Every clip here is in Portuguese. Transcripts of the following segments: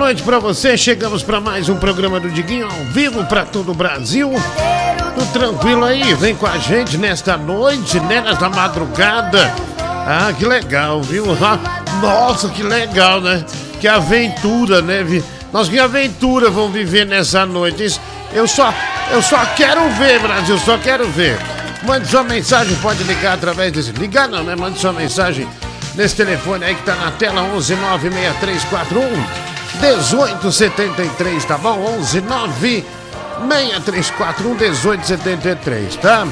noite pra você. Chegamos pra mais um programa do Diguinho ao vivo pra todo o Brasil. Tudo tranquilo aí? Vem com a gente nesta noite, né? Nesta madrugada. Ah, que legal, viu? Ah, Nossa, que legal, né? Que aventura, né? Nossa, que aventura vão viver nessa noite. Eu só, eu só quero ver, Brasil, só quero ver. Mande sua mensagem, pode ligar através desse. Ligar não, né? Mande sua mensagem nesse telefone aí que tá na tela 11 96341 1873, tá bom? 11 9 6341 1873, tá?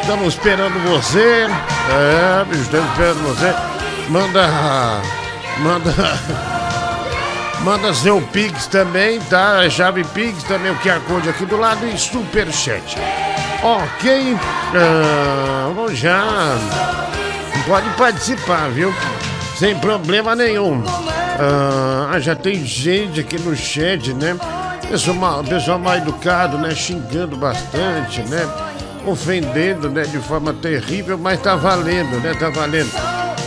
Estamos esperando você. É, bicho, estamos esperando você. Manda. Manda. Manda seu Pix também, tá? Chave Pix também, o QR Code aqui do lado e Superchat. Ok. ah, vamos já. Pode participar, viu? Sem problema nenhum. Ah, já tem gente aqui no chat, né? Pessoal mal, pessoal mal educado, né? Xingando bastante, né? Ofendendo, né? De forma terrível, mas tá valendo, né? Tá valendo.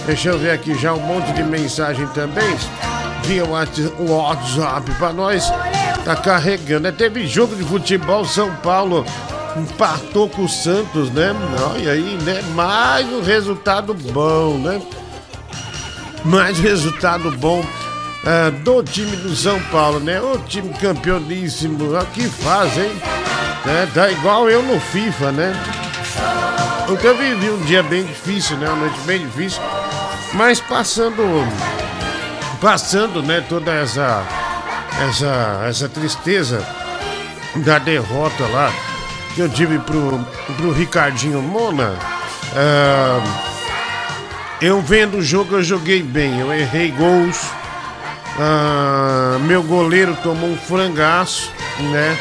Deixa eu ver aqui já um monte de mensagem também. Via Whats- WhatsApp pra nós. Tá carregando. né? Teve jogo de futebol, São Paulo empatou com o Santos, né? Olha aí, né? Mais um resultado bom, né? Mais resultado bom ah, do time do São Paulo, né? O time campeoníssimo. Olha que faz, hein? Né? Tá igual eu no FIFA, né? Eu vivi um dia bem difícil, né? Uma noite bem difícil. Mas passando. Passando, né? Toda essa. Essa, essa tristeza da derrota lá que eu tive pro, pro Ricardinho Mona. ah, eu vendo o jogo, eu joguei bem. Eu errei gols. Ah, meu goleiro tomou um frangaço, né?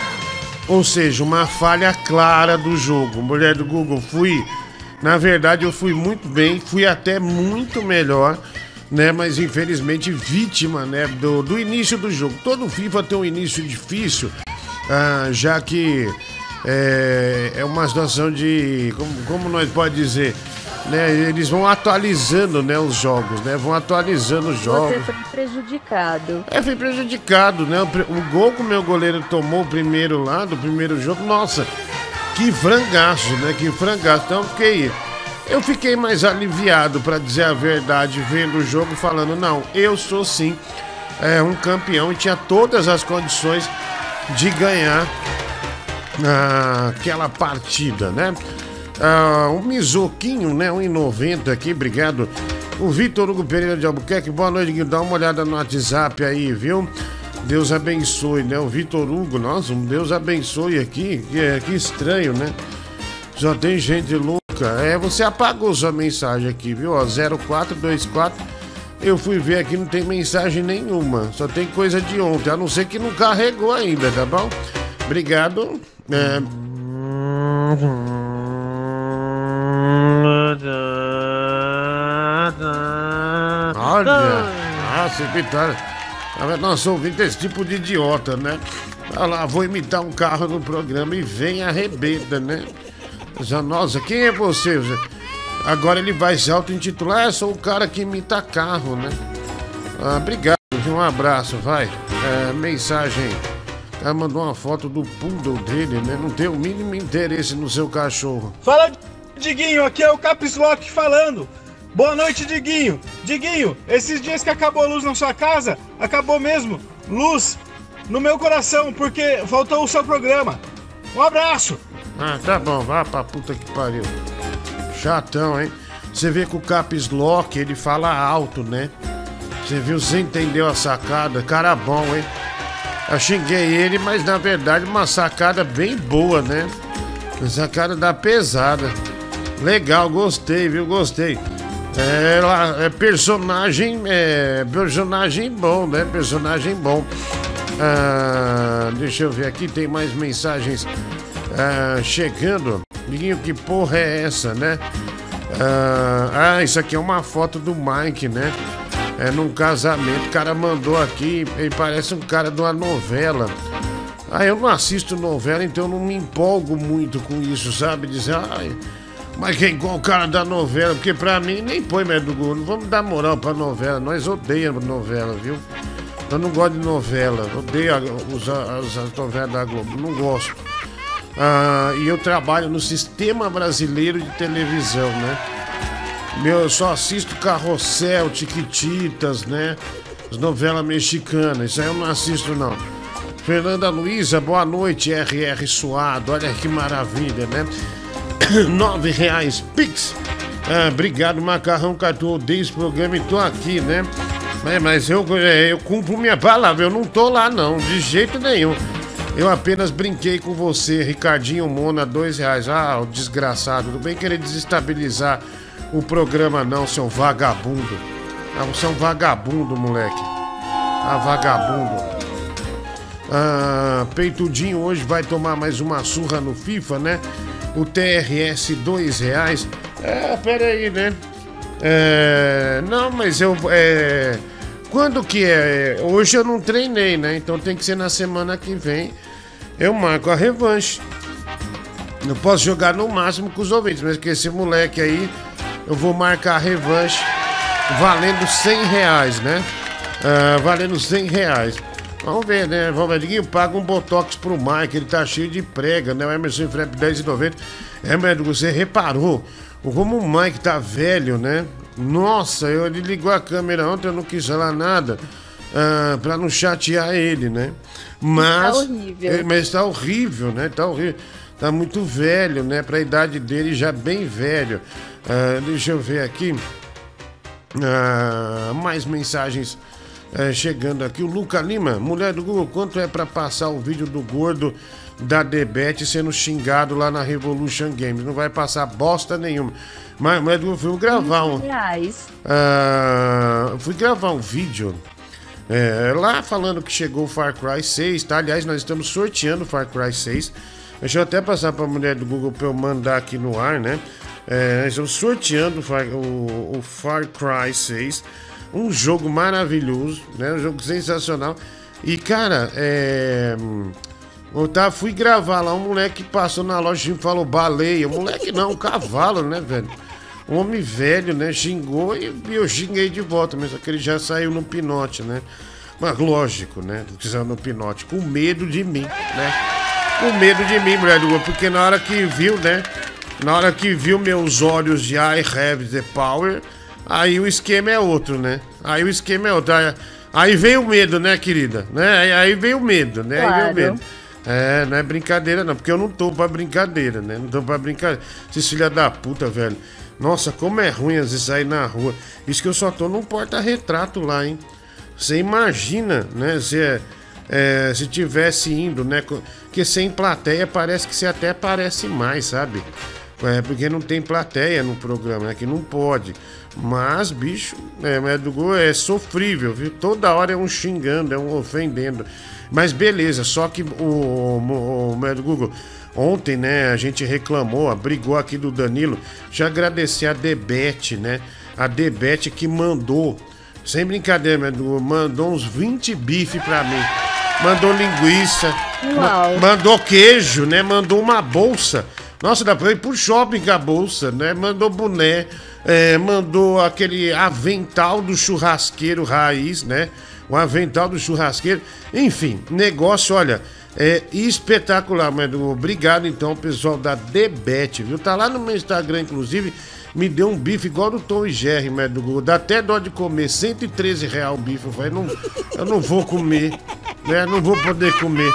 Ou seja, uma falha clara do jogo. Mulher do Google, fui. Na verdade, eu fui muito bem, fui até muito melhor, né? Mas infelizmente vítima, né? Do, do início do jogo. Todo FIFA tem um início difícil, ah, já que é, é uma situação de. Como, como nós pode dizer? Né, eles vão atualizando né, os jogos, né? Vão atualizando os jogos. Você foi prejudicado. É, fui prejudicado, né? O, o gol que o meu goleiro tomou o primeiro lá, do primeiro jogo, nossa, que frangaço, né? Que frangaço. Então eu fiquei. Eu fiquei mais aliviado, pra dizer a verdade, vendo o jogo, falando, não, eu sou sim é, um campeão e tinha todas as condições de ganhar ah, aquela partida, né? Ah, o Misoquinho, né? 1,90 aqui, obrigado. O Vitor Hugo Pereira de Albuquerque, boa noite, Guilherme. Dá uma olhada no WhatsApp aí, viu? Deus abençoe, né? O Vitor Hugo, nossa, um Deus abençoe aqui. Que, é- que estranho, né? Só tem gente louca. É, você apagou sua mensagem aqui, viu? Ó, 0424. Eu fui ver aqui, não tem mensagem nenhuma. Só tem coisa de ontem, a não ser que não carregou ainda, tá bom? Obrigado. É, Olha, nossa, Vitória. Nossa, ouvindo esse tipo de idiota, né? Olha lá, vou imitar um carro no programa e vem arrebenta, né? Já, Nossa, quem é você? Agora ele vai se auto-intitular, é sou o cara que imita carro, né? Ah, obrigado, viu? um abraço, vai. É, mensagem. O cara mandou uma foto do poodle dele, né? Não tem o mínimo interesse no seu cachorro. Fala, Diguinho, aqui é o Caps Lock falando. Boa noite, Diguinho. Diguinho, esses dias que acabou a luz na sua casa, acabou mesmo. Luz no meu coração, porque faltou o seu programa. Um abraço. Ah, tá bom, vá pra puta que pariu. Chatão, hein? Você vê que o Caps Lock, ele fala alto, né? Você viu, você entendeu a sacada? Cara bom, hein? Eu xinguei ele, mas na verdade uma sacada bem boa, né? Uma sacada da pesada. Legal, gostei, viu? Gostei. É, lá, é personagem, é personagem bom, né? Personagem bom. Ah, deixa eu ver aqui, tem mais mensagens ah, chegando. Liguinho, que porra é essa, né? Ah, ah, isso aqui é uma foto do Mike, né? É num casamento. O cara mandou aqui, ele parece um cara de uma novela. Ah, eu não assisto novela, então eu não me empolgo muito com isso, sabe? Dizer, ai, mas quem igual o cara da novela, porque pra mim nem põe mais do. Não vamos dar moral pra novela, nós odiamos novela, viu? Eu não gosto de novela. Odeio as, as, as novelas da Globo. Não gosto. Ah, e eu trabalho no sistema brasileiro de televisão, né? Meu, eu só assisto Carrossel, Tiquititas, né? As novelas mexicanas. Isso aí eu não assisto, não. Fernanda Luiza, boa noite, RR Suado. Olha que maravilha, né? Nove reais, Pix. Ah, obrigado, Macarrão Catu. Odeio esse programa e tô aqui, né? É, mas eu, é, eu cumpro minha palavra, eu não tô lá não, de jeito nenhum. Eu apenas brinquei com você, Ricardinho Mona, dois reais. Ah, o desgraçado, não vem querer desestabilizar o programa não, seu vagabundo. Ah, você é um vagabundo, moleque. Ah, vagabundo. Ah, Peitudinho hoje vai tomar mais uma surra no FIFA, né? O TRS, dois reais. É, pera aí, né? É, não, mas eu. É, quando que é? Hoje eu não treinei, né? Então tem que ser na semana que vem. Eu marco a revanche. Eu posso jogar no máximo com os ouvintes, mas que esse moleque aí, eu vou marcar a revanche valendo 100 reais, né? Uh, valendo 100 reais. Vamos ver, né? Vamos ver. Diguinho, paga um botox pro Mike, ele tá cheio de prega, né? O Emerson Frep 10,90. É, médico, você reparou como o Mike tá velho, né? Nossa, eu, ele ligou a câmera ontem, eu não quis falar nada. Uh, pra não chatear ele, né? Mas. Tá horrível. É, mas tá horrível, né? Tá horrível. Tá muito velho, né? Pra idade dele, já bem velho. Uh, deixa eu ver aqui. Uh, mais mensagens uh, chegando aqui. O Luca Lima, mulher do Google, quanto é para passar o vídeo do gordo da Debete sendo xingado lá na Revolution Games? Não vai passar bosta nenhuma. Mas, mas eu fui gravar um. Uh, fui gravar um vídeo. É, lá falando que chegou o Far Cry 6, tá? Aliás, nós estamos sorteando o Far Cry 6. Deixa eu até passar para a mulher do Google para eu mandar aqui no ar, né? É, nós estamos sorteando o, o, Far Cry 6. Um jogo maravilhoso, né? Um jogo sensacional. E, cara, é. Eu tá, fui gravar lá, um moleque passou na loja e falou baleia. Moleque não, um cavalo, né, velho? Um homem velho, né? Xingou e eu xinguei de volta, mas aquele já saiu no pinote, né? Mas lógico, né? Que saiu no pinote, com medo de mim, né? Com medo de mim, mulher do porque na hora que viu, né? Na hora que viu meus olhos de I have the power, aí o esquema é outro, né? Aí o esquema é outro. Aí, aí veio o medo, né, querida? Né? Aí veio o medo, né? Claro. Aí veio o medo. É, não é brincadeira, não, porque eu não tô pra brincadeira, né? Não tô pra brincadeira. Esses filha da puta, velho. Nossa, como é ruim às vezes sair na rua. Isso que eu só tô num porta-retrato lá, hein? Você imagina, né? Se, é, se tivesse indo, né? Porque sem plateia parece que você até parece mais, sabe? É, porque não tem plateia no programa, né? Que não pode. Mas, bicho, é, é, é sofrível, viu? Toda hora é um xingando, é um ofendendo. Mas beleza, só que o, o, o, Google Ontem, né, a gente reclamou, brigou aqui do Danilo. Já agradecer a Debete, né? A Debete que mandou, sem brincadeira, mandou uns 20 bife pra mim. Mandou linguiça, ma mandou queijo, né? Mandou uma bolsa. Nossa, dá pra ir pro shopping com a bolsa, né? Mandou boné, é, mandou aquele avental do churrasqueiro raiz, né? O avental do churrasqueiro. Enfim, negócio, olha, é espetacular, mas obrigado então, pessoal da Debet, viu? Tá lá no meu Instagram, inclusive, me deu um bife igual do Tom e Jerry, mas Dá até dó de comer, 113 real o bife. Eu falei, não, eu não vou comer, né? Não vou poder comer.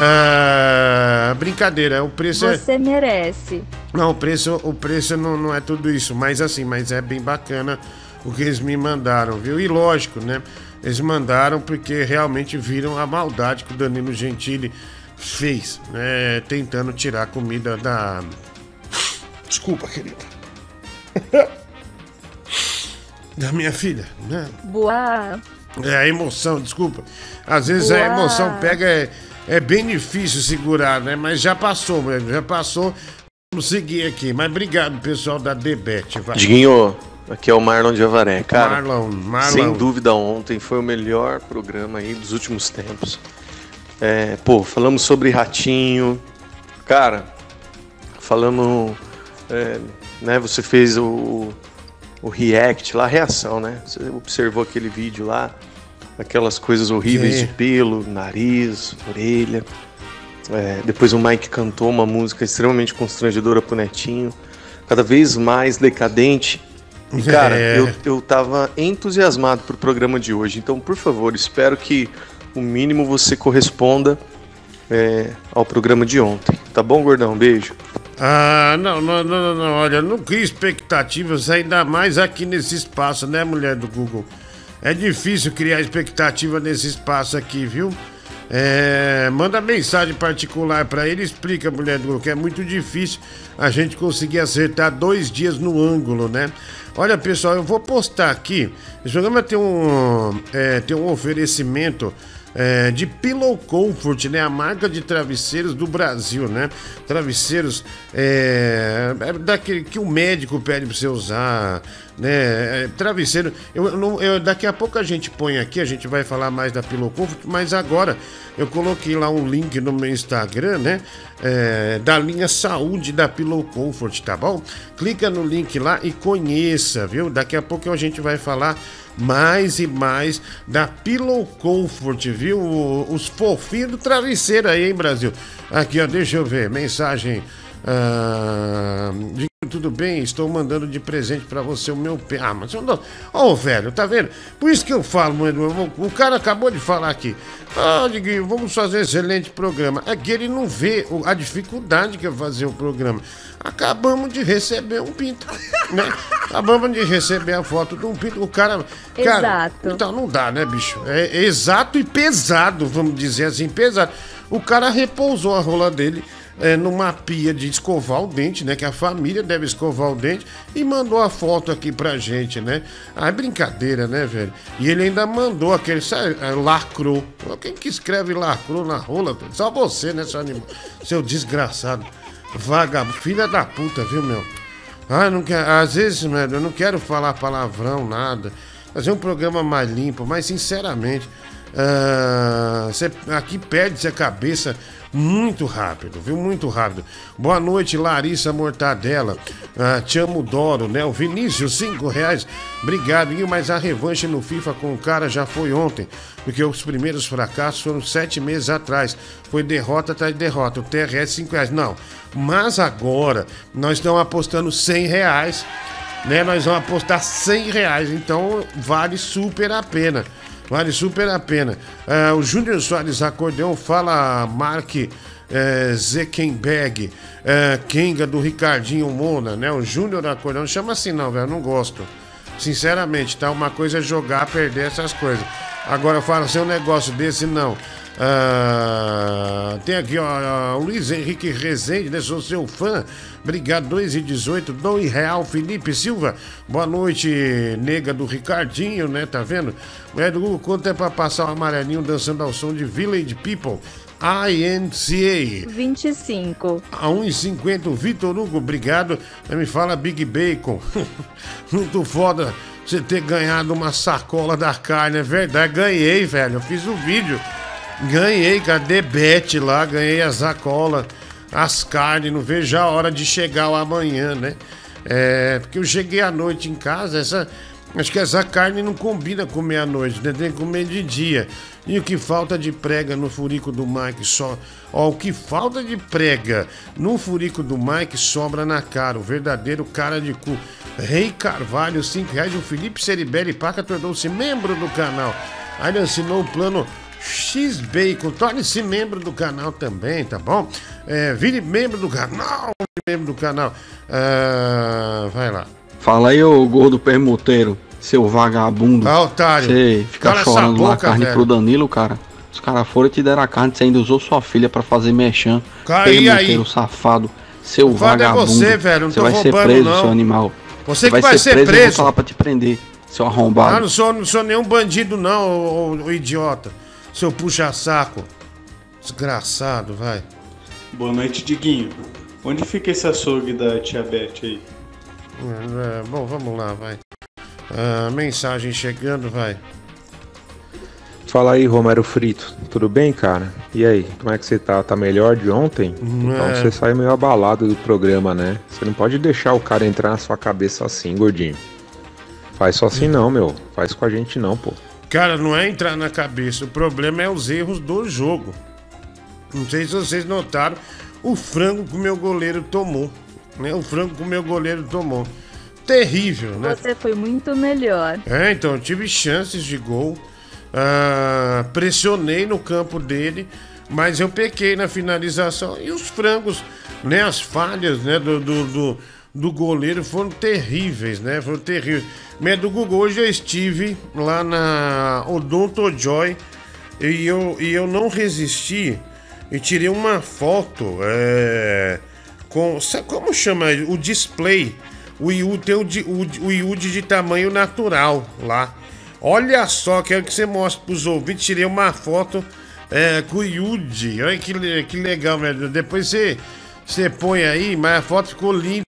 Ah, brincadeira, o preço Você é. Você merece. Não, o preço, o preço não, não é tudo isso, mas assim, mas é bem bacana o que eles me mandaram, viu? E lógico, né? Eles mandaram porque realmente viram a maldade que o Danilo Gentili fez, né? Tentando tirar a comida da. Desculpa, querida. da minha filha, né? Boa. É a emoção, desculpa. Às vezes Boa. a emoção pega, é, é bem difícil segurar, né? Mas já passou, já passou. Vamos seguir aqui. Mas obrigado, pessoal da Debete. Diguinho, Aqui é o Marlon de Avaré. Cara, Marlon, Marlon. sem dúvida ontem foi o melhor programa aí dos últimos tempos. É, pô, falamos sobre Ratinho. Cara, falamos... É, né, você fez o, o react lá, a reação, né? Você observou aquele vídeo lá. Aquelas coisas horríveis Sim. de pelo, nariz, orelha. É, depois o Mike cantou uma música extremamente constrangedora pro Netinho, cada vez mais decadente. E, cara, é. eu, eu tava entusiasmado pro programa de hoje, então, por favor, espero que o mínimo você corresponda é, ao programa de ontem. Tá bom, gordão? Beijo. Ah, não, não, não, não, olha, não cria expectativas, ainda mais aqui nesse espaço, né, mulher do Google? É difícil criar expectativa nesse espaço aqui, viu? É, manda mensagem particular para ele, explica, mulher do que é muito difícil a gente conseguir acertar dois dias no ângulo, né? Olha, pessoal, eu vou postar aqui. Esse programa tem um, é, tem um oferecimento é, de Pillow Comfort, né? A marca de travesseiros do Brasil, né? Travesseiros é, é daquele que o médico pede para você usar, né? É, travesseiro. Eu, não, eu, daqui a pouco a gente põe aqui, a gente vai falar mais da Pillow Comfort, mas agora eu coloquei lá um link no meu Instagram, né? É, da linha saúde da Pillow Comfort, tá bom? Clica no link lá e conheça, viu? Daqui a pouco a gente vai falar mais e mais da Pillow Comfort, viu? Os fofinhos do travesseiro aí, hein, Brasil? Aqui, ó, deixa eu ver, mensagem. Ah, tudo bem, estou mandando de presente para você o meu pé. Ah, mas eu não. Ô, oh, velho, tá vendo? Por isso que eu falo, mano. O cara acabou de falar aqui. Ah, Diguinho, vamos fazer um excelente programa. É que ele não vê a dificuldade que é fazer o programa. Acabamos de receber um pinto, né? Acabamos de receber a foto de um pinto. O cara. cara exato. Então não dá, né, bicho? É exato e pesado, vamos dizer assim, pesado. O cara repousou a rola dele é, numa pia de escovar o dente, né? Que a família deve escovar o dente e mandou a foto aqui pra gente, né? Ah, é brincadeira, né, velho? E ele ainda mandou aquele, sabe, é, lacrou. Quem que escreve lacrou na rola? Só você, né, seu animal? Seu desgraçado. Vagabundo, filha da puta, viu, meu? Ah, não quer, às vezes, velho, eu não quero falar palavrão, nada. Fazer um programa mais limpo, mas sinceramente, uh, cê, aqui perde-se a cabeça muito rápido, viu? Muito rápido. Boa noite, Larissa Mortadela. Ah, te amo, Doro, né? O Vinícius, cinco reais. Obrigado, mas a revanche no FIFA com o cara já foi ontem. Porque os primeiros fracassos foram sete meses atrás. Foi derrota atrás de derrota. O TRS, cinco reais. Não. Mas agora, nós estamos apostando cem reais. Né? Nós vamos apostar cem reais. Então, vale super a pena. Vale super a pena. É, o Júnior Soares Acordeão fala Mark é, Zekenberg, é, Kenga do Ricardinho Mona, né? O Júnior Acordeão, chama assim não, velho, não gosto. Sinceramente, tá? Uma coisa é jogar, perder essas coisas. Agora, fala assim, um negócio desse, não. Ah, tem aqui, ó, Luiz Henrique Rezende, né? Sou seu fã. Obrigado, 2 e 18. Dom Real Felipe Silva. Boa noite, nega do Ricardinho, né? Tá vendo? Do Google, quanto é pra passar o amarelinho dançando ao som de Village People? INCA. 25. A 1,50. Vitor Hugo, obrigado. Me fala Big Bacon. Muito foda você ter ganhado uma sacola da carne, é verdade. Ganhei, velho. Eu fiz o vídeo. Ganhei, cadê Bete lá? Ganhei a sacola, as carnes. Não vejo a hora de chegar o amanhã, né? É, porque eu cheguei à noite em casa, essa. Acho que essa carne não combina comer à noite, né? Tem que comer de dia. E o que falta de prega no furico do Mike só. Ó, o que falta de prega no furico do Mike sobra na cara. O verdadeiro cara de cu. Rei Carvalho, 5 reais. O Felipe Ceribelli Paca tornou-se membro do canal. Aí ele assinou o plano X-Bacon. Torne-se membro do canal também, tá bom? É, vire membro do canal. Membro do canal. Uh, vai lá. Fala aí, ô gordo permuteiro, seu vagabundo. Ah, otário. Você fica Cala chorando lá carne velho. pro Danilo, cara. Os caras foram e te deram a carne, você ainda usou sua filha para fazer mexã. Permuteiro aí. safado, seu Fala é vagabundo. É você, velho, não você vai ser preso, não. seu animal. Você, você que vai, vai ser, preso. preso. Eu vou falar pra te prender, seu arrombado. Ah, não sou, não sou nenhum bandido, não, ô, ô, ô idiota. Seu puxa-saco. Desgraçado, vai. Boa noite, Diguinho. Onde fica esse açougue da tia Beth aí? É, bom, vamos lá, vai. Ah, mensagem chegando, vai. Fala aí, Romero Frito. Tudo bem, cara? E aí, como é que você tá? Tá melhor de ontem? Hum, então é. você sai meio abalado do programa, né? Você não pode deixar o cara entrar na sua cabeça assim, gordinho. Faz só assim não, meu. Faz com a gente não, pô. Cara, não é entrar na cabeça, o problema é os erros do jogo. Não sei se vocês notaram o frango que o meu goleiro tomou. Né? O frango que o meu goleiro tomou. Terrível, né? Você foi muito melhor. É, então, tive chances de gol. Uh, pressionei no campo dele, mas eu pequei na finalização. E os frangos, né? As falhas né, do, do, do, do goleiro foram terríveis, né? Foram terríveis. Mas do Google, hoje eu estive lá na Odonto Joy e eu, e eu não resisti e tirei uma foto é, com. Sabe como chama? O display. O IUD tem o, o, o IUD de tamanho natural lá. Olha só, quero que você mostre para os ouvintes. Tirei uma foto é, com o IUD. Olha que, que legal, velho. Depois você, você põe aí, mas a foto ficou linda.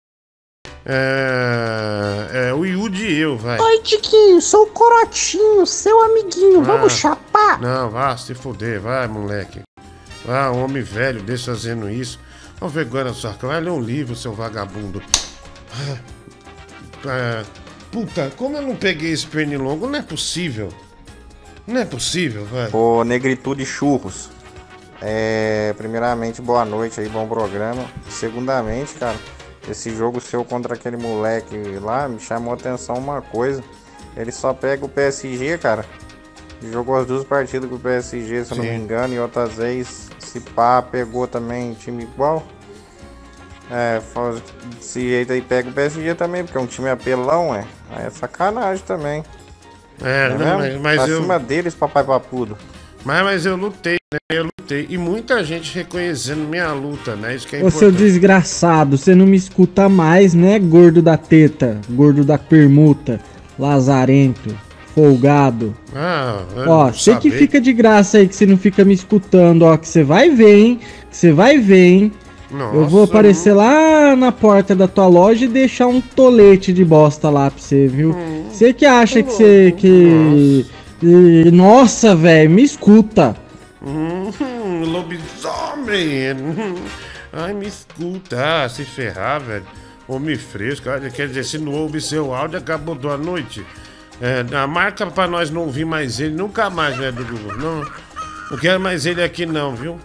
É, é, o Yudi e eu, vai. Oi, Tiquinho, sou o Corotinho, seu amiguinho. Ah, Vamos chapar? Não, vá se fuder, vai, moleque. Ah, um homem velho desse fazendo isso. Não vergonha na sua cara. Vai ler um livro, seu vagabundo. Ah, ah, puta, como eu não peguei esse pernilongo? Não é possível. Não é possível, vai. Ô, Negritude Churros. É, primeiramente, boa noite aí, bom programa. Segundamente, cara esse jogo seu contra aquele moleque lá me chamou a atenção uma coisa. Ele só pega o PSG, cara. Jogou as duas partidas com o PSG, se eu não me engano, e outras vezes, se pá, pegou também time igual. É, desse jeito aí pega o PSG também, porque é um time apelão, é. Aí é sacanagem também. É, é não, mas pra eu. cima deles, papai papudo. Mas, mas eu lutei, né? Eu lutei. E muita gente reconhecendo minha luta, né? Isso que é Ô, seu desgraçado, você não me escuta mais, né, gordo da teta, gordo da permuta, lazarento, folgado. Ah, ó, você que fica de graça aí, que você não fica me escutando, ó, que você vai ver, hein? Que você vai ver, hein? Nossa, eu vou aparecer lá na porta da tua loja e deixar um tolete de bosta lá pra você, viu? Hum. Você que acha que você. que. Nossa e, nossa, velho, me escuta. Hum, lobisomem. Ai, me escuta. Ah, se ferrar, velho. Homem fresco. Quer dizer, se não ouve seu áudio, acabou da noite. É, a marca pra nós não ouvir mais ele, nunca mais, né, Google? Não, não quero mais ele aqui, não, viu?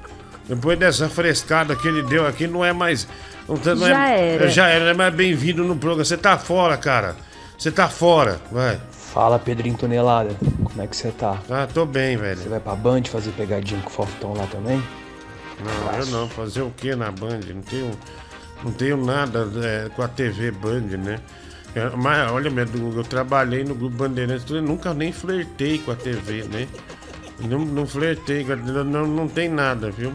Depois dessa frescada que ele deu aqui, não é mais. Não, tá, não já é, era. Já era, não é mais bem-vindo no programa. Você tá fora, cara. Você tá fora, vai. Fala, Pedrinho Tonelada. Como é que você tá? Ah, tô bem, velho. Você vai pra Band fazer pegadinha com o Fortão lá também? Não, eu não. Fazer o que na Band? Não tenho, não tenho nada é, com a TV Band, né? É, mas olha, eu trabalhei no Grupo Bandeirantes, eu nunca nem flertei com a TV, né? Não, não flertei, não, não tem nada, viu?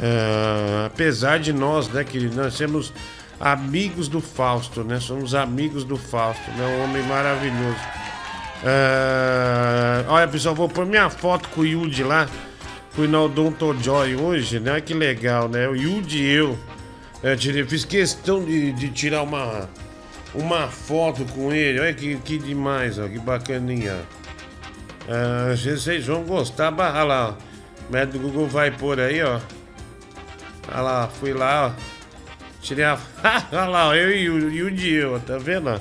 É, apesar de nós, né, querido, nós temos amigos do Fausto, né? Somos amigos do Fausto, né? Um homem maravilhoso. Uh, olha, pessoal, vou pôr minha foto com o Yudi lá. Fui no Odonto Joy hoje, né? Que legal, né? O Yudi e eu. eu tirei, fiz questão de, de, tirar uma, uma foto com ele. Olha que, que demais, ó. Que bacaninha. Uh, vocês vão gostar. Olha lá, ó. O médico do Google vai pôr aí, ó. Olha lá, fui lá, ó. Tirei a. Olha lá, eu e o e eu, tá vendo?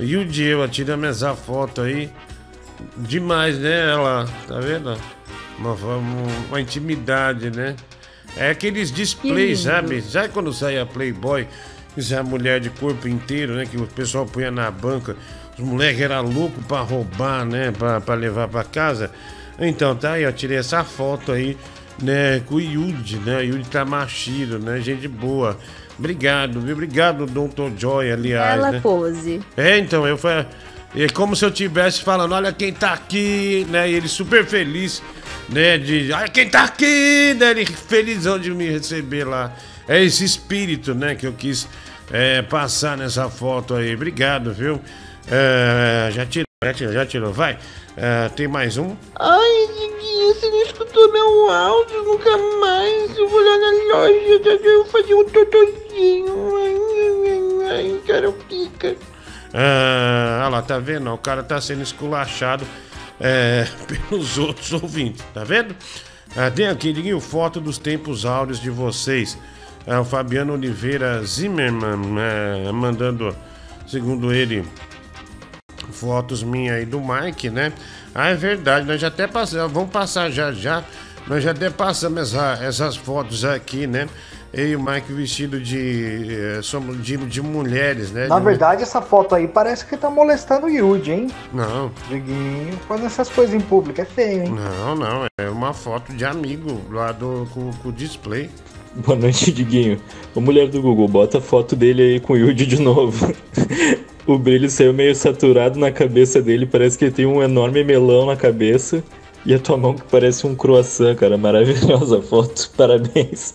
E o Diego, tiramos essa foto aí. Demais, né? Ela, tá vendo? Uma, uma, uma intimidade, né? É aqueles displays, sabe? Sabe quando sai a Playboy? Isso é a mulher de corpo inteiro, né? Que o pessoal punha na banca. Os moleques eram loucos pra roubar, né? Pra, pra levar pra casa. Então, tá aí, ó. Tirei essa foto aí, né? Com o Yudi, né? O Yudi tá né? Gente boa. Obrigado, viu? Obrigado, Dr. Joy, aliás. Ela né? pose. É, então, eu falei. É como se eu estivesse falando, olha quem tá aqui, né? E ele super feliz, né? De. Olha quem tá aqui, né? Ele felizão de me receber lá. É esse espírito, né? Que eu quis é, passar nessa foto aí. Obrigado, viu? É, já tirou, já tirou, já tirou. Vai. É, tem mais um? Ai, Diguinho, você não escutou meu áudio nunca mais. Eu vou lá na loja, eu vou fazer um totozinho. Ai, ai, ai, quero pica. Ah, olha lá, tá vendo? O cara tá sendo esculachado é, pelos outros ouvintes, tá vendo? Ah, tem aqui, Diguinho, foto dos tempos áureos de vocês. O Fabiano Oliveira Zimmermann é, mandando, segundo ele, fotos minhas aí do Mike, né? Ah, é verdade, nós já até passamos, vamos passar já já. Nós já até passamos essa, essas fotos aqui, né? Eu e o Mike vestido de, eh, de, de mulheres, né? Na de verdade, essa foto aí parece que tá molestando o Yudi, hein? Não. Diguinho, fazendo essas coisas em público é feio, hein? Não, não, é uma foto de amigo lá do, com, com o display. Boa noite, Diguinho. Ô mulher do Google, bota a foto dele aí com o Yudi de novo. o brilho saiu meio saturado na cabeça dele, parece que ele tem um enorme melão na cabeça. E a tua mão que parece um croissant, cara. Maravilhosa foto, parabéns.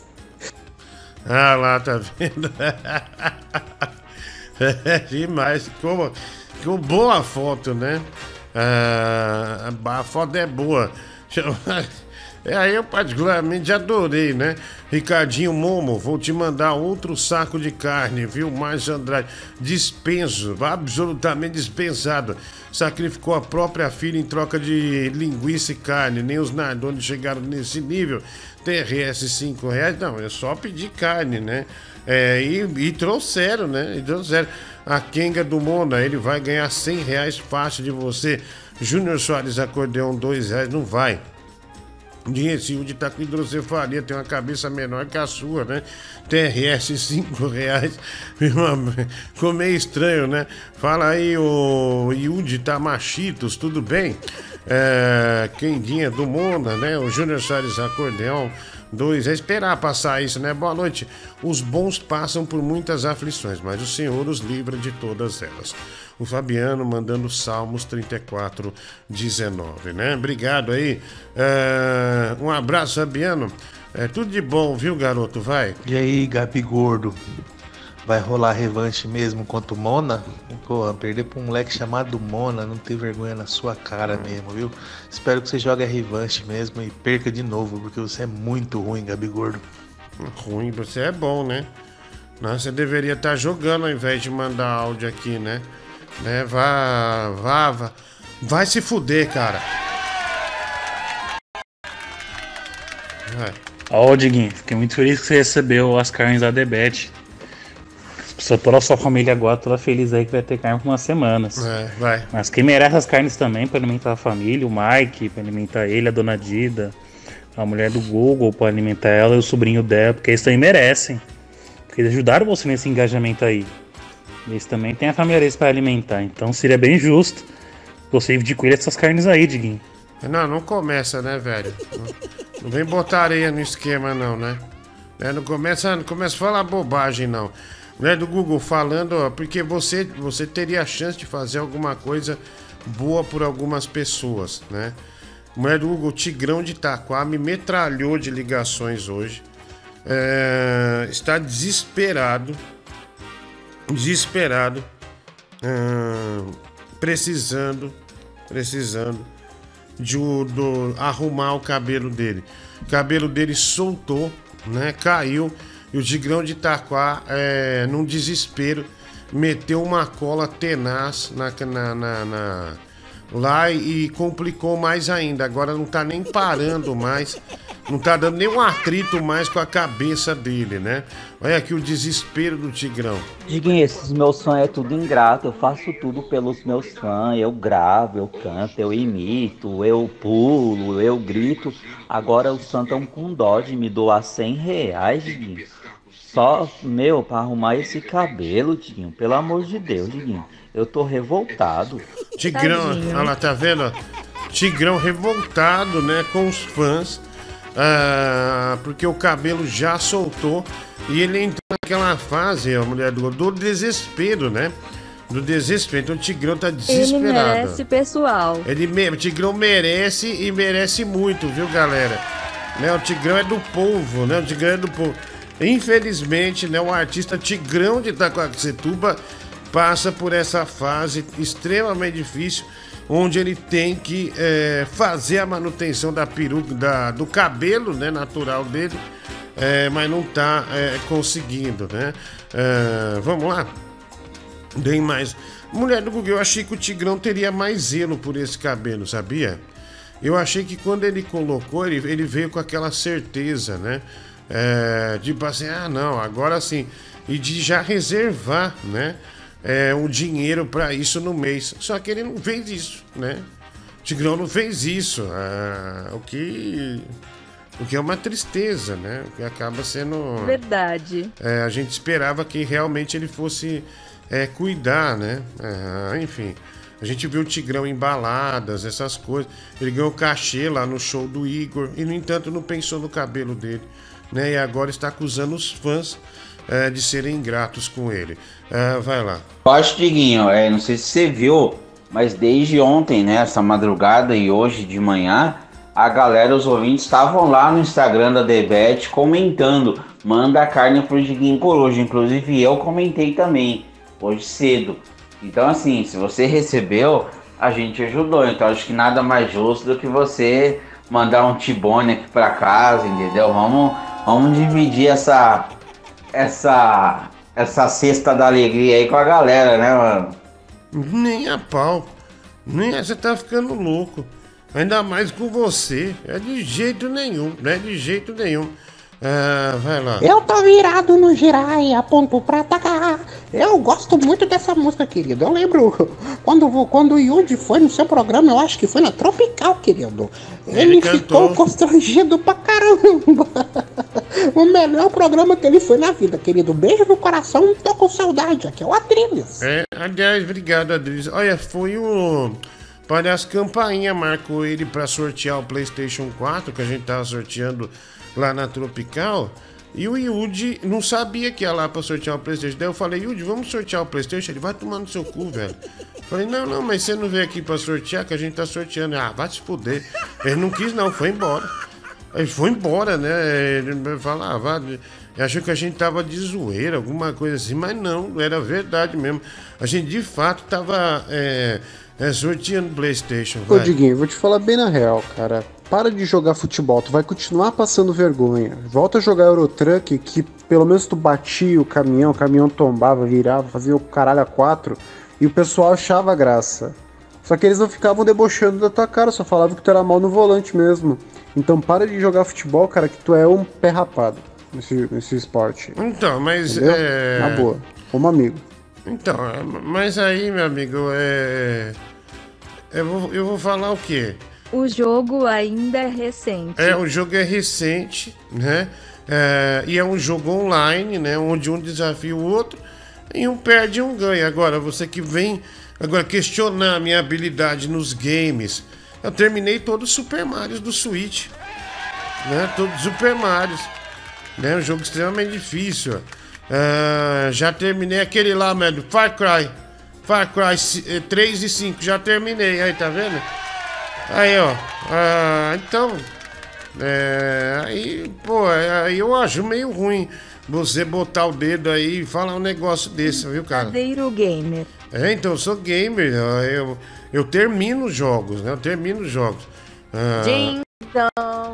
Ah lá, tá vendo? é demais. Ficou, ficou boa foto, né? Ah, a foto é boa. É, eu particularmente adorei, né? Ricardinho Momo, vou te mandar outro saco de carne, viu? Márcio Andrade, dispenso, absolutamente dispensado. Sacrificou a própria filha em troca de linguiça e carne. Nem os Nardoni chegaram nesse nível. TRS 5 reais, não, é só pedir carne, né? É, e, e trouxeram, né? E trouxeram. A Kenga do Mona, ele vai ganhar 100 reais fácil de você. Júnior Soares Acordeão, 2 reais, não vai. De tá com hidrocefalia, tem uma cabeça menor que a sua, né? TRS 5 reais. Ficou meio estranho, né? Fala aí, o Yudi Tamachitos, tudo bem? É, do Mona, né? O Júnior Soares Acordeão. Dois, é esperar passar isso, né? Boa noite. Os bons passam por muitas aflições, mas o Senhor os livra de todas elas o Fabiano mandando Salmos 34, 19, né? Obrigado aí. É, um abraço, Fabiano. É tudo de bom, viu, garoto? Vai. E aí, Gabi Gordo? Vai rolar revanche mesmo contra o Mona? Pô, perder pra um moleque chamado Mona, não ter vergonha na sua cara mesmo, viu? Espero que você jogue a revanche mesmo e perca de novo, porque você é muito ruim, Gabi Gordo. Ruim, você é bom, né? Não, você deveria estar tá jogando ao invés de mandar áudio aqui, né? Né? Vá, vá, vá. Vai se fuder, cara. Vai. Ó, oh, Diguinho, fiquei muito feliz que você recebeu as carnes da Debete. Toda a sua família agora, toda feliz aí que vai ter carne por umas semanas. É, vai. Mas quem merece as carnes também para alimentar a família, o Mike, para alimentar ele, a dona Dida, a mulher do Google para alimentar ela e o sobrinho dela, porque eles também merecem. Porque eles ajudaram você nesse engajamento aí. Eles também têm a família deles para alimentar, então seria bem justo você dividir essas carnes aí, Diguinho. Não, não começa, né, velho? Não, vem botar areia no esquema, não, né? né? Não começa, não começa a falar bobagem, não. Né, do Google falando, ó, porque você, você teria a chance de fazer alguma coisa boa por algumas pessoas, né? Mulher do Google, Tigrão de Itaquá me metralhou de ligações hoje. É, está desesperado desesperado, hum, precisando, precisando de do, arrumar o cabelo dele. O cabelo dele soltou, né? Caiu e o Tigrão de Itaquá, é, num desespero, meteu uma cola tenaz na, na, na, na lá e complicou mais ainda. Agora não tá nem parando mais, não tá dando nenhum atrito mais com a cabeça dele, né? Olha aqui o desespero do Tigrão. Diguinho, esses meus fãs é tudo ingrato. Eu faço tudo pelos meus fãs. Eu gravo, eu canto, eu imito, eu pulo, eu grito. Agora os fãs estão com dó de me doar 100 reais, Diguinho. Só, meu, pra arrumar esse cabelo, Diguinho. Pelo amor de Deus, Diguinho. Eu tô revoltado. Tigrão, olha lá, tá vendo? Tigrão revoltado, né, com os fãs. Ah, porque o cabelo já soltou e ele entrou naquela fase, a mulher do, do desespero, né? Do desespero. Então o Tigrão tá desesperado. Ele merece, pessoal. Ele o Tigrão merece e merece muito, viu, galera? Né, o Tigrão é do povo, né? O Tigrão é do povo. Infelizmente, né, o artista Tigrão de Itacoaxetuba passa por essa fase extremamente difícil, onde ele tem que é, fazer a manutenção da peruca, da, do cabelo né, natural dele, é, mas não está é, conseguindo, né? Vamos lá? Tem mais. Mulher do Google, eu achei que o Tigrão teria mais zelo por esse cabelo, sabia? Eu achei que quando ele colocou, ele, ele veio com aquela certeza, né? É, tipo assim, ah não, agora sim. E de já reservar, né? é, um dinheiro para isso no mês. Só que ele não fez isso, né? O Tigrão não fez isso. Ah, o que. O que é uma tristeza, né? O que acaba sendo. Verdade. É, a gente esperava que realmente ele fosse é, cuidar, né? Ah, enfim. A gente viu o Tigrão em baladas, essas coisas. Ele ganhou cachê lá no show do Igor e, no entanto, não pensou no cabelo dele. Né? E agora está acusando os fãs é, de serem ingratos com ele. É, vai lá. Acho, Diguinho, é, não sei se você viu, mas desde ontem, né, essa madrugada e hoje de manhã, a galera, os ouvintes, estavam lá no Instagram da Debete comentando: manda a carne pro Diguinho por hoje. Inclusive eu comentei também, hoje cedo. Então, assim, se você recebeu, a gente ajudou. Então, acho que nada mais justo do que você mandar um tibone aqui para casa, entendeu? Vamos, vamos dividir essa, essa, essa cesta da alegria aí com a galera, né, mano? Nem a pau. Nem a, você tá ficando louco. Ainda mais com você. É de jeito nenhum, não é de jeito nenhum. Ah, vai lá. Eu tô virado no girai, aponto pra atacar. Eu gosto muito dessa música, querido. Eu lembro quando, quando o Yudi foi no seu programa, eu acho que foi na Tropical, querido. Ele, ele ficou constrangido pra caramba. o melhor programa que ele foi na vida, querido. Beijo no coração, tô com saudade. Aqui é o Adriles. É, aliás, obrigado, Adriles. Olha, foi o. Parece campainha marcou ele para sortear o PlayStation 4 que a gente tava sorteando lá na Tropical. E o Yudi não sabia que ia lá pra sortear o Playstation. Daí eu falei, Yudi, vamos sortear o Playstation? Ele vai tomar no seu cu, velho. Falei, não, não, mas você não veio aqui pra sortear, que a gente tá sorteando. Ah, vai se fuder. Ele não quis, não, foi embora. Ele foi embora, né? Ele falava, ah, achou que a gente tava de zoeira, alguma coisa assim, mas não, era verdade mesmo. A gente de fato tava é, é, sorteando PlayStation. Ô, Diguinho, vou te falar bem na real, cara para de jogar futebol, tu vai continuar passando vergonha. Volta a jogar Eurotruck, que pelo menos tu batia o caminhão, o caminhão tombava, virava, fazia o caralho a quatro, e o pessoal achava graça. Só que eles não ficavam debochando da tua cara, só falavam que tu era mal no volante mesmo. Então para de jogar futebol, cara, que tu é um pé rapado nesse, nesse esporte. Então, mas Entendeu? é. Na boa, como amigo. Então, mas aí, meu amigo, é. Eu vou, eu vou falar o quê? O jogo ainda é recente. É, o jogo é recente, né? É, e é um jogo online, né? Onde um desafia o outro e um perde e um ganha. Agora, você que vem agora questionar a minha habilidade nos games, eu terminei todos os Super Marios do Switch, né? Todos os Super Marios, né? Um jogo extremamente difícil. É, já terminei aquele lá, mano, Far Cry. Far Cry 3 e 5, já terminei, aí tá vendo? Aí, ó. Ah, então. É, aí, pô, aí eu acho meio ruim você botar o dedo aí e falar um negócio desse, viu, cara? Verdadeiro gamer. É, então, eu sou gamer. Eu, eu termino jogos, né? Eu termino jogos. Ah, então.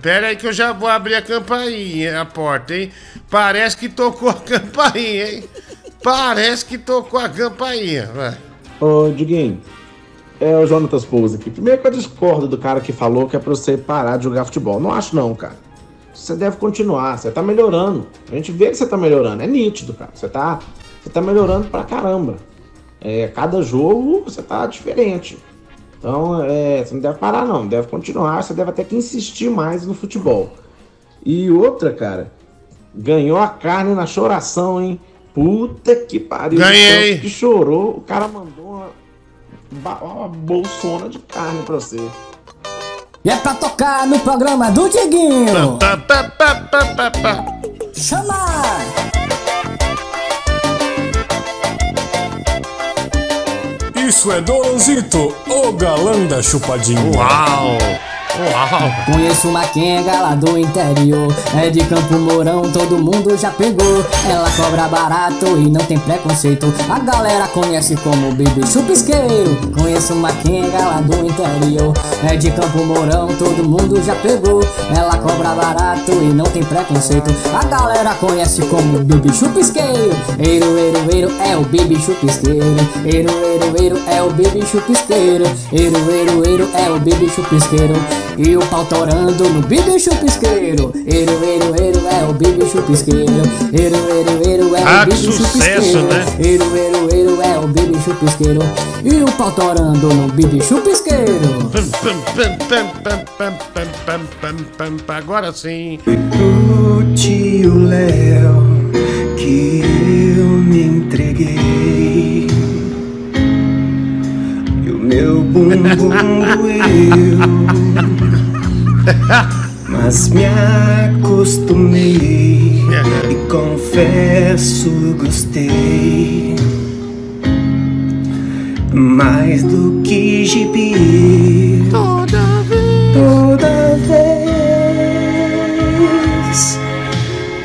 Pera aí que eu já vou abrir a campainha, a porta, hein? Parece que tocou a campainha, hein? Parece que tocou a campainha, vai. Ô, Diguinho, é o Jonatas Pouso aqui. Primeiro que eu discordo do cara que falou que é pra você parar de jogar futebol. Não acho não, cara. Você deve continuar, você tá melhorando. A gente vê que você tá melhorando, é nítido, cara. Você tá, você tá melhorando pra caramba. É, cada jogo você tá diferente. Então, é, você não deve parar não, deve continuar, você deve até que insistir mais no futebol. E outra, cara, ganhou a carne na choração, hein? Puta que pariu. Ganhei. Que chorou, o cara mandou uma uma bolsona de carne pra você. E é pra tocar no programa do Diguinho. Chama! Isso é Doronzito, o galã da chupadinha. Uau! Uau. Conheço uma quenga lá do interior. É de Campo Mourão, todo mundo já pegou. Ela cobra barato e não tem preconceito. A galera conhece como Baby Chupisqueiro. Conheço uma quenga lá do interior. É de Campo Mourão, todo mundo já pegou. Ela cobra barato e não tem preconceito. A galera conhece como Baby Chupisqueiro. Eiro, eiro, eiro é o Baby Chupisqueiro. Eiro, eiro, eiro é o Baby Chupisqueiro. Eiro, eiro, eiro é o Baby Chupisqueiro e o pau torando no bibi chupisqueiro Eru, eru, eru é o bibi chupisqueiro Eru, eru, eru é o ah, bibi sucesso, Né? Eru, eru, eru é o bibi chupisqueiro E o pau torando no bibi chupisqueiro Agora sim. O tio Léo que eu me entreguei. E o meu bumbum doeu. Mas me acostumei E confesso gostei. Mais do que gibi. Toda vez. Toda vez.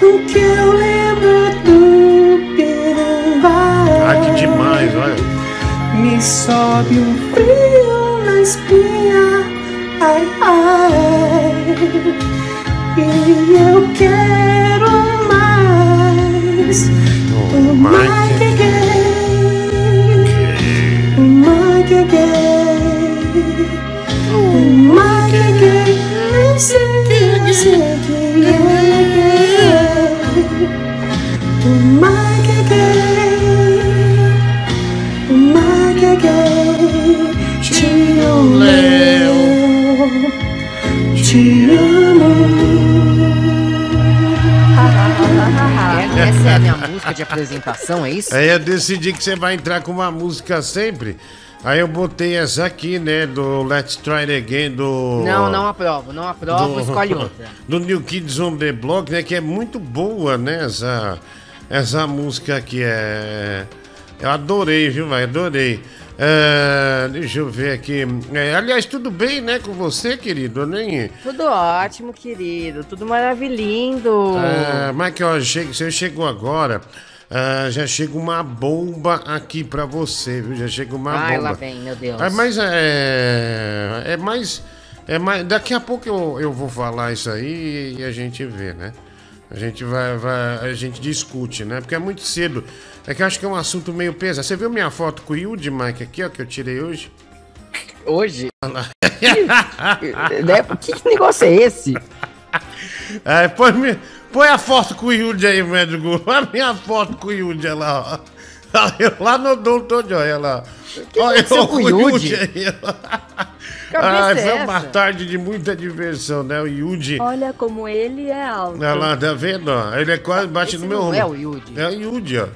O que eu lembro do Piranguá Ah, que demais, olha. Me sobe um frio na espinha Ai, ai E eu quero mais O Mike é gay O Mike é de apresentação, é isso? Aí eu decidi que você vai entrar com uma música sempre. Aí eu botei essa aqui, né? Do Let's Try It Again, do. Não, não aprovo, não aprovo, do- escolhe outra. Do New Kids on the Block, né? Que é muito boa, né? Essa, essa música aqui é. Eu adorei, viu, vai? Adorei. É, deixa eu ver aqui. É, aliás, tudo bem, né, com você, querido? Eu Nem. Tudo ótimo, querido, tudo maravilhindo. É, Michael, chega, você chegou agora. Ah, já chega uma bomba aqui pra você, viu? Já chega uma Ai, bomba. lá vem, meu Deus. É, mas é. É mais. É mais. Daqui a pouco eu, eu vou falar isso aí e a gente vê, né? A gente vai, vai. A gente discute, né? Porque é muito cedo. É que eu acho que é um assunto meio pesado. Você viu minha foto com o Yudi, Mike, aqui, ó, que eu tirei hoje? Hoje? Lá. Né? Que negócio é esse? É, põe, põe a foto com o Yudi aí, médico. Olha a minha foto com o Yudi olha lá, ó. Eu Lá no Doutor Joy, olha lá. que Olha eu com o Yudi? aí, Ai, é foi uma essa? tarde de muita diversão, né? O Yudi. Olha como ele é alto. Olha lá, tá vendo? ó? Ele é quase bate Esse no meu não ombro. é o Yudi. É o Yudi, ó.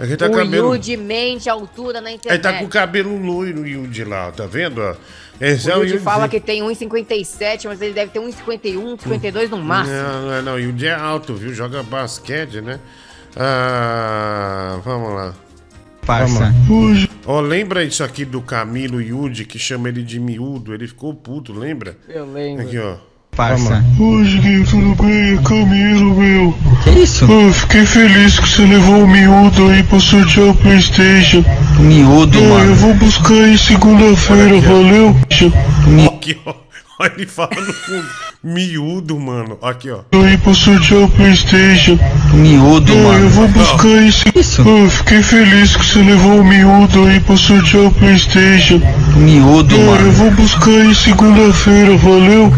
Aqui tá o cabelo. Yudi mente a altura na Ele internet. tá com o cabelo loiro, o Yudi lá, tá vendo? ó? Esse O é o Yudi Yudi. fala que tem 1,57, mas ele deve ter 1,51, 52 no máximo. Não, não, é não. O Yudi é alto, viu? Joga basquete, né? Ah, vamos lá. Parça. Ó, lembra isso aqui do Camilo Yudi, que chama ele de miúdo? Ele ficou puto, lembra? Eu lembro. Aqui, ó. Parça. Hoje, Gui, tudo bem? Camilo, meu. Que isso? Eu fiquei feliz que você levou o miúdo aí pra sortear o Playstation. Miúdo, É, mano. Eu vou buscar aí segunda-feira, valeu? Aqui, ó. Olha ele fala no fundo. Miúdo, mano. Aqui, ó. Aí pra sortear o Playstation. Miúdo, É, mano. Eu vou buscar aí se... Eu fiquei feliz que você levou o miúdo aí pra sortear o Playstation. Miúdo, É, Eu mano. vou buscar aí segunda-feira, valeu?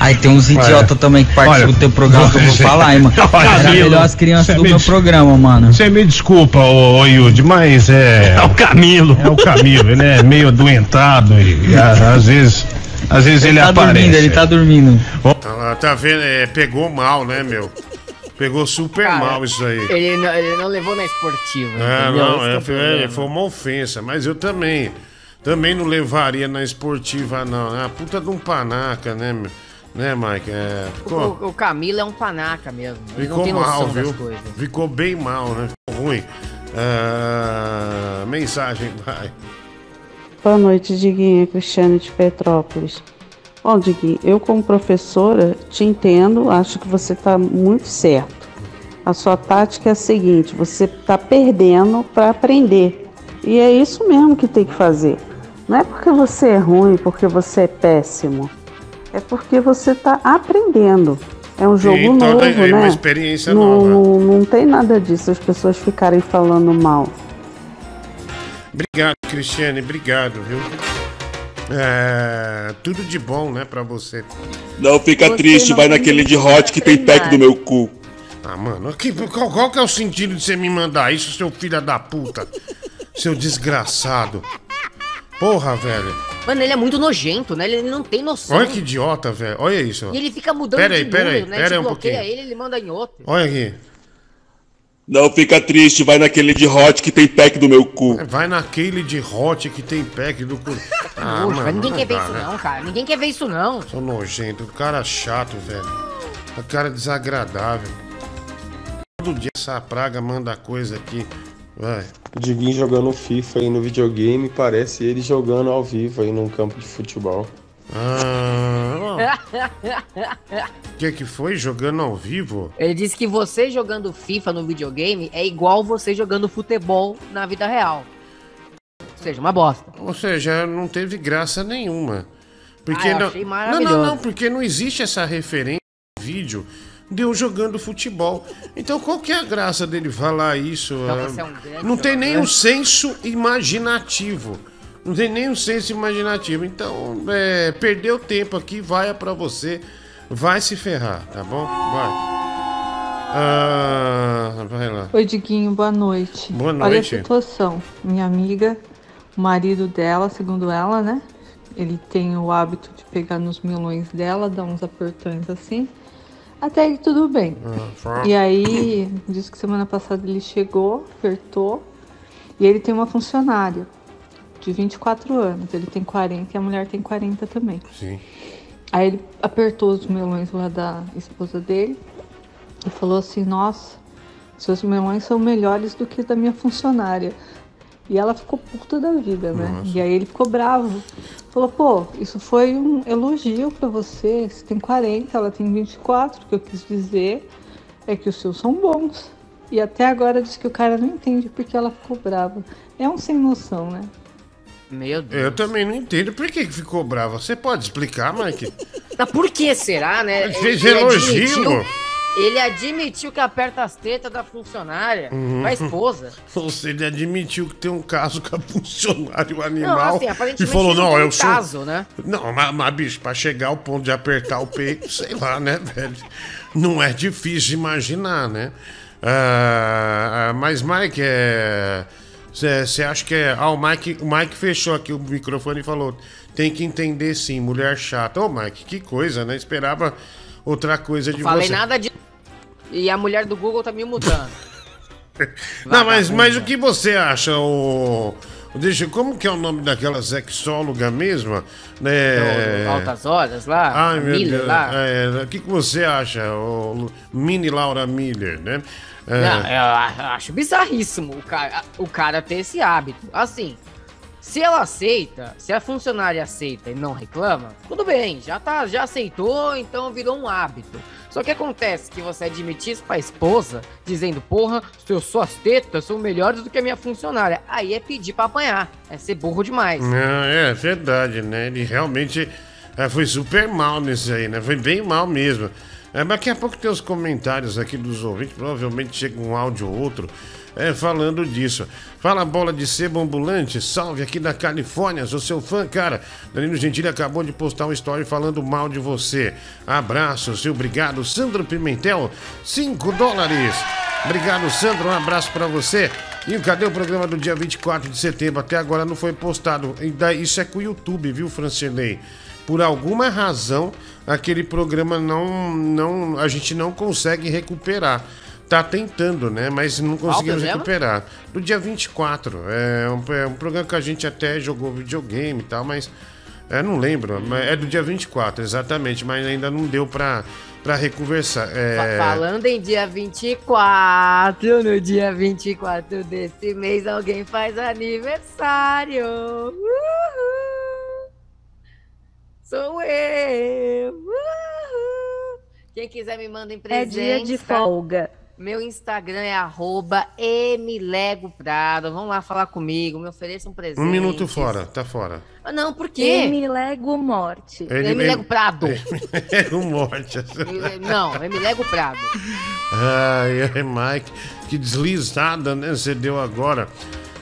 Aí tem uns idiotas também que participam do teu programa que eu vou falar, hein, mano. Olha, Era Camilo, melhor as crianças do me meu des- programa, mano. Você me desculpa, ô, ô Yudi, mas é. É o Camilo. É o Camilo, ele é meio adoentado e, a- às vezes. Às vezes ele, tá aparece. dormindo, ele tá dormindo. Ah, tá vendo? É, pegou mal, né, meu? Pegou super Cara, mal isso aí. Ele não, ele não levou na esportiva. É, entendeu? não, é, foi, problema. foi uma ofensa, mas eu também. Também não levaria na esportiva, não. É a puta de um panaca, né, meu? Né, Mike? É, ficou, O, o Camilo é um panaca mesmo. Ele não ficou tem mal, noção viu? das coisas. Ficou bem mal, né? Ficou ruim. Ah, mensagem, vai. Boa noite, Diguinha, Cristiane de Petrópolis. Bom, Diguinho, eu como professora te entendo, acho que você está muito certo. A sua tática é a seguinte, você está perdendo para aprender. E é isso mesmo que tem que fazer. Não é porque você é ruim, porque você é péssimo. É porque você está aprendendo. É um jogo novo, é né? uma experiência não, nova. Não, não tem nada disso, as pessoas ficarem falando mal. Obrigado, Cristiane, obrigado, viu? É, tudo de bom, né, pra você. Não fica Você triste, não vai naquele de hot que tem pack do meu cu. Ah, mano, que- qual, qual que é o sentido de você me mandar isso, seu filho da puta? seu desgraçado. Porra, velho. Mano, ele é muito nojento, né? Ele não tem noção. Olha que idiota, velho. Olha isso. E ele fica mudando Pera aí, de pera aí, número, né? pera aí um bloqueia pouquinho. ele, ele manda em outro. Olha aqui. Não fica triste, vai naquele de hot que tem pack do meu cu. Vai naquele de hot que tem pack do cu. Ah, Poxa, mano, ninguém quer ver dá, isso né? não, cara. Ninguém quer ver isso não. Sou nojento, cara chato, velho. O cara desagradável. Todo dia essa praga manda coisa aqui. Vai. O Diguinho jogando FIFA aí no videogame, parece ele jogando ao vivo aí num campo de futebol. Ah, o que que foi? Jogando ao vivo? Ele disse que você jogando FIFA no videogame é igual você jogando futebol na vida real. Ou seja, uma bosta. Ou seja, não teve graça nenhuma. Porque Ah, eu não... achei não, não, não, porque não existe essa referência no vídeo de eu jogando futebol. Então qual que é a graça dele falar isso? Então é um não tem nenhum senso imaginativo. Não tem nenhum senso imaginativo. Então, é, perdeu tempo aqui, vai pra você. Vai se ferrar, tá bom? Vai. Ah, vai lá. Oi, Diguinho, boa noite. Boa Olha a noite. situação. Minha amiga, o marido dela, segundo ela, né? Ele tem o hábito de pegar nos milões dela, dar uns apertões assim. Até aí tudo bem. Ah, E aí, disse que semana passada ele chegou, apertou, e ele tem uma funcionária de 24 anos. Ele tem 40 e a mulher tem 40 também. Sim. Aí ele apertou os melões lá da esposa dele e falou assim: Nossa, seus melões são melhores do que da minha funcionária. E ela ficou puta da vida, né? Nossa. E aí ele ficou bravo. Falou: Pô, isso foi um elogio pra você. Você tem 40, ela tem 24. O que eu quis dizer é que os seus são bons. E até agora diz que o cara não entende porque ela ficou brava. É um sem noção, né? Meu Deus. Eu também não entendo por que ficou bravo. Você pode explicar, Mike? Mas por que será, né? Ele fez elogio. Ele admitiu que aperta as tetas da funcionária, Uhum. da esposa. Ou seja, ele admitiu que tem um caso com a funcionário animal. Não, assim, e aparentemente falou, não eu um sou. caso, né? Não, mas, mas, bicho, pra chegar ao ponto de apertar o peito, sei lá, né, velho? Não é difícil de imaginar, né? Ah, mas, Mike, é. Você acha que é. Ah, o Mike, o Mike fechou aqui o microfone e falou: tem que entender sim, mulher chata. Ô, Mike, que coisa, né? Esperava outra coisa de Falei você. nada de. E a mulher do Google tá me mudando. Não, mas, mas o que você acha, o. Deixa, como que é o nome daquela sexóloga mesma? Né? Altas Horas lá? Ai, meu Miller Deus. lá. É, o que, que você acha, o Mini Laura Miller, né? É, Não, eu acho bizarríssimo o cara, o cara ter esse hábito. Assim, se ela aceita, se a funcionária aceita e não reclama, tudo bem, já tá, já aceitou, então virou um hábito. Só que acontece que você admitir isso pra esposa, dizendo, porra, seus suas tetas são melhores do que a minha funcionária. Aí é pedir pra apanhar, é ser burro demais. É verdade, né? Ele realmente é, foi super mal nisso aí, né? Foi bem mal mesmo. É, daqui a pouco tem os comentários aqui dos ouvintes, provavelmente chega um áudio ou outro é, falando disso. Fala bola de sebo ambulante, salve aqui da Califórnia, sou seu fã, cara. Danilo Gentili acabou de postar uma story falando mal de você. Abraço, seu obrigado. Sandro Pimentel, 5 dólares. Obrigado, Sandro, um abraço pra você. E cadê o programa do dia 24 de setembro? Até agora não foi postado. E Isso é com o YouTube, viu, Francilei? Por alguma razão, aquele programa não, não. A gente não consegue recuperar. Tá tentando, né? Mas não conseguimos recuperar. Do dia 24. É um, é um programa que a gente até jogou videogame e tal, mas. É, não lembro. mas É do dia 24, exatamente. Mas ainda não deu pra, pra reconversar. É... Fa- Falando em dia 24, no dia 24 desse mês alguém faz aniversário. Uhul. Sou eu. Uhul. Quem quiser me manda em É presente. dia de tá? folga. Meu Instagram é arroba emilegoprado. Vão lá falar comigo, me ofereçam um presente. Um minuto fora, tá fora. Ah, não, por quê? Emilego Morte. Emilego Prado. Um morte. Não, Emilego Prado. Ai, ai, Mike, que deslizada, né? Você deu agora.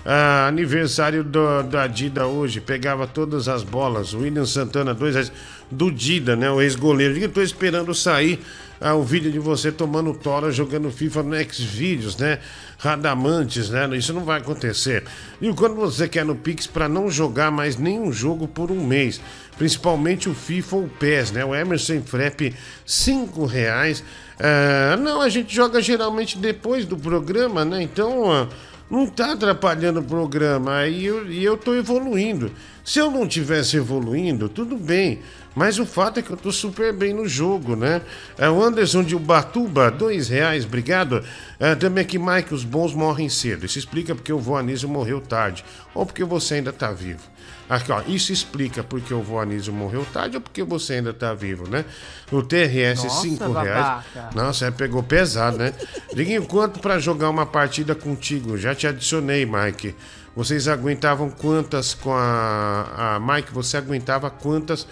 Ah, aniversário do, da Dida hoje, pegava todas as bolas. William Santana, dois reais. Do Dida, né? O ex-goleiro. Eu tô esperando sair ah, o vídeo de você tomando tora jogando FIFA no Xvideos, né? Radamantes, né? Isso não vai acontecer. E quando você quer no Pix para não jogar mais nenhum jogo por um mês, principalmente o FIFA ou o PES, né? O Emerson Frep, cinco reais. Ah, não, a gente joga geralmente depois do programa, né? Então, ah, não tá atrapalhando o programa. Aí eu, e eu tô evoluindo. Se eu não tivesse evoluindo, tudo bem. Mas o fato é que eu tô super bem no jogo, né? É, o Anderson de Ubatuba, dois reais, obrigado. É, também aqui, Mike, os bons morrem cedo. Isso explica porque o vô Anísio morreu tarde. Ou porque você ainda tá vivo. Aqui, ó, isso explica porque o vô Anísio morreu tarde ou porque você ainda tá vivo, né? O TRS, Nossa, 5 reais. Nossa, é, pegou pesado, né? Diguinho, quanto pra jogar uma partida contigo? Já te adicionei, Mike. Vocês aguentavam quantas com a, a Mike? Você aguentava quantas?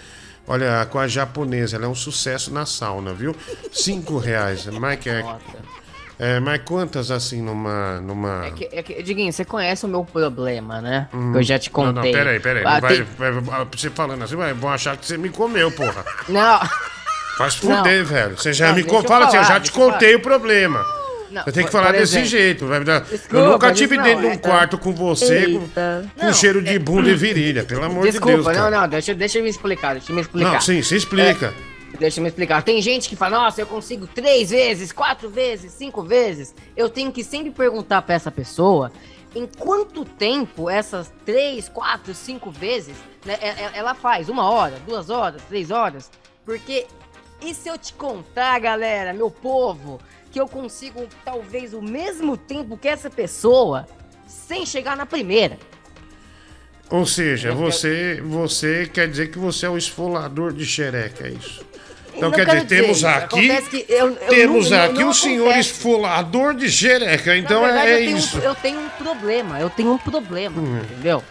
Olha, com a japonesa, ela é um sucesso na sauna, viu? Cinco reais. Mike, é, é, mas quantas assim numa. numa... É que, é que, Diguinho, você conhece o meu problema, né? Hum. Eu já te contei. Não, não, peraí, peraí. Ah, vai, tem- vai- você falando assim, vai, vão achar que você me comeu, porra. Não. Faz fuder, Não. velho. Você já Não, me Fala assim, eu falar, já te contei o problema. Não, Você tem que falar desse jeito. vai dar- eu Desculpa, nunca tive não, dentro de um é- quarto com você com, Eita. com Não, cheiro de bunda e virilha, pelo amor Desculpa, de Deus. não, cara. não, deixa, deixa eu me explicar, deixa eu me explicar. Não, sim, se explica. É, deixa eu me explicar. Tem gente que fala, nossa, eu consigo três vezes, quatro vezes, cinco vezes. Eu tenho que sempre perguntar pra essa pessoa em quanto tempo essas três, quatro, cinco vezes né, é- é- ela faz. Uma hora, duas horas, três horas. Porque e se eu te contar, galera, meu povo, que eu consigo talvez o mesmo tempo que essa pessoa sem chegar na primeira? Ou seja, você, você quer dizer que você é o esfolador de xereca, é isso? Então não quer dizer, temos dizer isso. aqui, eu- eu temos não- não- aqui não o senhor esfolador de xereca, então Na verdade, é, eu tenho, um- isso. eu tenho um problema, eu tenho um problema, Hum. entendeu?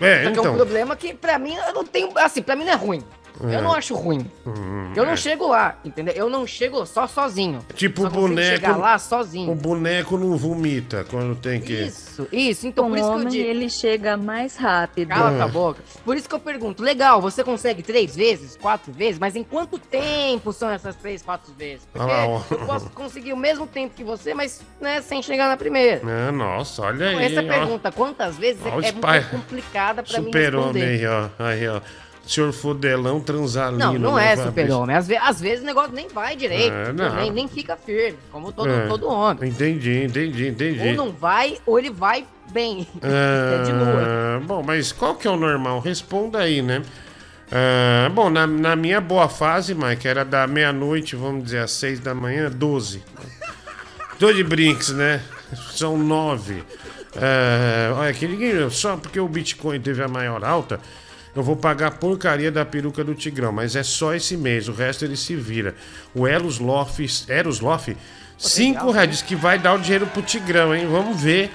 É, Só que é um então. problema que pra mim eu não tenho, assim, pra mim não é ruim. É. Eu não acho ruim. Hum, Eu não é. chego lá, entendeu? Eu não chego só sozinho. Tipo Só o boneco. chegar lá sozinho. O boneco não vomita quando tem que. Isso, isso. Então Com por isso que eu homem, digo. ele chega mais rápido. Cala É. a boca. Por isso que eu pergunto, legal, você consegue três vezes, quatro vezes, mas em quanto tempo são essas três, quatro vezes? Porque Olha lá, ó. eu posso conseguir o mesmo tempo que você, mas né, sem chegar na primeira. É, nossa, olha Então, aí. essa ó. pergunta, quantas vezes, Ó, é, é muito complicada pra mim Super-homem responder. aí, ó. Aí, ó. Senhor Fodelão transalino. Não, não né, é super-homem. Às, ve- às vezes o negócio nem vai direito. É, não. nem, nem fica firme, como todo, É. todo homem. Entendi, entendi, entendi. Ou não vai, ou ele vai bem. Ah, é de lua. Bom, mas qual que é o normal? Responda aí, né? Ah, bom, na, na minha boa fase, Mike, era da meia-noite, vamos dizer, às seis da manhã, 12. Tô de brinks, né? São nove. Ah, olha, que ninguém, só porque o Bitcoin teve a maior alta, eu vou pagar a porcaria da peruca do Tigrão, mas é só esse mês, o resto ele se vira. O Eros Loff, Eros Loff, cinco reais, diz que vai dar o dinheiro pro Tigrão, hein? Vamos ver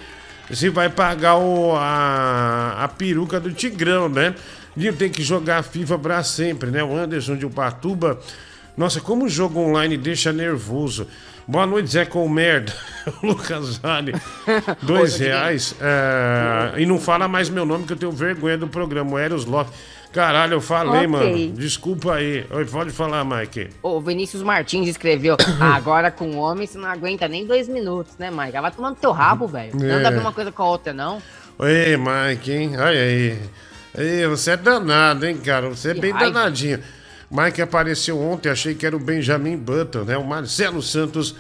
se vai pagar o, a, a peruca do Tigrão, né? Dinho tem que jogar FIFA pra sempre, né? O Anderson de Ubatuba. Nossa, como o jogo online deixa nervoso. Boa noite, Zé com merda. Lucas Vale, dois reais. É, e não fala mais meu nome que eu tenho vergonha do programa. O Eros Love. Caralho, eu falei, Ok. mano. Desculpa aí. Oi, pode falar, Mike. O Vinícius Martins escreveu: "Ah, agora com homem você não aguenta nem dois minutos, né, Mike? Vai tomando teu rabo, velho. Não É. dá pra uma coisa com a outra, não. Oi, Mike, hein? Olha aí. Ei, você é danado, hein, cara? Você é Que bem raiva. danadinho. Mike apareceu ontem, achei que era o Benjamin Button, né? O Marcelo Santos,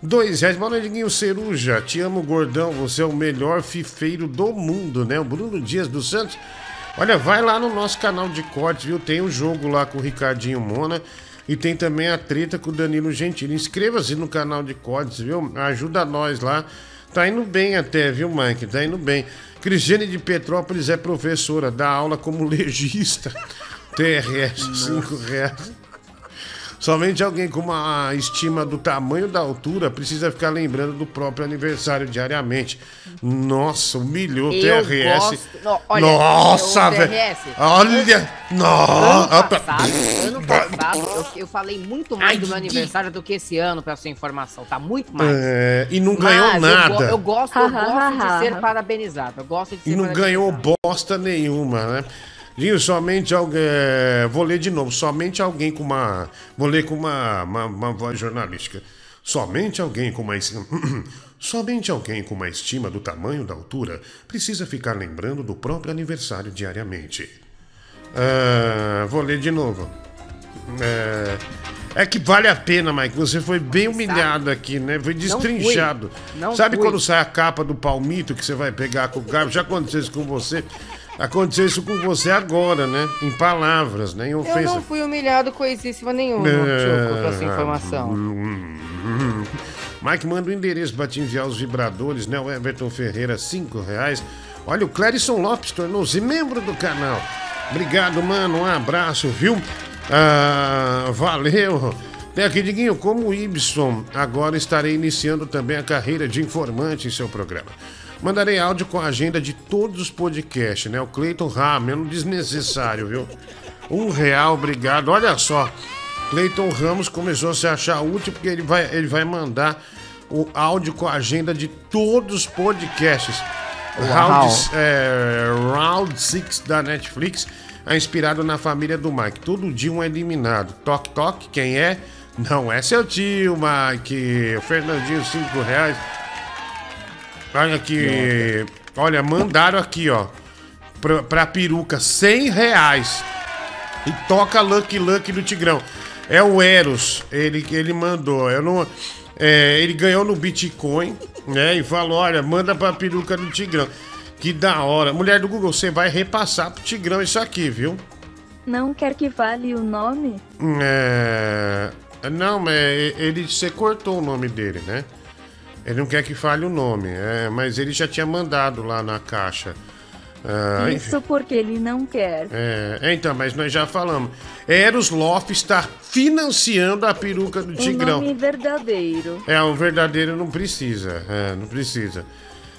dois reais. Boa noite, Ceruja. Te amo, gordão. Você é o melhor fifeiro do mundo, né? O Bruno Dias dos Santos. Olha, vai lá no nosso canal de cortes, viu? Tem o jogo lá com o Ricardinho Mona. E tem também a treta com o Danilo Gentili. Inscreva-se no canal de cortes, viu? Ajuda nós lá. Tá indo bem até, viu, Mike? Tá indo bem. Cristiane de Petrópolis é professora, dá aula como legista. TRS, 5 reais. Somente alguém com uma estima do tamanho da altura precisa ficar lembrando do próprio aniversário diariamente. Nossa, humilhou o Eu TRS. gosto- não, olha, Nossa, velho. TRS, Olha. Ano Nossa. passado, ano passado eu, eu falei muito mais do meu aniversário do que esse ano, pra sua informação. Tá muito mais. É, e não ganhou Mas eu nada. Eu, gosto, eu gosto de ser parabenizado. Eu gosto de ser E não ganhou bosta nenhuma, né? Somente alguém. Vou ler de novo. Somente alguém com uma. Vou ler com uma, uma, uma voz jornalística. Somente alguém com uma. Somente alguém com uma estima do tamanho da altura precisa ficar lembrando do próprio aniversário diariamente. Ah, vou ler de novo. É, é que vale a pena, Mike. Você foi bem humilhado aqui, né? Foi destrinchado. Não Sabe fui. quando sai a capa do palmito que você vai pegar com o garfo? Já aconteceu isso com você? Aconteceu isso com você agora, né? Em palavras, né? Em Eu ofensa. não fui humilhado coisíssima nenhuma, Choco, pra sua informação. Mike, manda o endereço pra te enviar os vibradores, né? O Everton Ferreira, 5 reais. Olha, o Clérison Lopes tornou-se membro do canal. Obrigado, mano. Um abraço, viu? Ah, valeu. Tem aqui, Diguinho, como o Ibson, agora estarei iniciando também a carreira de informante em seu programa. Mandarei áudio com a agenda de todos os podcasts, né? O Cleiton Ramos, desnecessário, viu? Um real, obrigado. Olha só, Cleiton Ramos começou a se achar útil porque ele vai, ele vai mandar o áudio com a agenda de todos os podcasts. Uau. Round, é, Round 6 da Netflix é inspirado na família do Mike. Todo dia um eliminado. Toque, toque, quem é? Não é seu tio, Mike. O Fernandinho, 5 reais. Olha aqui. Olha, mandaram aqui, ó. Pra, pra peruca, 100 reais. E toca Lucky Lucky do Tigrão. É o Eros. Ele, ele mandou. Eu não, é, ele ganhou no Bitcoin, né? E falou: olha, manda pra peruca do Tigrão. Que da hora. Mulher do Google, você vai repassar pro Tigrão isso aqui, viu? Não quer que fale o nome? É... Não, mas ele, você cortou o nome dele, né? Ele não quer que fale o nome, é, mas ele já tinha mandado lá na caixa. Ah. Isso porque ele não quer. É, então, mas nós já falamos. Eros Loft está financiando a peruca do O Tigrão. nome verdadeiro. É, o verdadeiro não precisa. É, não precisa.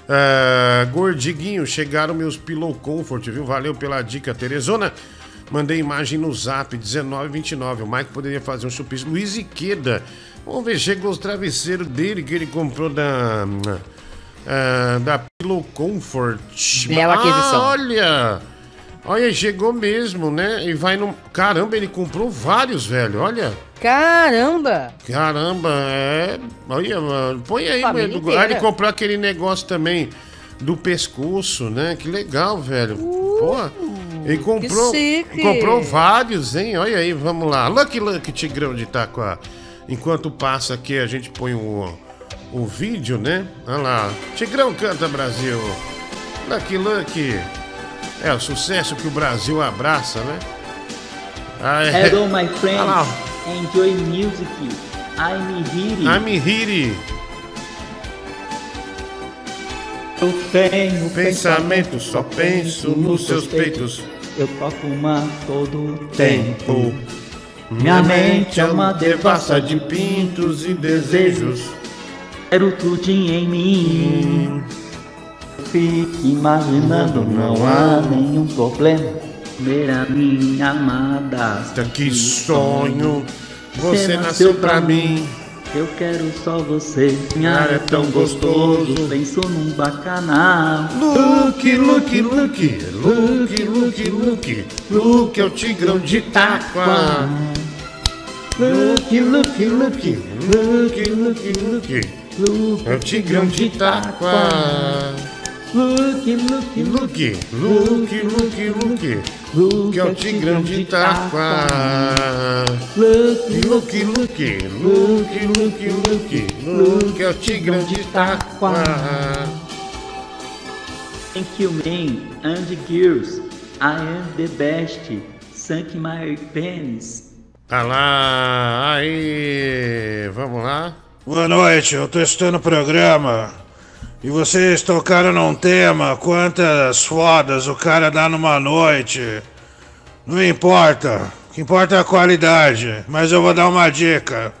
Ah, Gordiguinho, chegaram meus Pillow Comfort, viu? Valeu pela dica, Teresona. Mandei imagem no zap 1929. O Mike poderia fazer um chupisco. Luiz Iqueda. Vamos ver, chegou os travesseiros dele que ele comprou da. ah, da Pillow Comfort. Bela aquisição. Ah, olha! Olha, chegou mesmo, né? E vai no. Caramba, ele comprou vários, velho. Olha. Caramba! Caramba, é. Olha, mano. Põe aí, inteira. Ah, ele comprou aquele negócio também do pescoço, né? Que legal, velho. Porra. Ele comprou. chique. Comprou vários, hein? Olha aí, vamos lá. Lucky Lucky Tigrão de Itaquá. Enquanto passa aqui, a gente põe o, o vídeo, né? Olha lá. Tigrão canta Brasil. Lucky Lucky. É o sucesso que o Brasil abraça, né? Ah, é. Hello, my friends. Olha lá. Enjoy music. I'm here. I'm here. Eu tenho Pensamento, só penso nos seus peitos. Eu toco uma todo Tempo. Minha mente é uma devassa de pintos e desejos. Quero tudinho em mim. Fique imaginando, não há nenhum problema. Ver a minha amada. Que sonho, você nasceu pra mim. Eu quero só você. Minha é tão gostoso. Penso num bacanal. Luke, Luke, Luke, Luke, Luke, Luke, Luke é o tigrão de Itaquá. Luke, Luke, Luke, Luke, Luke, Luke, é o tigrão de Itaquá. Luke, Luke, Luke, Luke, Luke, Luke, Luke é o tigrão de Itaquá. Luke, Luke, Luke, Luke, Luke, Luke, Luke é o tigrão de Itaquá. Thank you, men and girls. I am the best. Sank my penis. Tá lá, aí, vamos lá. Boa noite, eu tô estudando o programa. E vocês tocaram num tema, quantas fodas o cara dá numa noite. Não importa. que importa é a qualidade, mas eu vou dar uma dica.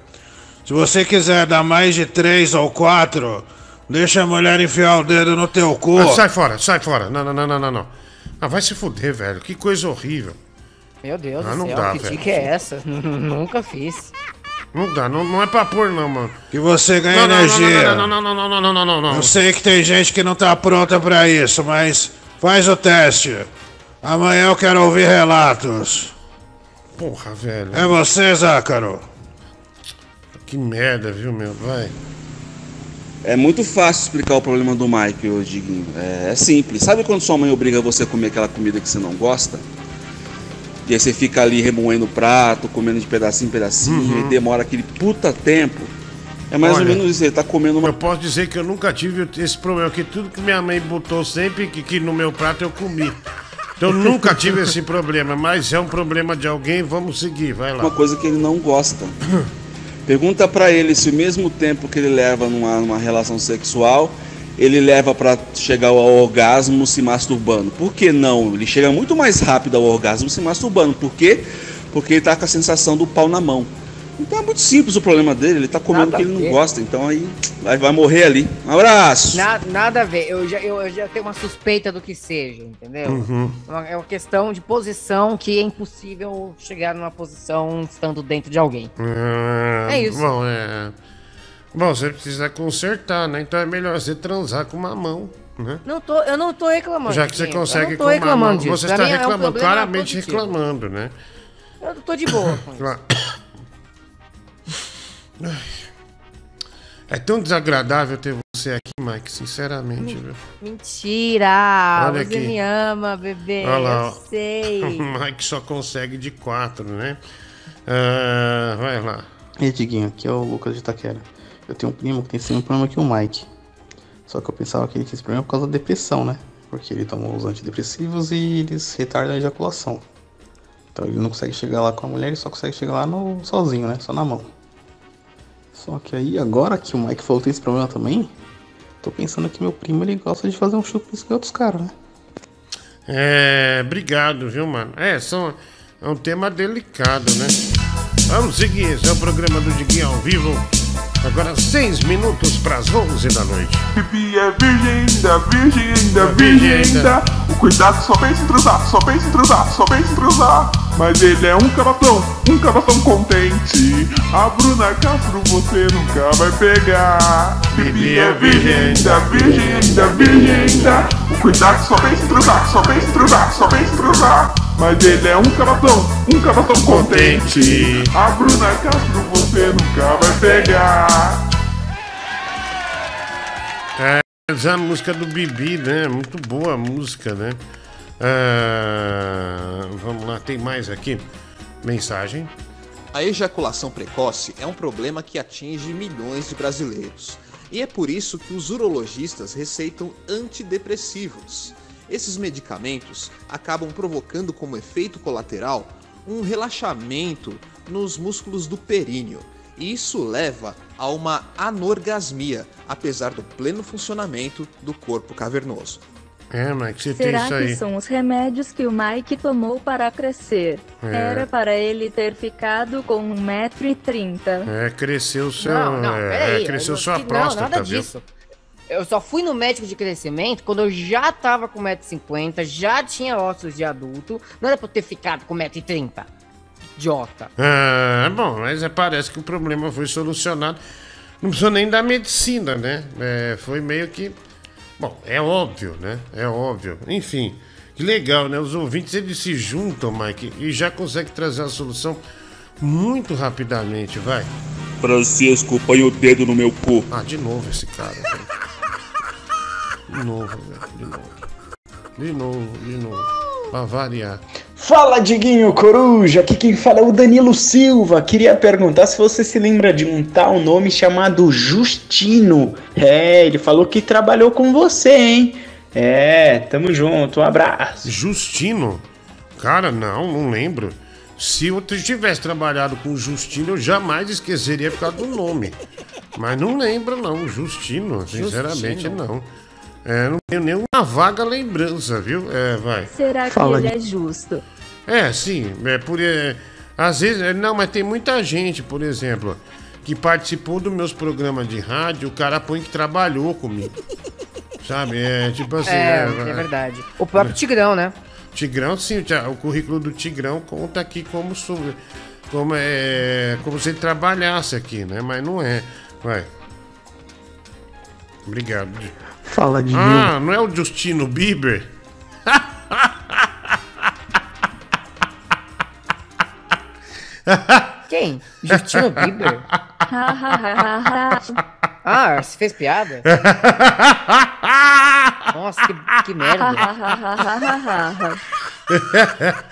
Se você quiser dar mais de três ou quatro, deixa a mulher enfiar o dedo no teu cu. Ah, sai fora, sai fora. Não, não, não, não, não, não. Ah, vai se fuder, velho. Que coisa horrível. Meu Deus Ah, do não céu, dá, que velho. dica é essa? Nunca fiz. Não dá, não, não é pra pôr, não, mano. Que você ganha Não, não, não, energia. Não, não, não, não, não, não, não, não, não. Eu sei que tem gente que não tá pronta pra isso, mas faz o teste. Amanhã eu quero ouvir relatos. Porra, velho. É você, Zácaro? Que merda, viu, meu? Vai. É muito fácil explicar o problema do Mike, ô Diguinho. É, é simples. Sabe quando sua mãe obriga você a comer aquela comida que você não gosta? E aí você fica ali remoendo o prato, comendo de pedacinho em pedacinho, Uhum. e demora aquele puta tempo. É mais Olha, ou menos isso, ele tá comendo uma. Eu posso dizer que eu nunca tive esse problema, que tudo que minha mãe botou sempre que, que no meu prato eu comi. Então eu nunca tive esse problema, mas é um problema de alguém, vamos seguir, vai lá. uma coisa que ele não gosta. Pergunta pra ele se o mesmo tempo que ele leva numa, numa relação sexual, ele leva pra chegar ao orgasmo se masturbando. Por que não? Ele chega muito mais rápido ao orgasmo se masturbando. Por quê? Porque ele tá com a sensação do pau na mão. Então é muito simples o problema dele, ele tá comendo o que ele não gosta, então aí vai, vai morrer ali. Um abraço! Na- nada a ver, eu já, eu, eu já tenho uma suspeita do que seja, entendeu? Uhum. Uma- É uma questão de posição que é impossível chegar numa posição estando dentro de alguém. Ah, É isso. Bom, é. Bom, você precisa consertar, né? Então é melhor você transar com uma mão, né? Não tô, eu não tô reclamando. Já que você consegue eu não com uma reclamando mão, disso. você Pra está mim é um reclamando, claramente positivo. reclamando, né? Eu tô de boa com isso. Claro. É tão desagradável ter você aqui, Mike, sinceramente, viu? Mentira! Olha você aqui. me ama, bebê. Olha lá, eu sei. O Mike só consegue de quatro, né? Ah, vai lá. E aí, Diguinho, aqui é o Lucas de Itaquera. Eu tenho um primo que tem esse mesmo problema que o Mike. Só que eu pensava que ele tinha esse problema por causa da depressão, né? Porque ele toma os antidepressivos e eles retardam a ejaculação. Então ele não consegue chegar lá com a mulher, ele só consegue chegar lá no, sozinho, né? Só na mão. Só que aí, agora que o Mike falou que tem esse problema também, tô pensando que meu primo ele gosta de fazer um chupisco em outros caras, né? É, obrigado, viu, mano? É, são, é um tema delicado, né? Vamos seguir, esse é o programa do Diguinho ao vivo. Agora seis minutos para as 11 da noite. Pipi é virgem ainda, virgem ainda, virgem ainda. O cuidado só pensa em transar, só pensa em transar, só pensa em transar. Mas ele é um cabatão, um cabatão contente. A Bruna Castro você nunca vai pegar. Pipi é virgem ainda, virgem ainda, virgem ainda. O cuidado só pensa em transar, só pensa em transar, só pensa em transar. Mas ele é um cabatão, um cabatão contente. A Bruna Castro você nunca vai pegar. É, essa é a música do Bibi, né? Muito boa a música, né? Ah, vamos lá, tem mais aqui. Mensagem. A ejaculação precoce é um problema que atinge milhões de brasileiros. E é por isso que os urologistas receitam antidepressivos. Esses medicamentos acabam provocando como efeito colateral um relaxamento nos músculos do períneo. E isso leva a uma anorgasmia, apesar do pleno funcionamento do corpo cavernoso. É, Mike, você tem Será isso que aí. são os remédios que o Mike tomou para crescer? É. Era para ele ter ficado com 1,30m. É, cresceu o seu. Não, não, é, peraí. cresceu eu- sua não, próstata, nada viu? disso. Eu só fui no médico de crescimento quando eu já tava com 1,50m, já tinha ossos de adulto. Não era pra eu ter ficado com 1,30m. Idiota. Ah, bom, mas é, parece que o problema foi solucionado. Não precisou nem da medicina, né? É, foi meio que. Bom, é óbvio, né? É óbvio. Enfim, que legal, né? Os ouvintes eles se juntam, Mike, e já conseguem trazer a solução muito rapidamente, vai. Francisco, põe o dedo no meu cu. Ah, de novo esse cara. De novo, velho. De novo. De novo, de novo. Pra variar. Fala, Diguinho Coruja! Aqui quem fala é o Danilo Silva. Queria perguntar se você se lembra de um tal nome chamado Justino. É, ele falou que trabalhou com você, hein? É, tamo junto, um abraço. Justino? Cara, não, não lembro. Se eu tivesse trabalhado com o Justino, eu jamais esqueceria por causa do nome. Mas não lembro, não. Justino, sinceramente, Justino. não. É, não tenho nenhuma vaga lembrança, viu? É, vai. Será que Fala ele de- é justo? É, sim. É por, é, Às vezes, é, não, mas tem muita gente, por exemplo, que participou dos meus programas de rádio, o cara põe que trabalhou comigo. Sabe? É tipo assim. É, né? é verdade. O próprio Tigrão, né? Tigrão, sim, o currículo do Tigrão conta aqui como, como, é, como se ele trabalhasse aqui, né? Mas não é. Vai. Obrigado. Fala, Diguinho. Ah, não é o Justino Bieber? Quem? Justino Bieber? Ah, você fez piada? Nossa, que, que merda.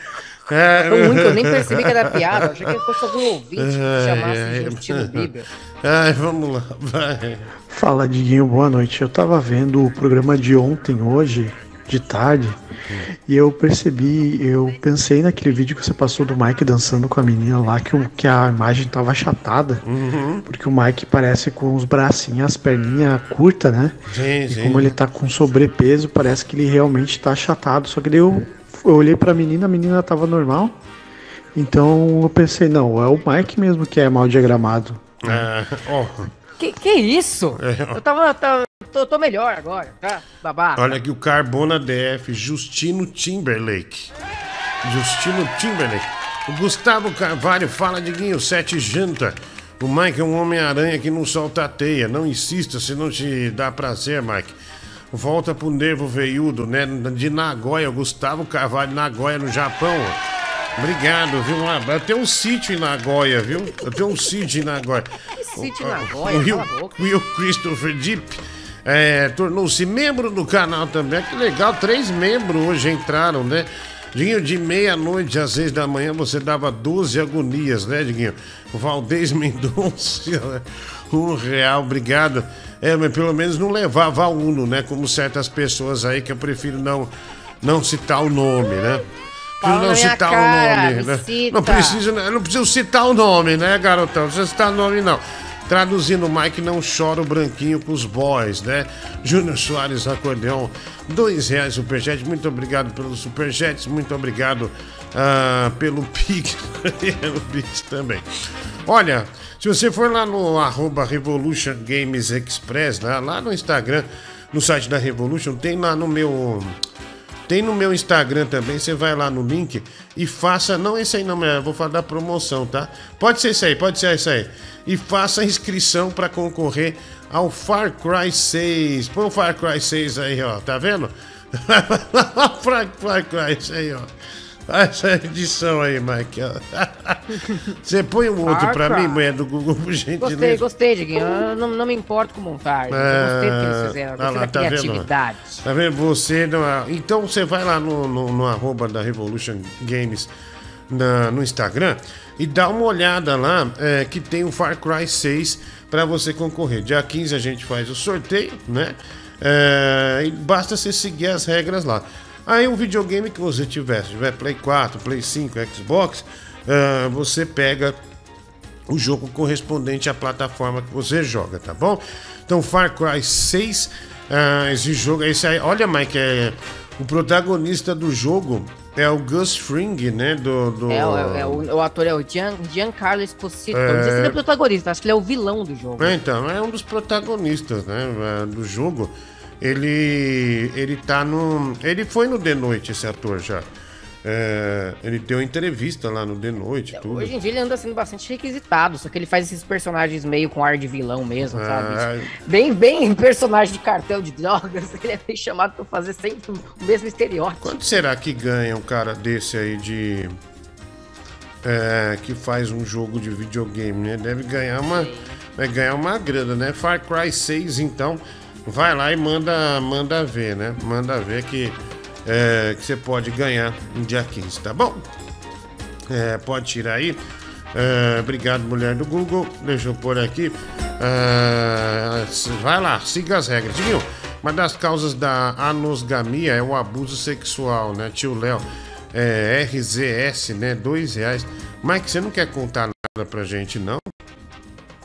É, Tão ruim que eu nem percebi que era piada. Achei que fosse algum ouvinte que chamasse Ai, ai. Justino Bieber. Ai, vamos lá, vai. Fala, Diguinho, boa noite. Eu tava vendo o programa de ontem, hoje, de tarde, e eu percebi, eu pensei naquele vídeo que você passou do Mike dançando com a menina lá, que, o- que a imagem tava achatada, Uhum. porque o Mike parece com os bracinhos, as perninhas curtas, né? Sim, E sim. como ele tá com sobrepeso, parece que ele realmente tá achatado. Só que daí eu, olhei pra menina, a menina tava normal. Então eu pensei, não, é o Mike mesmo que é mal diagramado. Ah, ó, Que, que isso? É, ó. Eu tava. tava tô, tô melhor agora, tá? Babá. Olha aqui o Carbona DF, Justino Timberlake. Justino Timberlake. O Gustavo Carvalho fala, Diguinho, sete janta. O Mike é um Homem-Aranha que não solta a teia. Não insista se não te dá prazer, Mike. Volta pro nervo veiudo, né? De Nagoya, Gustavo Carvalho, Nagoya, no Japão. Obrigado, viu? Um abraço. Eu tenho um sítio em Nagoya, viu? Eu tenho um sítio em Nagoya. Que sítio em Nagoya? O Will, Christopher Deep é, tornou-se membro do canal também. Que legal, três membros hoje entraram, né? Diguinho, de meia-noite às seis da manhã você dava 12 agonias, né, Diguinho? O Valdez Mendonça, um real, obrigado. É, mas pelo menos não levava a Uno, né? Como certas pessoas aí que eu prefiro não, não citar o nome, né? Prefiro não citar cara, o nome, me né? cita. Não preciso, né? não preciso citar o nome, né, garotão? Não precisa citar o nome, não. Traduzindo, Mike não chora o branquinho com os boys, né? Júnior Soares Acordeão, dois reais superchat. Muito obrigado pelos superchats, muito obrigado ah, pelo Pix, pelo Pix também. Olha, se você for lá no arroba Revolution Games Express, lá, lá no Instagram, no site da Revolution, tem lá no meu... Tem no meu Instagram também, você vai lá no link e faça, não esse aí não, eu vou falar da promoção, tá? Pode ser isso aí, pode ser isso aí. E faça a inscrição para concorrer ao Far Cry 6. Põe o Far Cry 6 aí, ó, tá vendo? Far Cry 6 aí, ó. Essa edição aí, Mike. Você põe um outro pra mim, mulher do Google, por gentileza. Gostei, gostei, Diguinho. Eu não, não me importo com montagem. Eu gostei do que eles fizeram. Ah, Gostei lá, da tá vendo? criatividade. Tá vendo? Você não é- Então você vai lá no, no, no arroba da Revolution Games na- no Instagram e dá uma olhada lá é, que tem o Far Cry 6 para você concorrer. Dia 15 a gente faz o sorteio, né? É, e basta você seguir as regras lá. Aí o videogame que você tiver, se tiver Play 4, Play 5, Xbox, é, você pega o jogo correspondente à plataforma que você joga, tá bom? Então, Far Cry 6, ah, esse jogo, esse aí, olha, Mike, é, o protagonista do jogo é o Gus Fring, né? Do, do... É, o- é, o, o ator é o Gian, Giancarlo Esposito. É. Não sei se ele é o protagonista, acho que ele é o vilão do jogo. É, então, é um dos protagonistas, né, do jogo. Ele ele tá no, ele foi no The Noite esse ator já. É, ele deu entrevista lá no The Noite, tudo. Hoje em dia ele anda sendo bastante requisitado, só que ele faz esses personagens meio com ar de vilão mesmo, Ah, sabe? Bem, bem personagem de cartel de drogas. Ele é bem chamado pra fazer sempre o mesmo estereótipo. Quanto será que ganha um cara desse aí de. é, que faz um jogo de videogame, né? Deve ganhar uma. Vai ganhar uma grana, né? Far Cry 6, então. Vai lá e manda, manda ver, né? Manda ver que, é, que você pode ganhar no dia 15, tá bom? É, pode tirar aí. É, obrigado, mulher do Google. Deixa eu pôr aqui. É, vai lá, siga as regras. Tio, uma das causas da anosgamia é o abuso sexual, né, tio Léo? É, RZS, né? Dois reais. Mike, você não quer contar nada pra gente, não?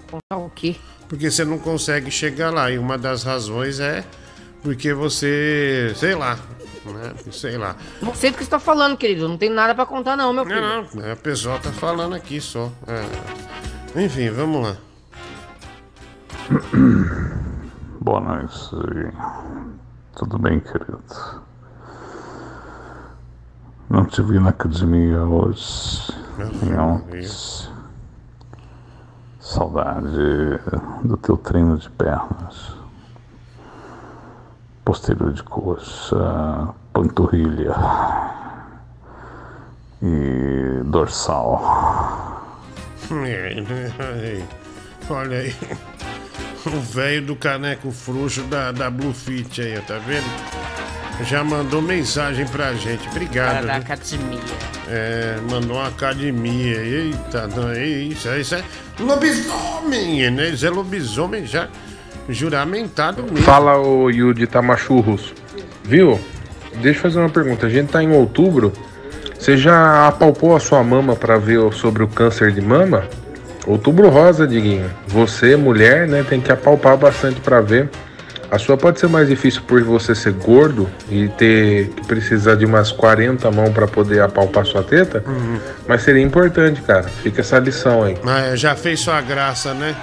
Contar o quê? Porque você não consegue chegar lá. E uma das razões é porque você, sei lá, né? Sei lá. Não sei do que você tá falando, querido. Não tem nada pra contar, não, meu filho. Não, não, o pessoal tá falando aqui só. É. Enfim, vamos lá. Boa noite. Tudo bem, querido? Não te vi na academia hoje. Ontem. Saudade do teu treino de pernas. Posterior de coxa, panturrilha e dorsal. Olha aí. O velho do caneco frouxo da, da Bluefit aí, ó, tá vendo? Já mandou mensagem pra gente. Obrigado. Cara da academia. É, mandou uma academia. Eita, não, é isso, é isso é lobisomem, né? Isso é lobisomem já juramentado mesmo. Fala o Yudi Tamachurros. Viu? Deixa eu fazer uma pergunta. A gente tá em outubro. Você já apalpou a sua mama pra ver sobre o câncer de mama? Outubro rosa, Diguinho. Você, mulher, né, tem que apalpar bastante pra ver. A sua pode ser mais difícil por você ser gordo e ter que precisar de umas 40 mãos pra poder apalpar sua teta, Uhum. mas seria importante, cara. Fica essa lição aí. Ah, é, já fez sua graça, né?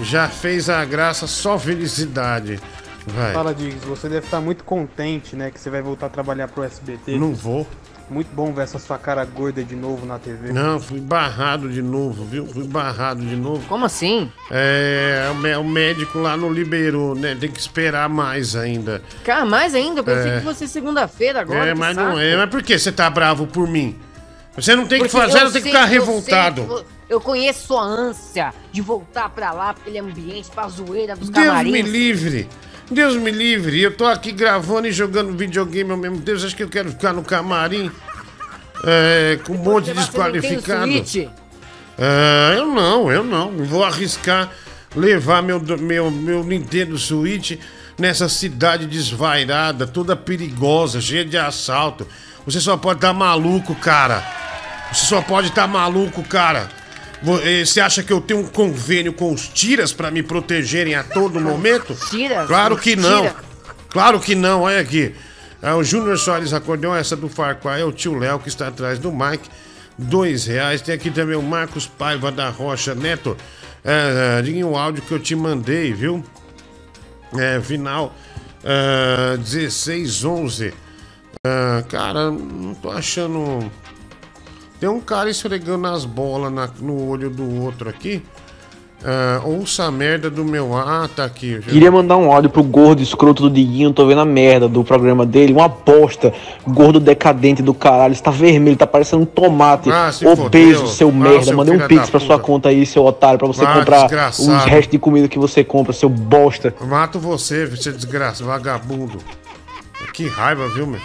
Já fez a graça, só felicidade. Vai. Fala, Diggs, você deve estar muito contente, né? Que você vai voltar a trabalhar pro SBT. Não vou. Muito bom ver essa sua cara gorda de novo na TV. Não, fui barrado de novo, viu? Fui barrado de novo. Como assim? É, o mé- o médico lá não liberou, né? Tem que esperar mais ainda. Cara, mais ainda, eu pensei É. que fosse segunda-feira agora. é, que mas saco. não é. Mas por que você tá bravo por mim? Você não tem que Porque fazer, eu não tem que ficar eu revoltado. que vo- Eu conheço sua ânsia de voltar pra lá, pra aquele ambiente, pra zoeira dos Deus camarins. me livre. Deus me livre. Eu tô aqui gravando e jogando videogame ao mesmo tempo. Acha que eu quero ficar no camarim? É, com um monte de desqualificado. Switch? Ah, eu não, eu não. Vou arriscar levar meu, meu, meu Nintendo Switch nessa cidade desvairada, toda perigosa, cheia de assalto. Você só pode estar maluco, cara. Você só pode estar maluco, cara. Eh, Você acha que eu tenho um convênio com os tiras pra me protegerem a todo momento? Tiras? Claro que não. Tira. Claro que não, olha aqui. É o Júnior Soares Acordeão, essa do Farquhar é o tio Léo que está atrás do Mike. Dois reais. Tem aqui também o Marcos Paiva da Rocha Neto. É, é, o áudio que eu te mandei, viu? É, final é, 1611. É, cara, não tô achando. Tem um cara esfregando as bolas na- no olho do outro aqui. É, ouça a merda do meu. Ah, tá aqui. Queria mandar um áudio pro gordo escroto do Diguinho, tô vendo a merda do programa dele, uma aposta. Gordo decadente do caralho, está vermelho, tá parecendo um tomate. Ah, Obeso, seu Ah, merda. seu Mandei um pix pra sua conta aí, seu otário, pra você Ah, comprar desgraçado. os restos de comida que você compra, seu bosta. Mato você, você desgraça, vagabundo. Que raiva, viu, meu?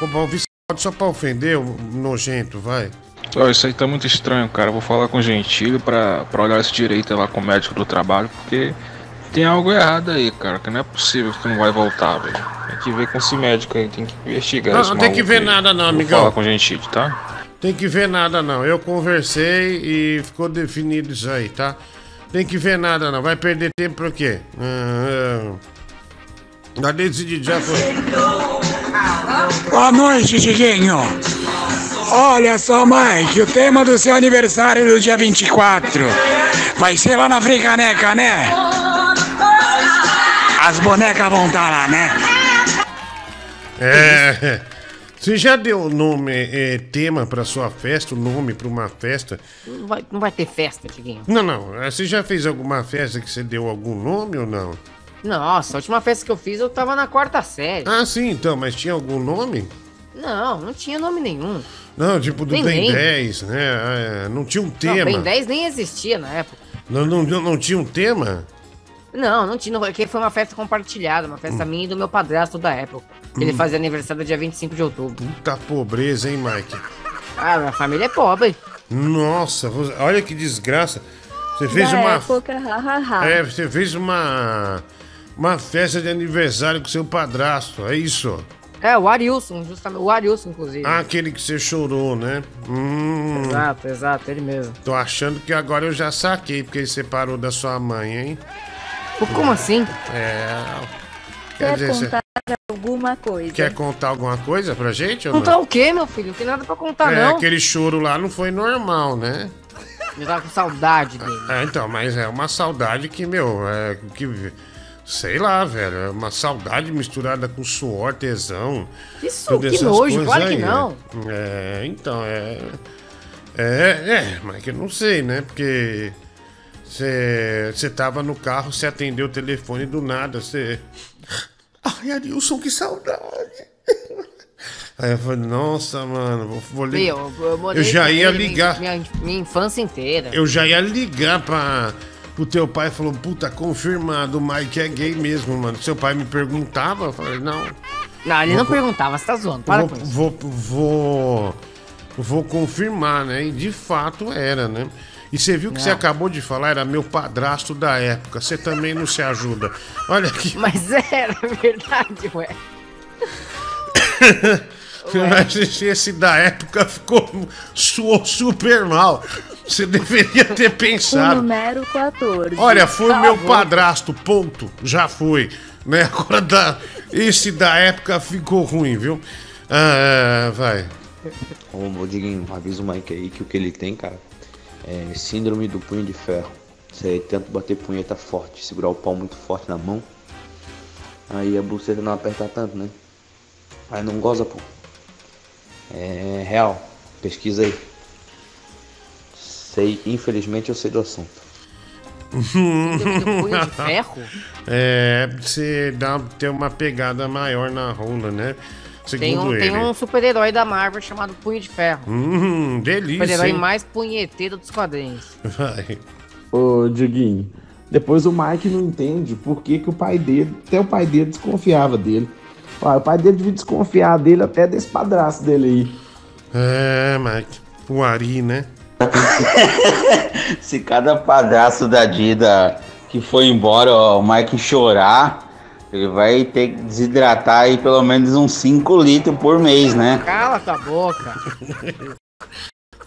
Pô, o vice só pra ofender, o nojento, vai. Ó, isso aí tá muito estranho, cara. Vou falar com o Gentili pra, pra olhar esse direito lá com o médico do trabalho, porque tem algo errado aí, cara. Que não é possível que não vai voltar, velho. Tem que ver com esse médico aí, tem que investigar Não, esse não tem que ver aí. nada não, Vou amigão. falar com o Gentili, tá? Tem que ver nada não. Eu conversei e ficou definido isso aí, tá? Tem que ver nada não. Vai perder tempo pra quê? Ah. Já decidi, já foi. Boa noite, Diguinho. Olha só, Mike, o tema do seu aniversário do dia 24 vai ser lá na Fricaneca, né? As bonecas vão estar lá, né? É. Você já deu o nome, é, tema pra sua festa, o nome pra uma festa? Não vai, não vai ter festa, Tiguinho. Não, não. é, Você já fez alguma festa que você deu algum nome ou não? Nossa, a última festa que eu fiz eu tava na quarta série. Ah, sim, então, mas tinha algum nome? Não, não tinha nome nenhum. Não, tipo do Nem Ben lembro. 10, né? É, não tinha um Não, tema. Ben 10 nem existia na época. Não, não, não, não tinha um tema? Não, não tinha. não- Porque foi uma festa compartilhada, uma festa minha e do meu padrasto da época. Ele Hum. fazia aniversário dia 25 de outubro. Puta pobreza, hein, Mike? Ah, minha família é pobre. Nossa, olha que desgraça. Você fez Da uma. época, hahaha. É, você fez uma. Uma festa de aniversário com seu padrasto, é isso? É, o Arilson, justamente. O Arilson, inclusive. Ah, aquele que você chorou, né? Hum. Exato, exato, ele mesmo. Tô achando que agora eu já saquei porque ele separou da sua mãe, hein? Pô, Como assim? É. Quer Quer dizer, você- contar alguma coisa. Quer contar alguma coisa pra gente? ou Contar não? o quê, meu filho? Não tem nada pra contar, é, não. aquele choro lá não foi normal, né? Eu tava com saudade dele. É, então, mas é uma saudade que, meu, é que. Sei lá, velho. É uma saudade misturada com suor, tesão. Que todas que nojo, claro que aí, né? não. É, então, é. É, é, mas que eu não sei, né? Porque. Você tava no carro, você atendeu o telefone do nada, você. Ai, Arilson, que saudade! Aí eu falei, nossa, mano, vou, vou ligar. Meu, eu, Eu já ia ligar. Minha, minha infância inteira. Eu já ia ligar pra, pro teu pai falou, puta, confirmado, o Mike é gay mesmo, mano. Seu pai me perguntava, eu falei, não. Não, ele Vou não perguntava, você tá zoando. Para vou, com isso. vou, vou, vou confirmar, né? E de fato era, né? E você viu que você Não. acabou de falar, era meu padrasto da época. Você também não se ajuda. Olha aqui. Mas era verdade, ué. Mas esse- esse da época ficou. suou super mal. Você deveria ter O pensado. número 14. Olha, foi Cala meu padrasto, ponto. Já foi. Né? Agora da, esse da época ficou ruim, viu? Ah, vai. Ô, ô Diguinho, avisa o Mike aí que o que ele tem, cara, é síndrome do punho de ferro. Você tenta bater punheta forte, segurar o pau muito forte na mão. Aí a buceta não aperta tanto, né? Aí não goza, pô. É real. Pesquisa aí. Sei, infelizmente eu sei do assunto. punho de ferro? É, você dá, ter uma pegada maior na rola, né? Segundo Tem um, ele. tem um super-herói da Marvel chamado Punho de Ferro. Hum, delícia. super-herói hein? mais punheteiro dos quadrinhos. Vai. Ô, Diguinho, depois o Mike não entende por que, que o pai dele, até o pai dele desconfiava dele. Ó, o pai dele devia desconfiar dele até desse padrasto dele aí. É, Mike. O Ari, né? Se cada padrasto da Dida que foi embora, ó, o Mike chorar, ele vai ter que desidratar aí pelo menos uns 5 litros por mês, né? Cala tua boca.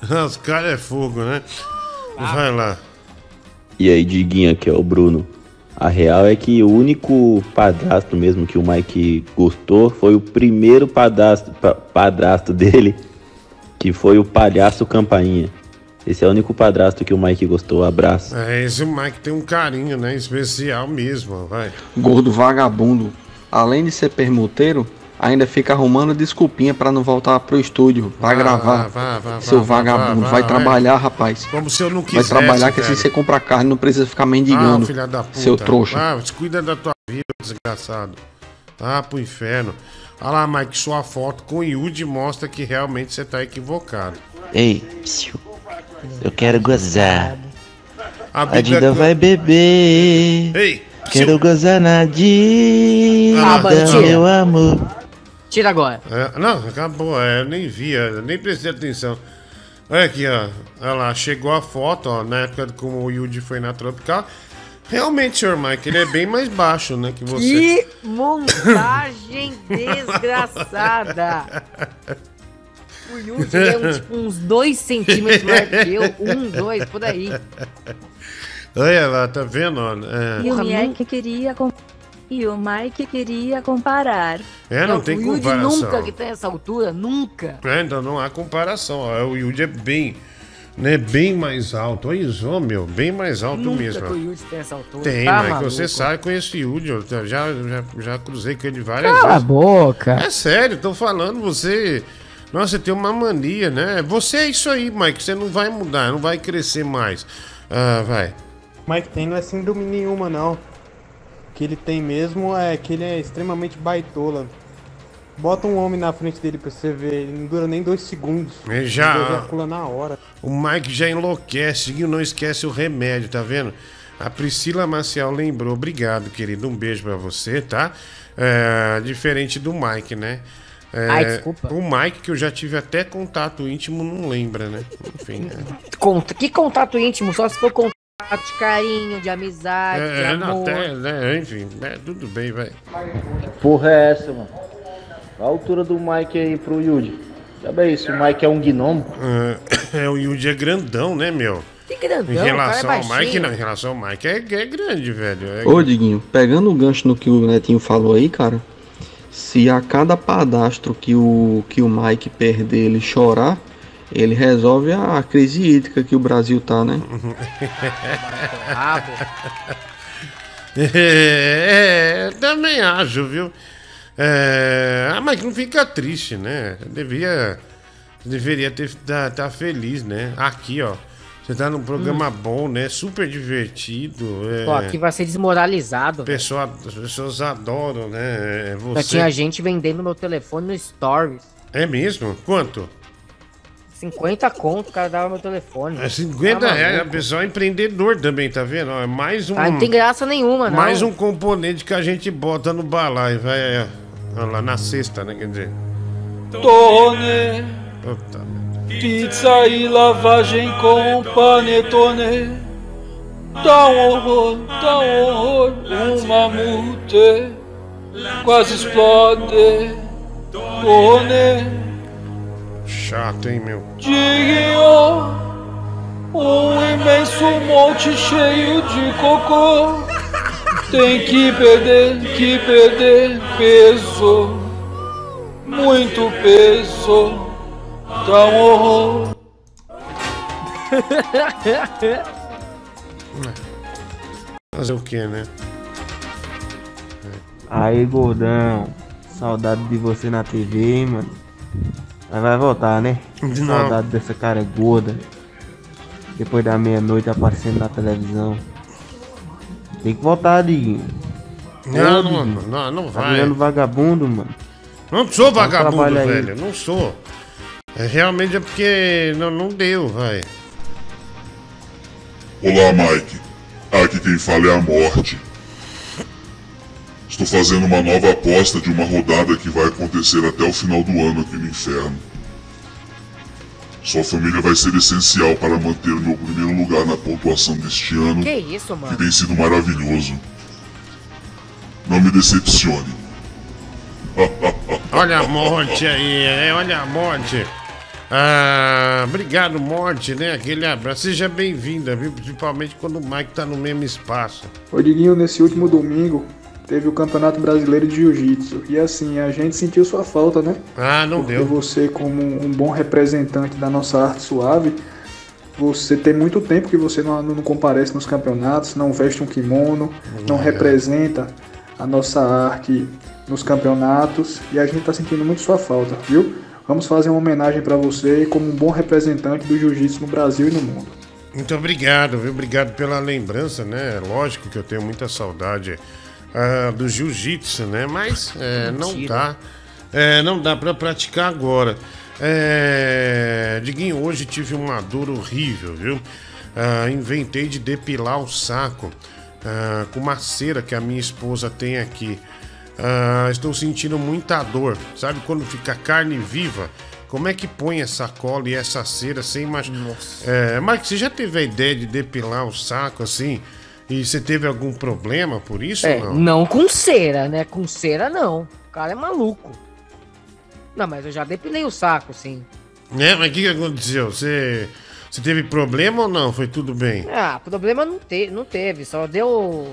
Os caras é fogo, né? Vai lá. E aí, Diguinho, aqui é o Bruno. A real é que o único padrasto mesmo que o Mike gostou foi o primeiro padrasto, pa- padrasto dele, que foi o palhaço Campainha. Esse é o único padrasto que o Mike gostou. Abraço. É, esse Mike tem um carinho, né? Especial mesmo, vai. Gordo vagabundo. Além de ser permuteiro, ainda fica arrumando desculpinha pra não voltar pro estúdio. Vai Vá, gravar. vá, vá, Seu vá, vagabundo. vai vai. trabalhar, rapaz. Como se eu não Vai quisesse, trabalhar que velho. se você comprar carne não precisa ficar Ah, mendigando. filha da puta. Seu trouxa. Ah, cuida da tua vida, desgraçado. Ah, pro inferno. Olha lá, Mike, sua foto com o Yudi mostra que realmente você tá equivocado. Ei, psiu. Eu quero gozar. A A co- vai beber. Ei, Quero gozar na Dida, Ah, meu amor. Tira agora. É, não, acabou, é, eu nem vi, eu nem prestei atenção. Olha aqui, ó. Olha lá, chegou a foto, ó, na época como o Yudi foi na Tropical. Realmente, senhor Mike, ele é bem mais baixo, né, que você. Que montagem desgraçada. O Yuji é tipo, uns 2 centímetros maior que eu. Um, dois, por aí. Olha lá, tá vendo? É, E o Mike queria com- e o Mike queria comparar. é não tem o Yuji comparação. nunca que tem essa altura, nunca. É, então não há comparação. O Yudi é bem, né, bem mais alto. Olha isso, ó, meu, bem mais alto nunca mesmo. que o. Yuji tem essa altura. Tem, tá Mike, maluco? você sabe, conheço o Yudi, eu já, já, já cruzei com ele várias Cala a vezes. boca. É sério, tô falando, você. Nossa, você tem uma mania, né? Você é isso aí, Mike. Você não vai mudar, não vai crescer mais. Ah, vai. Mike tem não é síndrome nenhuma, não. O que ele tem mesmo é que ele é extremamente baitola. Bota um homem na frente dele pra você ver, ele não dura nem dois segundos. Ele já- Ele ejacula na hora. O Mike já enlouquece e não esquece o remédio, tá vendo? A Priscila Maciel lembrou. Obrigado, querido. Um beijo pra você, tá? É, diferente do Mike, né? É, Ai, desculpa. O Mike, que eu já tive até contato íntimo, não lembra, né? Enfim. é. Que contato íntimo? Só se for contato de carinho, de amizade, de É, amor. até, né? Enfim, é, tudo bem, vai. Porra é essa, mano? A altura do Mike aí pro Yuji. Já bem isso, o Mike é um gnomo. É, é, o Yuji é grandão, né, meu? Que grandão, Em o cara é relação ao baixinho. Mike, não. Em relação ao Mike, é, é grande, velho. É Ô, Diguinho, pegando o gancho no que o Netinho falou aí, cara, Se a cada padastro que o, que o Mike perder ele chorar, ele resolve a crise hídrica que o Brasil tá, né? É, também acho, viu? É, ah, mas não fica triste, né? Devia, deveria ter tá, tá feliz, né? Aqui, ó. Você tá num programa bom, né? Super divertido. É, Pô, aqui vai ser desmoralizado. pessoa, as pessoas adoram, né? É, Já Você... tinha gente vendendo meu telefone no Stories. É mesmo? Quanto? 50 conto, o cara dava meu telefone. É 50 Tá reais. O maluco. pessoal é empreendedor também, tá vendo? É mais um. Ah, não tem graça nenhuma, não. Mais um componente que a gente bota no balaio, vai. é, Olha lá, na sexta, né? Quer dizer. Tone, Puta. Pizza e lavagem com panetone. Dá um horror, dá um horror, um mamute quase explode. Tone, Chato, hein, meu? Diguinho, um imenso monte cheio de cocô. Tem que perder, que perder peso, muito peso. Dá um horror. Fazer o que, né? Aí, gordão. Saudade de você na TV, hein, mano. Mas vai voltar, né? Não. Saudade dessa cara gorda. Depois da meia-noite aparecendo na televisão. Tem que voltar, Diguinho. Não, Ô, não, Diguinho. não, não Tá vai. virando vagabundo, mano. Não sou vagabundo, velho. Não sou. É, realmente é porque não, não deu, vai. Olá, Mike. Aqui quem fala é a morte. Estou fazendo uma nova aposta de uma rodada que vai acontecer até o final do ano aqui no inferno. Sua família vai ser essencial para manter o meu primeiro lugar na pontuação deste ano, Que isso, que mano? tem sido maravilhoso. Não me decepcione. Olha a morte aí, é, olha a morte. Ah, obrigado, morte, né? Aquele abraço. Seja bem-vinda, viu? Principalmente quando o Mike tá no mesmo espaço. Ô Diguinho, nesse último domingo teve o Campeonato Brasileiro de Jiu-Jitsu. E assim, a gente sentiu sua falta, né? Ah, não Porque deu. você, como um bom representante da nossa arte suave, você tem muito tempo que você não, não comparece nos campeonatos, não veste um kimono, não representa a nossa arte nos campeonatos. E a gente tá sentindo muito sua falta, viu? Vamos fazer uma homenagem para você como um bom representante do jiu-jitsu no Brasil e no mundo. Muito obrigado, viu? Obrigado pela lembrança, né? Lógico que eu tenho muita saudade ah, do jiu-jitsu, né? Mas é, não dá. é, não dá pra praticar agora. É, Diguinho, hoje tive uma dor horrível, viu? Ah, inventei de depilar o saco ah, com uma cera que a minha esposa tem aqui. Ah, estou sentindo muita dor. Sabe quando fica carne viva? Como é que põe essa cola e essa cera sem machucar? É, Mike, você já teve a ideia de depilar o saco assim? E você teve algum problema por isso É, ou não? não com cera, né? Com cera não. O cara é maluco. Não, mas eu já depilei o saco, sim. É, mas o que, que aconteceu? Você, você teve problema ou não? Foi tudo bem? Ah, problema não, te, não teve, só deu.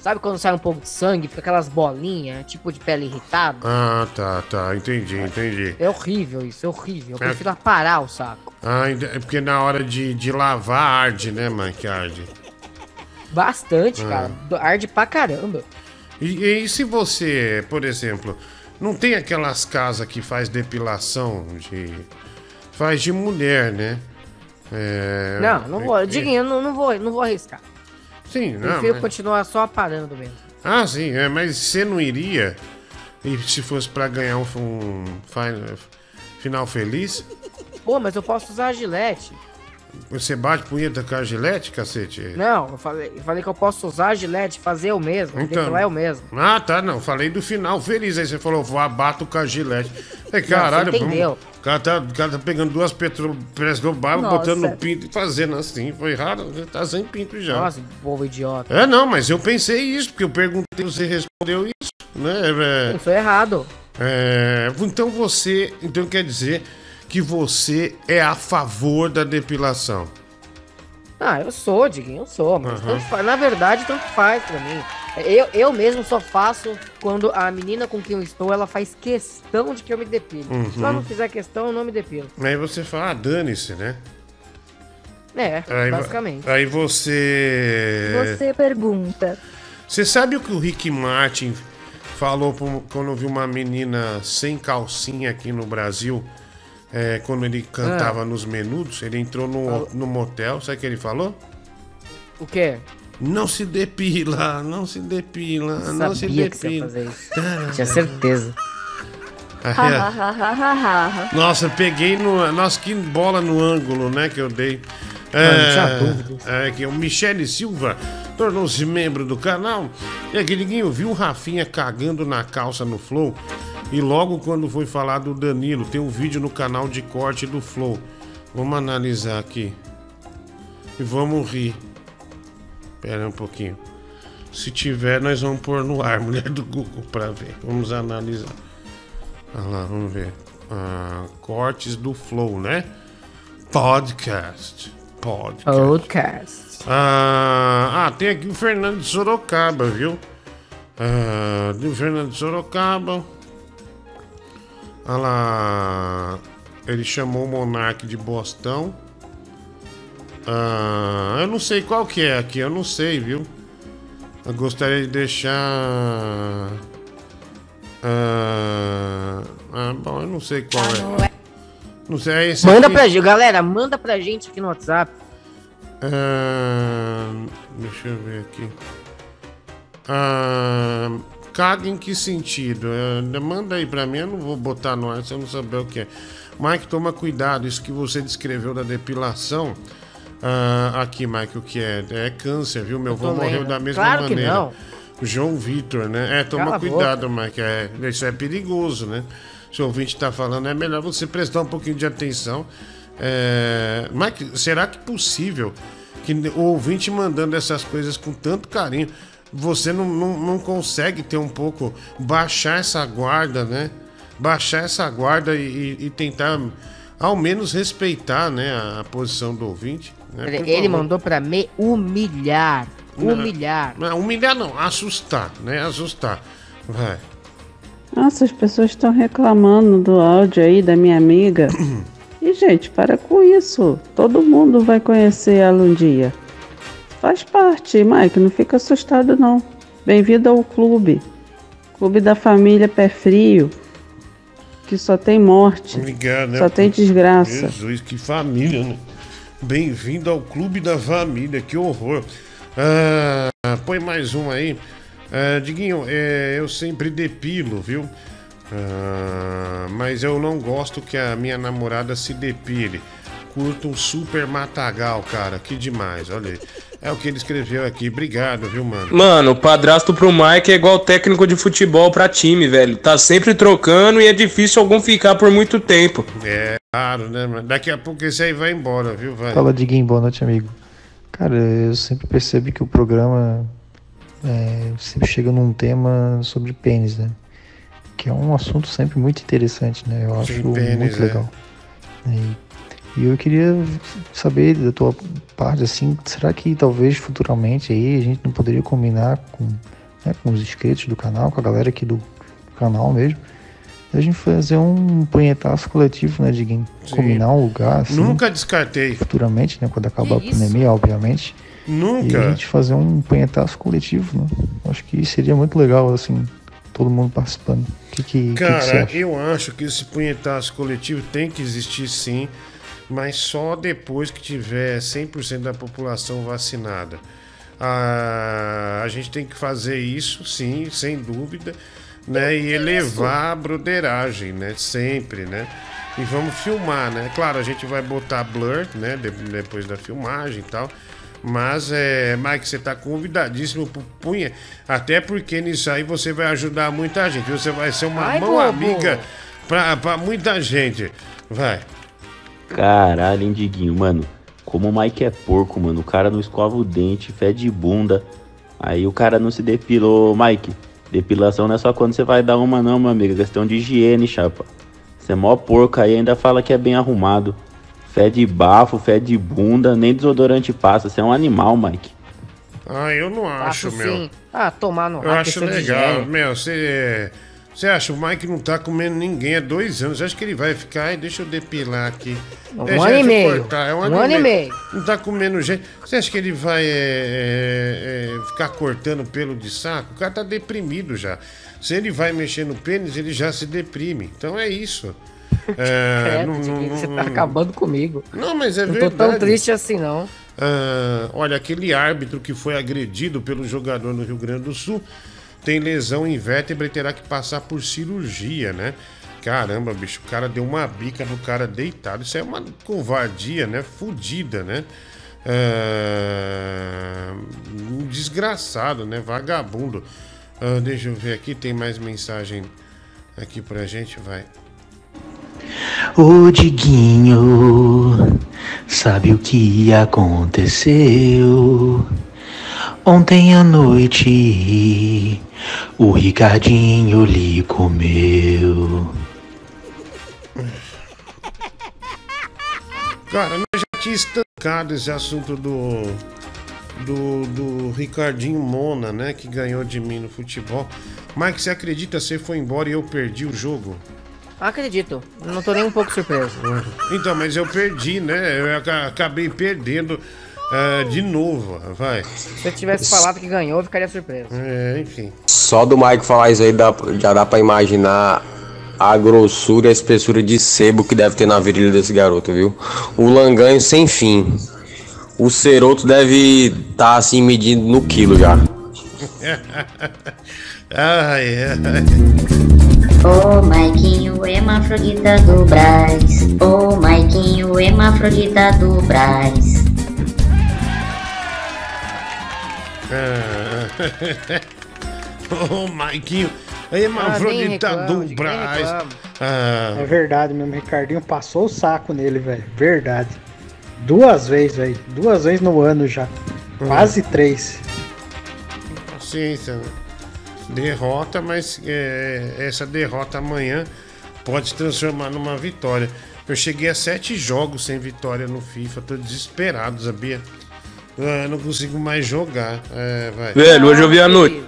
Sabe quando sai um pouco de sangue, fica aquelas bolinhas, tipo de pele irritada? Ah, tá, tá. Entendi, entendi. É horrível isso, é horrível. Eu É. prefiro aparar o saco. Ah, é porque na hora de, de lavar arde, né, mãe? Que arde. Bastante, Ah. cara. Arde pra caramba. E, e se você, por exemplo, não tem aquelas casas que faz depilação de. faz de mulher, né? É, não, não vou. é- Diguinho, eu não, não vou, não vou arriscar. Sim, não. Prefiro mas- continuar só aparando mesmo. Ah, sim, é, mas você não iria. E se fosse pra ganhar um, um fi- final feliz, Pô, mas eu posso usar a gilete. Você bate punheta com a gilete, cacete? Não, eu falei, eu falei que eu posso usar a gilete, fazer eu mesmo. Então. Depilar eu mesmo. Ah, tá, não. Falei do final feliz. Aí você falou, vou abato com a gilete. É, Não, caralho, você entendeu. vamos- o cara, tá, o cara tá pegando duas petro, barba, Nossa. botando no pinto e fazendo assim. Foi raro, tá sem pinto já. Nossa, povo idiota. É, não, mas eu pensei isso, porque eu perguntei, você respondeu isso, né? É, Isso é errado. é, então você, então quer dizer que você é a favor da depilação. Ah, eu sou, Diguinho, eu sou, mas tanto faz- na verdade, tanto faz pra mim. Eu, eu mesmo só faço quando a menina com quem eu estou, ela faz questão de que eu me depile. Uhum. Se ela não fizer questão, eu não me depilo. Aí você fala, ah, dane-se, né? É, Aí, basicamente. Aí você. Você pergunta. Você sabe o que o Rick Martin falou quando viu uma menina sem calcinha aqui no Brasil? É, quando ele cantava Ah. nos menudos, ele entrou no, no motel, sabe o que ele falou? O quê? Não se depila, não se depila, Eu não se sabia que você ia depila. Tinha certeza. Nossa, peguei no. Nossa, que bola no ângulo, né? Que eu dei. não tinha dúvidas. é que o Michele Silva tornou-se membro do canal. E aqui ninguém viu o Rafinha cagando na calça no Flow. E logo quando foi falar do Danilo, tem um vídeo no canal de corte do Flow. Vamos analisar aqui. E vamos rir. Pera um pouquinho. Se tiver, nós vamos pôr no ar, mulher do Google, pra ver. Vamos analisar. Olha lá, vamos ver. Ah, cortes do Flow, né? Podcast. Podcast. Podcast. Ah, ah, tem aqui o Fernando de Sorocaba, viu? Ah, do Fernando de Sorocaba. Olha lá. Ele chamou o Monark de Bostão. Ah, eu não sei qual que é aqui, eu não sei, viu? Eu gostaria de deixar. Ah, ah, bom, eu não sei qual é. Não sei, é esse Manda aqui. pra gente, galera, manda pra gente aqui no WhatsApp. Ah, deixa eu ver aqui. Ah, caga em que sentido? Ah, manda aí pra mim, eu não vou botar no ar se eu não saber o que é. Mike, toma cuidado, isso que você descreveu da depilação. Ah, aqui, Mike, o que é? É câncer, viu? Meu avô morreu da mesma Claro que maneira. não. O João Vitor, né? É, toma Cala cuidado, Mike. É, isso é perigoso, né? Se o ouvinte tá falando, é melhor você prestar um pouquinho de atenção. É... Mike, será que é possível que o ouvinte mandando essas coisas com tanto carinho, você não, não, não consegue ter um pouco, baixar essa guarda, né? Baixar essa guarda e, e- e tentar, ao menos, respeitar né, a, a posição do ouvinte. né? Ele favor. mandou pra me humilhar. Não. Humilhar. Não, humilhar não, assustar, né? Assustar. Vai. Nossa, as pessoas estão reclamando do áudio aí da minha amiga. E, gente, para com isso. Todo mundo vai conhecer ela um dia. Faz parte, Mike, não fica assustado não. Bem-vindo ao clube. Clube da família Pé Frio. Que só tem morte. Obrigado, né? Só tem desgraça. Jesus, que família, né? Bem-vindo ao Clube da Família, que horror. Ah, põe mais um aí. Ah, Diguinho, é, eu sempre depilo, viu? Ah, mas eu não gosto que a minha namorada se depile. Curto um super matagal, cara. Que demais, olha aí. É o que ele escreveu aqui. Obrigado, viu, mano? Mano, o padrasto pro Mike é igual técnico de futebol pra time, velho. Tá sempre trocando e é difícil algum ficar por muito tempo. É, claro, né, mano? Daqui a pouco esse aí vai embora, viu? Vai. Fala, Diguinho, boa noite, amigo. Cara, eu sempre percebo que o programa é, sempre chega num tema sobre pênis, né? Que é um assunto sempre muito interessante, né? Eu acho pênis, muito é. legal. E, e eu queria saber da tua parte, assim, será que talvez futuramente aí a gente não poderia combinar com, né, com os inscritos do canal, com a galera aqui do canal mesmo, a gente fazer um punhetaço coletivo, né, Diguinho? Sim. Combinar um lugar, assim, Nunca descartei. futuramente, né, quando acabar a Que isso? pandemia, obviamente. Nunca. E a gente fazer um punhetaço coletivo, né? Acho que seria muito legal, assim, todo mundo participando. O que, que, que, que você Cara, acha? eu acho que esse punhetaço coletivo tem que existir sim, mas só depois que tiver 100% da população vacinada. Ah, a gente tem que fazer isso, sim, sem dúvida, né? E elevar a broderagem, né? Sempre, né? E vamos filmar, né? Claro, a gente vai botar blur, né? de- depois da filmagem e tal. Mas, é, Mike, você tá convidadíssimo pro Punha. Até porque nisso aí você vai ajudar muita gente. Você vai ser uma Ai, mão bobo. amiga pra muita gente. Vai. Caralho, hein, Diguinho, mano. Como o Mike é porco, mano. O cara não escova o dente, fede bunda. Aí o cara não se depilou. Mike, depilação não é só quando você vai dar uma, não, meu amigo. É questão de higiene, chapa. Você é mó porco aí, ainda fala que é bem arrumado. Fede bafo, fede bunda, nem desodorante passa. Você é um animal, Mike. Ah, eu não acho, Faço meu. sim. Ah, tomar no Eu acho legal, meu. Você. Você acha, o Mike não tá comendo ninguém há dois anos. Acho que ele vai ficar. Ai, deixa eu depilar aqui. Um Deixa ano e meio. cortar, é um, Um ano, ano e meio. Não tá comendo gente. Você acha que ele vai é, é, é, ficar cortando pelo de saco? O cara tá deprimido já. Se ele vai mexer no pênis, ele já se deprime. Então é isso. É, Credo, não- não- você não- tá acabando comigo. Não, mas é não verdade. tô tão triste assim, não. Ah, olha, aquele árbitro que foi agredido pelo jogador no Rio Grande do Sul tem lesão em vértebra e terá que passar por cirurgia, né? Caramba, bicho, o cara deu uma bica no cara deitado. Isso é uma covardia, né? Fudida, né? Um desgraçado, né? Vagabundo. Ah, deixa eu ver aqui, tem mais mensagem aqui pra gente, vai. Ô Diguinho, sabe o que aconteceu? Ontem à noite, o Ricardinho lhe comeu. Cara, nós já tinha estancado esse assunto do, do, do Ricardinho Mona, né? Que ganhou de mim no futebol. Mike, você acredita que você foi embora e eu perdi o jogo? Acredito, não tô nem um pouco surpreso. Então, mas eu perdi, né? Eu aca- acabei perdendo ah, de novo, vai. Se eu tivesse falado que ganhou, eu ficaria surpreso. É, enfim. Só do Mike falar isso aí dá, já dá pra imaginar a grossura e a espessura de sebo que deve ter na virilha desse garoto, viu? O langanho sem fim. O ceroto deve estar assim medindo no quilo já. ai, ai. Ô Maiquinho, hermafrodita do Brás. Ô Maiquinho, hermafrodita do Brás. Ô, Maiquinho, aí, nem Mafrodita reclamo, do Brás. Ah, É verdade mesmo, Ricardinho passou o saco nele, velho. Verdade. Duas vezes, velho. Duas vezes no ano já. Quase três. paciência. né? Derrota, mas é, essa derrota amanhã pode se transformar numa vitória. Eu cheguei a sete jogos sem vitória no FIFA, tô desesperado, sabia? Ah, não consigo mais jogar. É, vai. Velho, hoje eu vi a noite.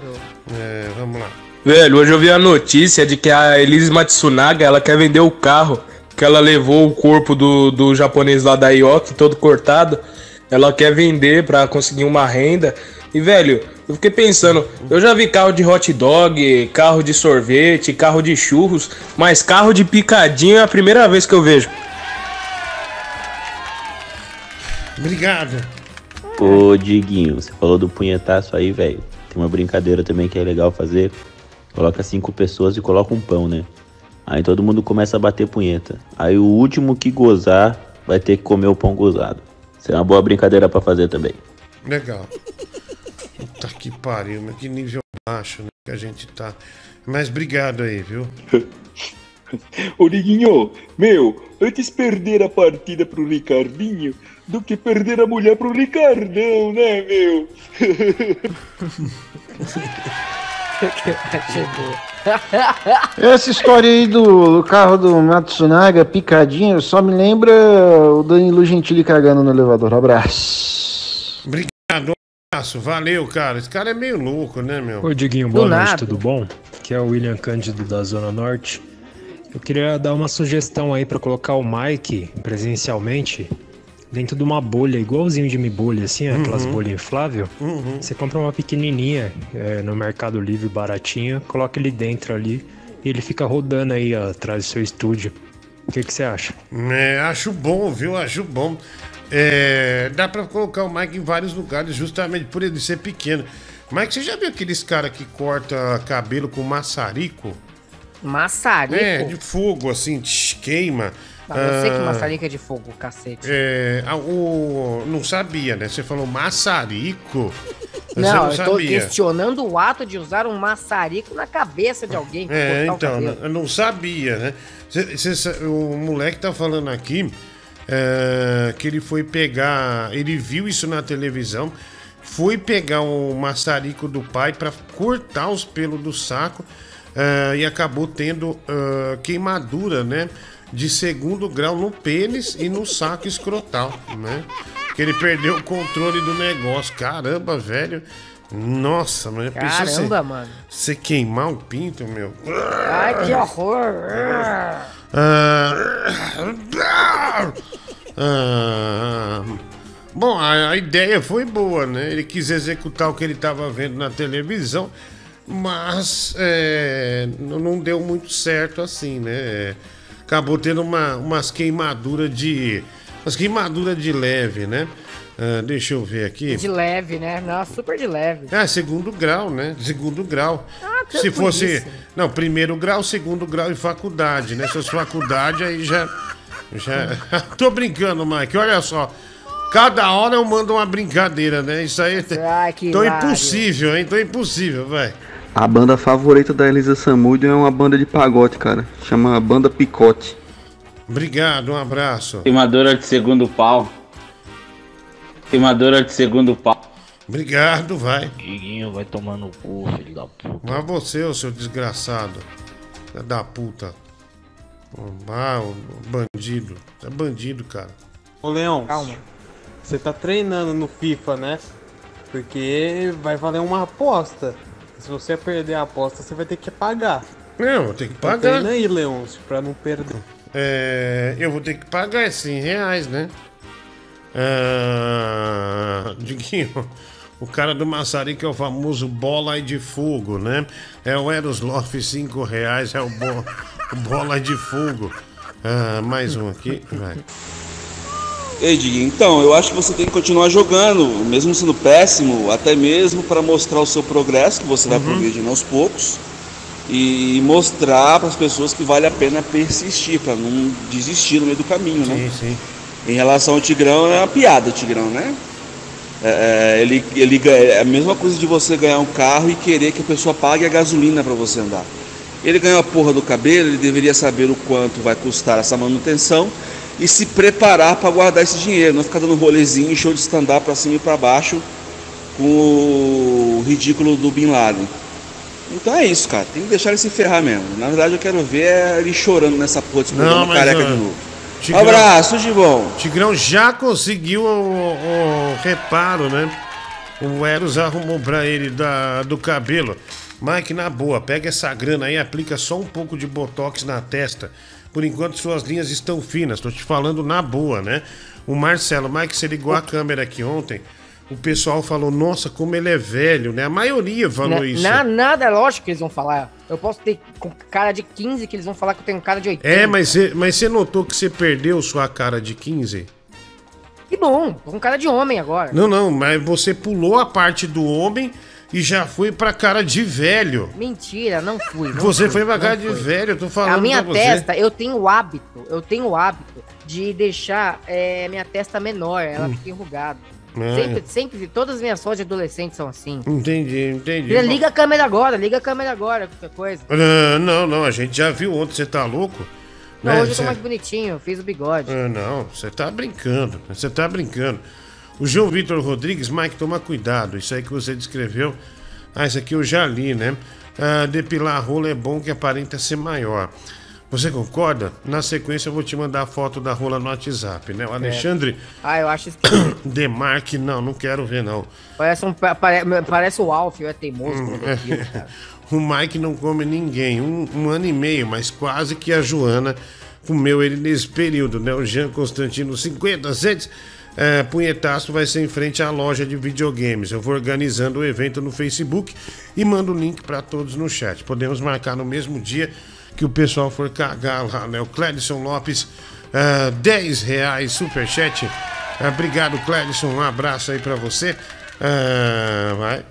É, vamos lá. Velho, hoje eu vi a notícia de que a Elise Matsunaga ela quer vender o carro que ela levou o corpo do, do japonês lá da Ioki todo cortado. Ela quer vender pra conseguir uma renda. E, velho, eu fiquei pensando, eu já vi carro de hot dog, carro de sorvete, carro de churros, mas carro de picadinho é a primeira vez que eu vejo. Obrigado. Ô Diguinho, você falou do punhetaço aí, velho. Tem uma brincadeira também que é legal fazer. Coloca cinco pessoas e coloca um pão, né? Aí todo mundo começa a bater punheta. Aí o último que gozar vai ter que comer o pão gozado. Isso é uma boa brincadeira pra fazer também. Legal. Puta que pariu, mas que nível baixo né, que a gente tá. Mas obrigado aí, viu? Ô Diguinho, meu, antes perder a partida pro Ricardinho do que perder a mulher pro Ricardão, né, meu? Essa história aí do, do carro do Matsunaga picadinho só me lembra o Danilo Gentili cagando no elevador. Abraço. Obrigado, abraço, valeu, cara. Esse cara é meio louco, né, meu? Oi, Diguinho, boa noite, tudo bom? Aqui é o William Cândido da Zona Norte. Eu queria dar uma sugestão aí pra colocar o Mike presencialmente dentro de uma bolha, igualzinho de mi bolha, assim, aquelas Uhum. bolhas inflável. Uhum. Você compra uma pequenininha é, no Mercado Livre, baratinha, coloca ele dentro ali e ele fica rodando aí ó, atrás do seu estúdio. O que que você acha? É, acho bom, viu? Acho bom. É, dá pra colocar o Mike em vários lugares, justamente por ele ser pequeno. Mike, você já viu aqueles caras que corta cabelo com maçarico? Maçarico? É, de fogo, assim, tch, queima. Ah, eu sei que Ah, maçarico é de fogo, cacete. É, ah, o, não sabia, né? Você falou maçarico. Você Não, eu tô questionando o ato de usar um maçarico na cabeça de alguém É, então, eu não sabia, né? Cê- cê o moleque tá falando aqui é, que ele foi pegar. Ele viu isso na televisão, foi pegar o maçarico do pai pra cortar os pelos do saco é, e acabou tendo é, queimadura, né? De segundo grau no pênis e no saco escrotal, né? que ele perdeu o controle do negócio. Caramba, velho. Nossa, você- Caramba, mano. Você queimar o pinto, meu. Ai, que horror. Ah, ah, bom, a, a ideia foi boa, né? Ele quis executar o que ele estava vendo na televisão, mas é, não deu muito certo assim, né? Acabou tendo uma, umas queimaduras de. Umas queimaduras de leve, né? Ah, deixa eu ver aqui. De leve, né? Nossa, super de leve. É, segundo grau, né? Segundo grau. Ah, Se tanto fosse. isso. Não, primeiro grau, segundo grau e faculdade, né? Se fosse faculdade, aí já. já... Tô brincando, Mike. Olha só. Cada hora eu mando uma brincadeira, né? Isso aí. Ai, que Tô hilário. impossível, hein? Tô impossível, vai. A banda favorita da Elisa Samudio é uma banda de pagode, cara. Chama Banda Picote. Obrigado, um abraço. Queimadora de segundo pau. Queimadora de segundo pau. Obrigado, vai. Diguinho vai tomar no cu, filho da puta. Mas você, ô seu desgraçado. Filha Da puta. Ah, o bandido. É bandido, cara. Ô Leão, Calma. você tá treinando no FIFA, né? Porque vai valer uma aposta. Se você perder a aposta, você vai ter que pagar. Não, vou ter que Então pagar. treina aí, Leôncio, pra não perder. É, eu vou ter que pagar 100 reais, né? Ah, Diguinho, o cara do Maçarico é o famoso bola de fogo, né? É o Eros Loff, 5 reais, é o, bo, o bola de fogo. Ah, mais um aqui, vai. Ei, Diguinho, então, eu acho que você tem que continuar jogando, mesmo sendo péssimo, até mesmo para mostrar o seu progresso, que você vai progredindo aos poucos, e mostrar para as pessoas que vale a pena persistir, para não desistir no meio do caminho, né? Sim, sim. Em relação ao Tigrão, é uma piada o Tigrão, né? É, é, ele, ele é a mesma coisa de você ganhar um carro e querer que a pessoa pague a gasolina para você andar. Ele ganhou a porra do cabelo, ele deveria saber o quanto vai custar essa manutenção e se preparar para guardar esse dinheiro, não ficar dando rolezinho, show de stand-up para cima e para baixo com o ridículo do Bin Laden. Então é isso, cara, tem que deixar ele se ferrar mesmo. Na verdade, eu quero ver ele chorando nessa porra, se Não, mas, careca ó, de novo. Tigrão- Abraço, bom. Tigrão já conseguiu o, o reparo, né? O Eros arrumou pra ele da, do cabelo. Mike, na boa, pega essa grana aí, aplica só um pouco de botox na testa. Por enquanto suas linhas estão finas, tô te falando na boa, né? O Marcelo, Mike, você ligou a câmera aqui ontem. O pessoal falou, nossa, como ele é velho, né? A maioria falou Na- isso. na- nada, é lógico que eles vão falar. Eu posso ter com cara de 15 que eles vão falar que eu tenho cara de 80. É, mas você, mas você notou que você perdeu sua cara de 15? Que bom, tô com cara de homem agora. Não, não, mas você pulou a parte do homem e já foi pra cara de velho. Mentira, não fui. não Você fui, foi pra não cara de fui. velho, eu tô falando A minha testa, eu tenho o hábito, eu tenho o hábito de deixar é, minha testa menor, ela Hum. fica enrugada. Ah, Sempre, sempre, todas as minhas fotos de adolescente são assim. Entendi, entendi. Liga, a câmera agora, liga a câmera agora, qualquer coisa. Ah, não, não, a gente já viu ontem, você tá louco? Não, Né, hoje eu tô cê- mais bonitinho, fiz o bigode. Ah, não, você tá brincando, você tá brincando. O João Vitor Rodrigues, Mike, toma cuidado, isso aí que você descreveu. Ah, isso aqui eu já li, né? Ah, depilar a rola é bom que aparenta ser maior. Você concorda? Na sequência eu vou te mandar a foto da rola no WhatsApp, né? O Alexandre Ah, eu acho esquisito. Demarque, não, não quero ver, não. Parece, um, pa- pare- parece o Alf, é teimoso. tiro, cara. o Mike não come ninguém. Um, um ano e meio, mas quase que a Joana comeu ele nesse período, né? O Jean Constantino, 50 centes. É, punhetaço vai ser em frente à loja de videogames. Eu vou organizando o evento no Facebook e mando o link para todos no chat. Podemos marcar no mesmo dia que o pessoal for cagar lá, né? O Cledson Lopes, ah, 10 reais, superchat. Ah, obrigado, Cledson. Um abraço aí para você. Ah, vai.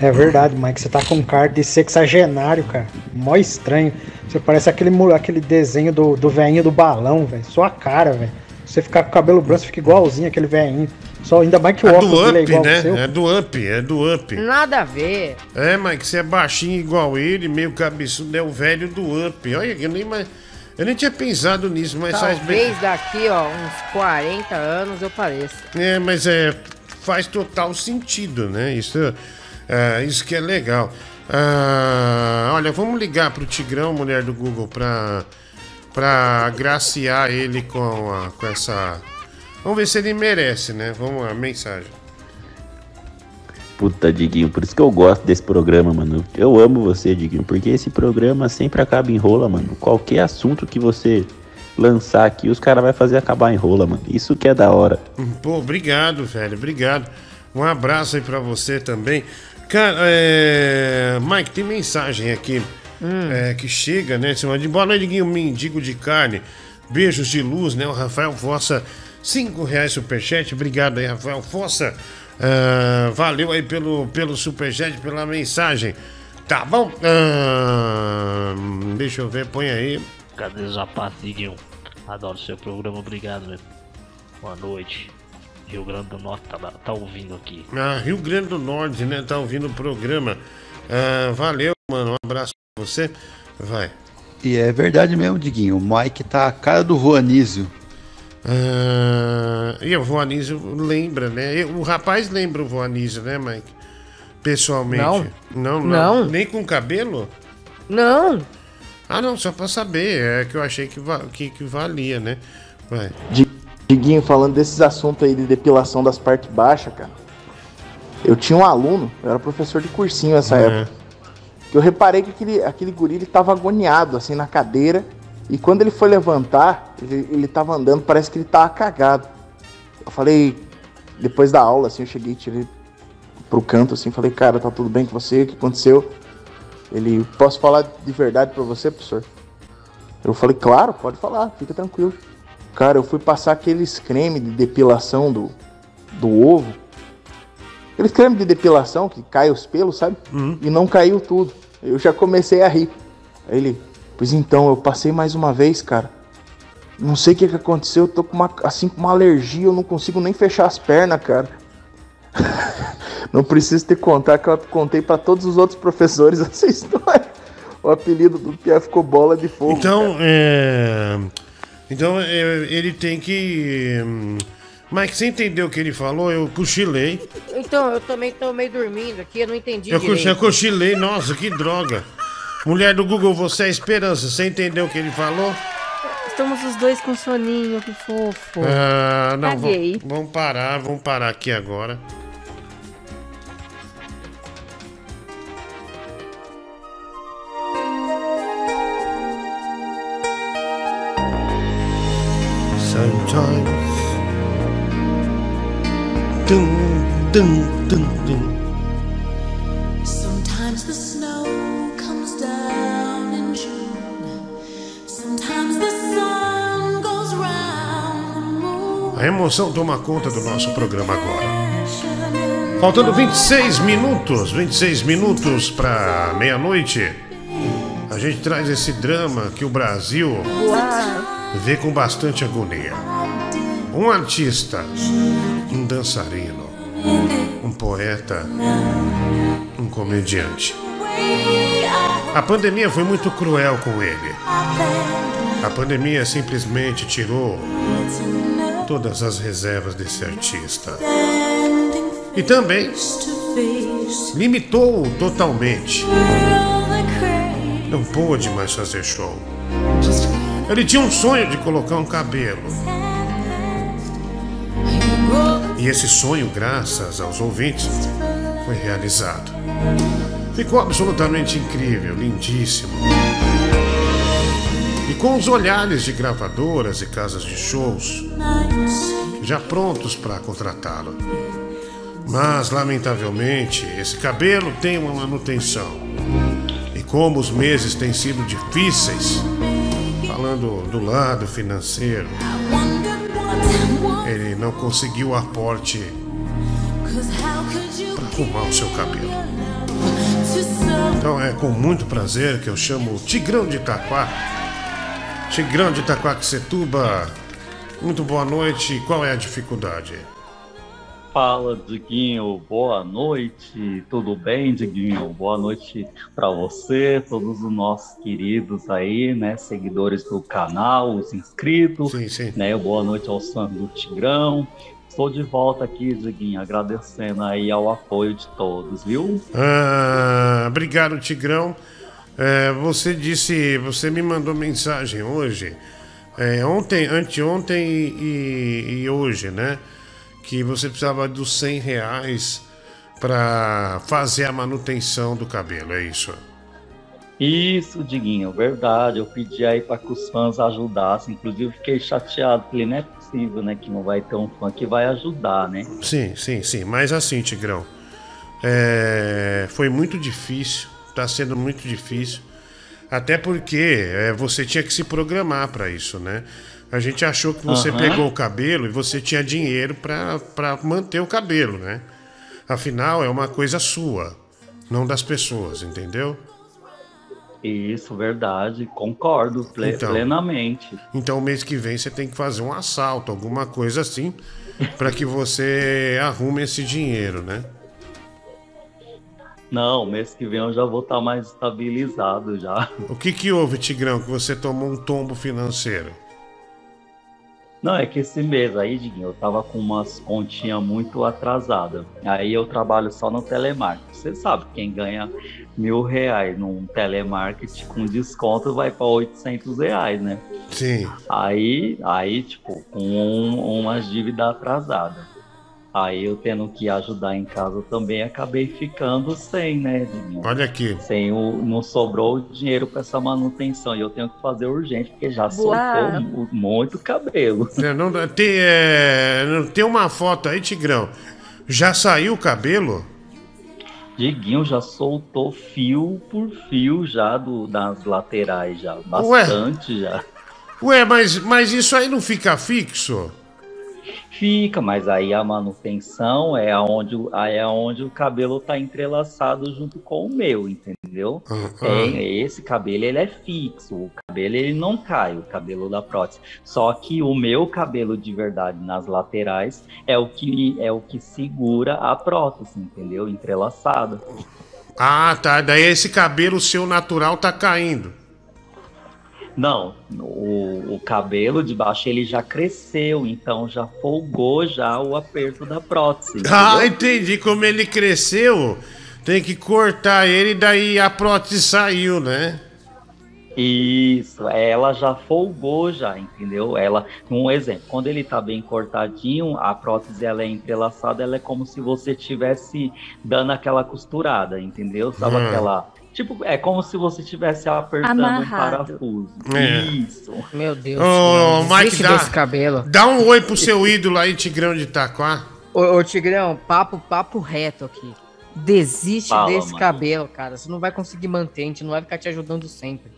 É verdade, Mike. Você tá com cara de sexagenário, cara. Mó estranho. Você parece aquele, aquele desenho do, do velhinho do balão, velho. Sua cara, velho. Você ficar com o cabelo branco, você fica igualzinho aquele velhinho. Só ainda mais que o É óculos do dele é up, igual ao né? seu. É do up, é do up. Nada a ver. É, Mike, você é baixinho igual ele, meio cabeçudo, é o velho do up. Olha, eu nem, mais- eu nem tinha pensado nisso, mas faz bem. Talvez daqui, ó, uns 40 anos eu pareça. É, mas é, faz total sentido, né? Isso, é, isso que é legal. Ah, olha, vamos ligar pro Tigrão, mulher do Google, pra, pra agraciar ele com, a- com essa Vamos ver se ele merece, né? Vamos lá, mensagem. Puta, Diguinho, por isso que eu gosto desse programa, mano. Eu amo você, Diguinho, porque esse programa sempre acaba em rola, mano. Qualquer assunto que você lançar aqui, os caras vão fazer acabar em rola, mano. Isso que é da hora. Pô, obrigado, velho. Obrigado. Um abraço aí pra você também. Cara, é... Mike, tem mensagem aqui é, que chega, né? Chama de boa noite, Guinho Mendigo de Carne. Beijos de luz, né? O Rafael Fossa, cinco reais superchat. Obrigado aí, Rafael Fossa. Ah, valeu aí pelo, pelo superchat, pela mensagem. Tá bom? Ah, deixa eu ver, põe aí. Cadê os rapazes, Diguinho? Adoro seu programa, obrigado, meu. Boa noite. Rio Grande do Norte tá, tá ouvindo aqui. Ah, Rio Grande do Norte, né? Tá ouvindo o programa. Ah, valeu, mano. Um abraço você. Vai. E é verdade mesmo, Diguinho. O Mike tá a cara do Juanísio. Ah, e o Voanísio lembra, né? O rapaz lembra o Voanísio, né, Mike? Pessoalmente. Não. Não, não. Não. Nem com cabelo? Não. Ah, não, só pra saber. É que eu achei que, va- que, que valia, né? Vai. Diguinho, falando desses assuntos aí de depilação das partes baixas, cara. Eu tinha um aluno, eu era professor de cursinho nessa É. época. Que eu reparei que aquele, aquele guri ele tava agoniado, assim, na cadeira. E quando ele foi levantar, ele, ele tava andando, parece que ele tava cagado. Eu falei, depois da aula, assim, eu cheguei, tirei pro canto, assim, falei, cara, tá tudo bem com você? O que aconteceu? Ele, posso falar de verdade pra você, professor? Eu falei, claro, pode falar, fica tranquilo. Cara, eu fui passar aqueles creme de depilação do, do ovo. Aqueles creme de depilação que cai os pelos, sabe? E não caiu tudo. Eu já comecei a rir. Aí ele, pois então, eu passei mais uma vez, cara. Não sei o que, que aconteceu, eu tô com uma, assim, com uma alergia, eu não consigo nem fechar as pernas, cara. não preciso te contar que eu contei pra todos os outros professores essa história. O apelido do Pia ficou bola de fogo. Então, é. Então, é, ele tem que. Hum, Mike, você entendeu o que ele falou? Eu cochilei. Então, eu também tô meio dormindo aqui, eu não entendi Eu, cochi- eu direito. cochilei, nossa, que droga. Mulher do Google, você é esperança. Você entendeu o que ele falou? Estamos os dois com soninho, que fofo. Ah, não, vamos, vamos parar, vamos parar aqui agora. Dum, dum, dum, dum. Sometimes the snow comes down in June. Sometimes the sun goes round the moon. A emoção toma conta do nosso programa agora. Faltando 26 minutos, 26 minutos para meia-noite. A gente traz esse drama que o Brasil vê com bastante agonia. Um artista, um dançarino, um poeta, um comediante. A pandemia foi muito cruel com ele. A pandemia simplesmente tirou todas as reservas desse artista. E também limitou-o totalmente. Não pôde mais fazer show. Ele tinha um sonho de colocar um cabelo. E esse sonho, graças aos ouvintes, foi realizado. Ficou absolutamente incrível, lindíssimo. E com os olhares de gravadoras e casas de shows já prontos para contratá-lo. Mas, lamentavelmente, esse cabelo tem uma manutenção. E como os meses têm sido difíceis, falando do lado financeiro, ele não conseguiu aporte para arrumar o seu cabelo. Então é com muito prazer que eu chamo o Tigrão de Itaquá. Tigrão de Itaquaquecetuba, muito boa noite. Qual é a dificuldade? Fala, Diguinho. Boa noite. Tudo bem, Diguinho? Boa noite para você, todos os nossos queridos aí, né? Seguidores do canal, os inscritos. Sim, sim. Né? Boa noite aos fãs do Tigrão. Estou de volta aqui, Diguinho, agradecendo aí ao apoio de todos, viu? Ah, obrigado, Tigrão. É, você disse, você me mandou mensagem hoje é, ontem, anteontem e, e hoje, né? Que você precisava dos 100 reais para fazer a manutenção do cabelo, é isso? Isso, Diguinho, verdade. Eu pedi aí para que os fãs ajudassem. Inclusive, fiquei chateado. Falei, não é possível, né? Que não vai ter um fã que vai ajudar, né? Sim, sim, sim. Mas assim, Tigrão, é, foi muito difícil, tá sendo muito difícil. Até porque é, você tinha que se programar para isso, né? A gente achou que você Aham. pegou o cabelo e você tinha dinheiro para manter o cabelo, né? Afinal, é uma coisa sua, não das pessoas, entendeu? Isso, verdade. Concordo ple- Então. plenamente. Então, mês que vem você tem que fazer um assalto, alguma coisa assim, para que você arrume esse dinheiro, né? Não, mês que vem eu já vou estar mais estabilizado já. O que que houve, Tigrão, que você tomou um tombo financeiro? Não, é que esse mês aí, Diguinho, eu tava com umas continhas muito atrasadas. Aí eu trabalho só no telemarketing. Você sabe, quem ganha mil reais num telemarketing com desconto vai para 800 reais, né? Sim. Aí, aí tipo, com um- umas dívidas atrasadas. Aí eu tendo que ajudar em casa também, acabei ficando sem, né, Diguinho? Olha aqui. Sem o, não sobrou dinheiro para essa manutenção e eu tenho que fazer urgente, porque já Boa. soltou mu- muito cabelo. É, não, tem, é, não- tem uma foto aí, Tigrão. Já saiu o cabelo? Diguinho já soltou fio por fio já do, das laterais já, bastante já. Ué, mas, mas isso aí não fica fixo? Fica, mas aí a manutenção é aonde, o- aí é onde o cabelo tá entrelaçado junto com o meu, entendeu? É, esse cabelo ele é fixo, o cabelo ele não cai, o cabelo da prótese. Só que o meu cabelo de verdade nas laterais é o que é o que segura a prótese, entendeu? Entrelaçada. Ah, tá. Daí esse cabelo seu natural tá caindo. Não, o, o cabelo de baixo ele já cresceu, então já folgou já o aperto da prótese. Ah, entendeu? entendi. Como ele cresceu, tem que cortar ele, daí a prótese saiu, né? Isso, ela já folgou já, entendeu? Ela, um exemplo, quando ele tá bem cortadinho, a prótese ela é entrelaçada, ela é como se você tivesse dando aquela costurada, entendeu? Sabe Hum. aquela, tipo, é como se você estivesse apertando um Amarrado. parafuso. É. Isso. Meu Deus. Ô, Tigrão, Mike, desiste dá, desse cabelo. dá um oi pro seu ídolo aí, Tigrão de Itaquá. Ô, ô, Tigrão, papo, papo reto aqui. Desiste Fala, desse mano. cabelo, cara. Você não vai conseguir manter, a gente não vai ficar te ajudando sempre.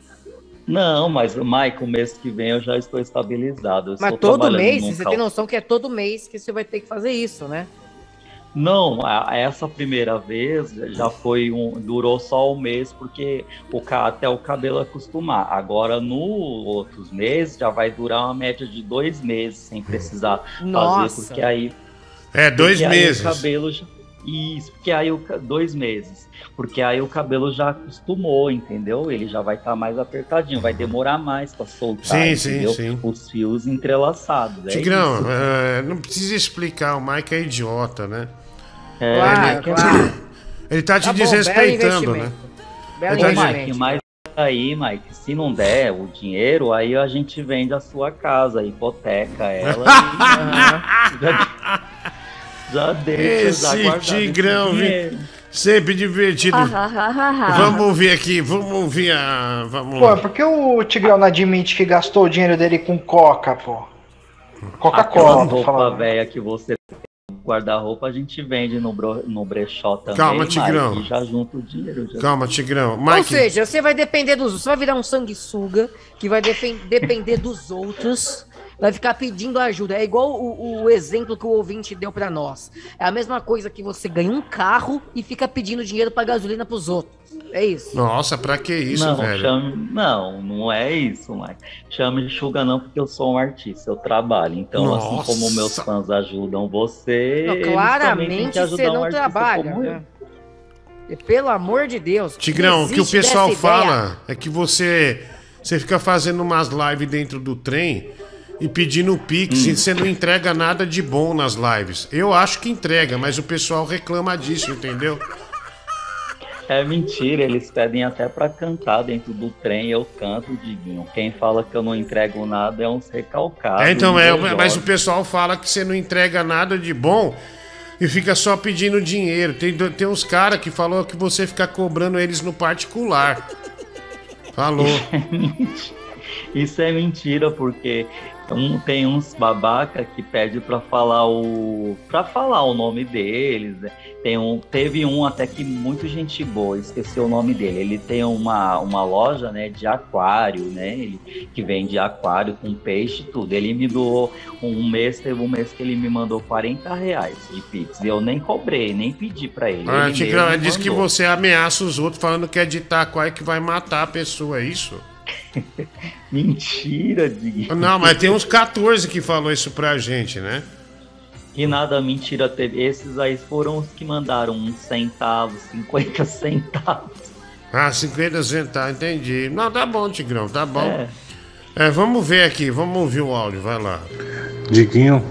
Não, mas, Mike, o mês que vem eu já estou estabilizado. eu Mas estou todo mês, você cal- tem noção que é todo mês que você vai ter que fazer isso, né? Não, a- essa primeira vez já foi um, durou só um mês porque o até o cabelo acostumar. Agora no outros meses já vai durar uma média de dois meses sem precisar Nossa. fazer porque aí É, dois meses. o cabelo já, isso, porque aí o dois meses, porque aí o cabelo já acostumou, entendeu? Ele já vai estar mais apertadinho, vai demorar mais para soltar, Sim, sim, sim. Os fios entrelaçados. é Tigrão, isso. é, não precisa explicar, o Mike é idiota, né? É, Claro, claro. Ele tá te Tá bom, desrespeitando, belo né? Belo Ele tá-. Mike, mas aí, Mike, se não der o dinheiro, aí a gente vende a sua casa, hipoteca ela e já, já deixa Esse Tigrão, dinheiro. sempre divertido. Vamos ouvir aqui, vamos ouvir a. Vamos Pô, por que o Tigrão não admite que gastou o dinheiro dele com coca, pô? Coca-Cola, roupa velha que você guarda-roupa, a gente vende no, bro- no brechó também. Calma, Tigrão. Já junta o dinheiro. Já. Calma, Tigrão. Ou Mike, seja, você vai depender dos. Você vai virar um sanguessuga que vai defen- depender dos outros. Vai ficar pedindo ajuda. É igual o, o exemplo que o ouvinte deu pra nós. É a mesma coisa que você ganha um carro e fica pedindo dinheiro pra gasolina pros outros. É isso. nossa, pra que isso, não, velho? chame- não, não é isso, Mike. Chame de Suga não, porque eu sou um artista, eu trabalho. Então, assim Nossa. como meus fãs ajudam você, Não, claramente você um não artista trabalha. né? E pelo amor de Deus. Tigrão, o que o pessoal fala é que você você fica fazendo umas lives dentro do trem e pedindo Pix Hum. e você não entrega nada de bom nas lives. Eu acho que entrega, mas o pessoal reclama disso, entendeu? É mentira, eles pedem até pra cantar dentro do trem, eu canto, Diguinho. Quem fala que eu não entrego nada é uns recalcados. É, então, é, mas o pessoal fala que você não entrega nada de bom e fica só pedindo dinheiro. Tem, tem uns caras que falou que você fica cobrando eles no particular. Falou. Isso é mentira, porque um, tem uns babaca que pede pra falar o para falar o nome deles. né? Tem um, teve um até que muito gente boa, esqueci o nome dele. Ele tem uma, uma loja, né, de aquário, né, ele, que vende aquário com peixe e tudo. Ele me doou um mês, teve um mês que ele me mandou 40 reais de pix. E eu nem cobrei, nem pedi pra ele. Ah, ele diz que você ameaça os outros falando que é de Itaquai que vai matar a pessoa, é isso? Mentira, Diguinho. Não, mas tem uns 14 que falou isso pra gente, né? Que nada, mentira, teve. Esses aí foram os que mandaram uns centavos, 50 centavos. Ah, 50 centavos, entendi. Não, tá bom, Tigrão, tá bom. É. É, vamos ver aqui, vamos ouvir o áudio, vai lá. Diguinho,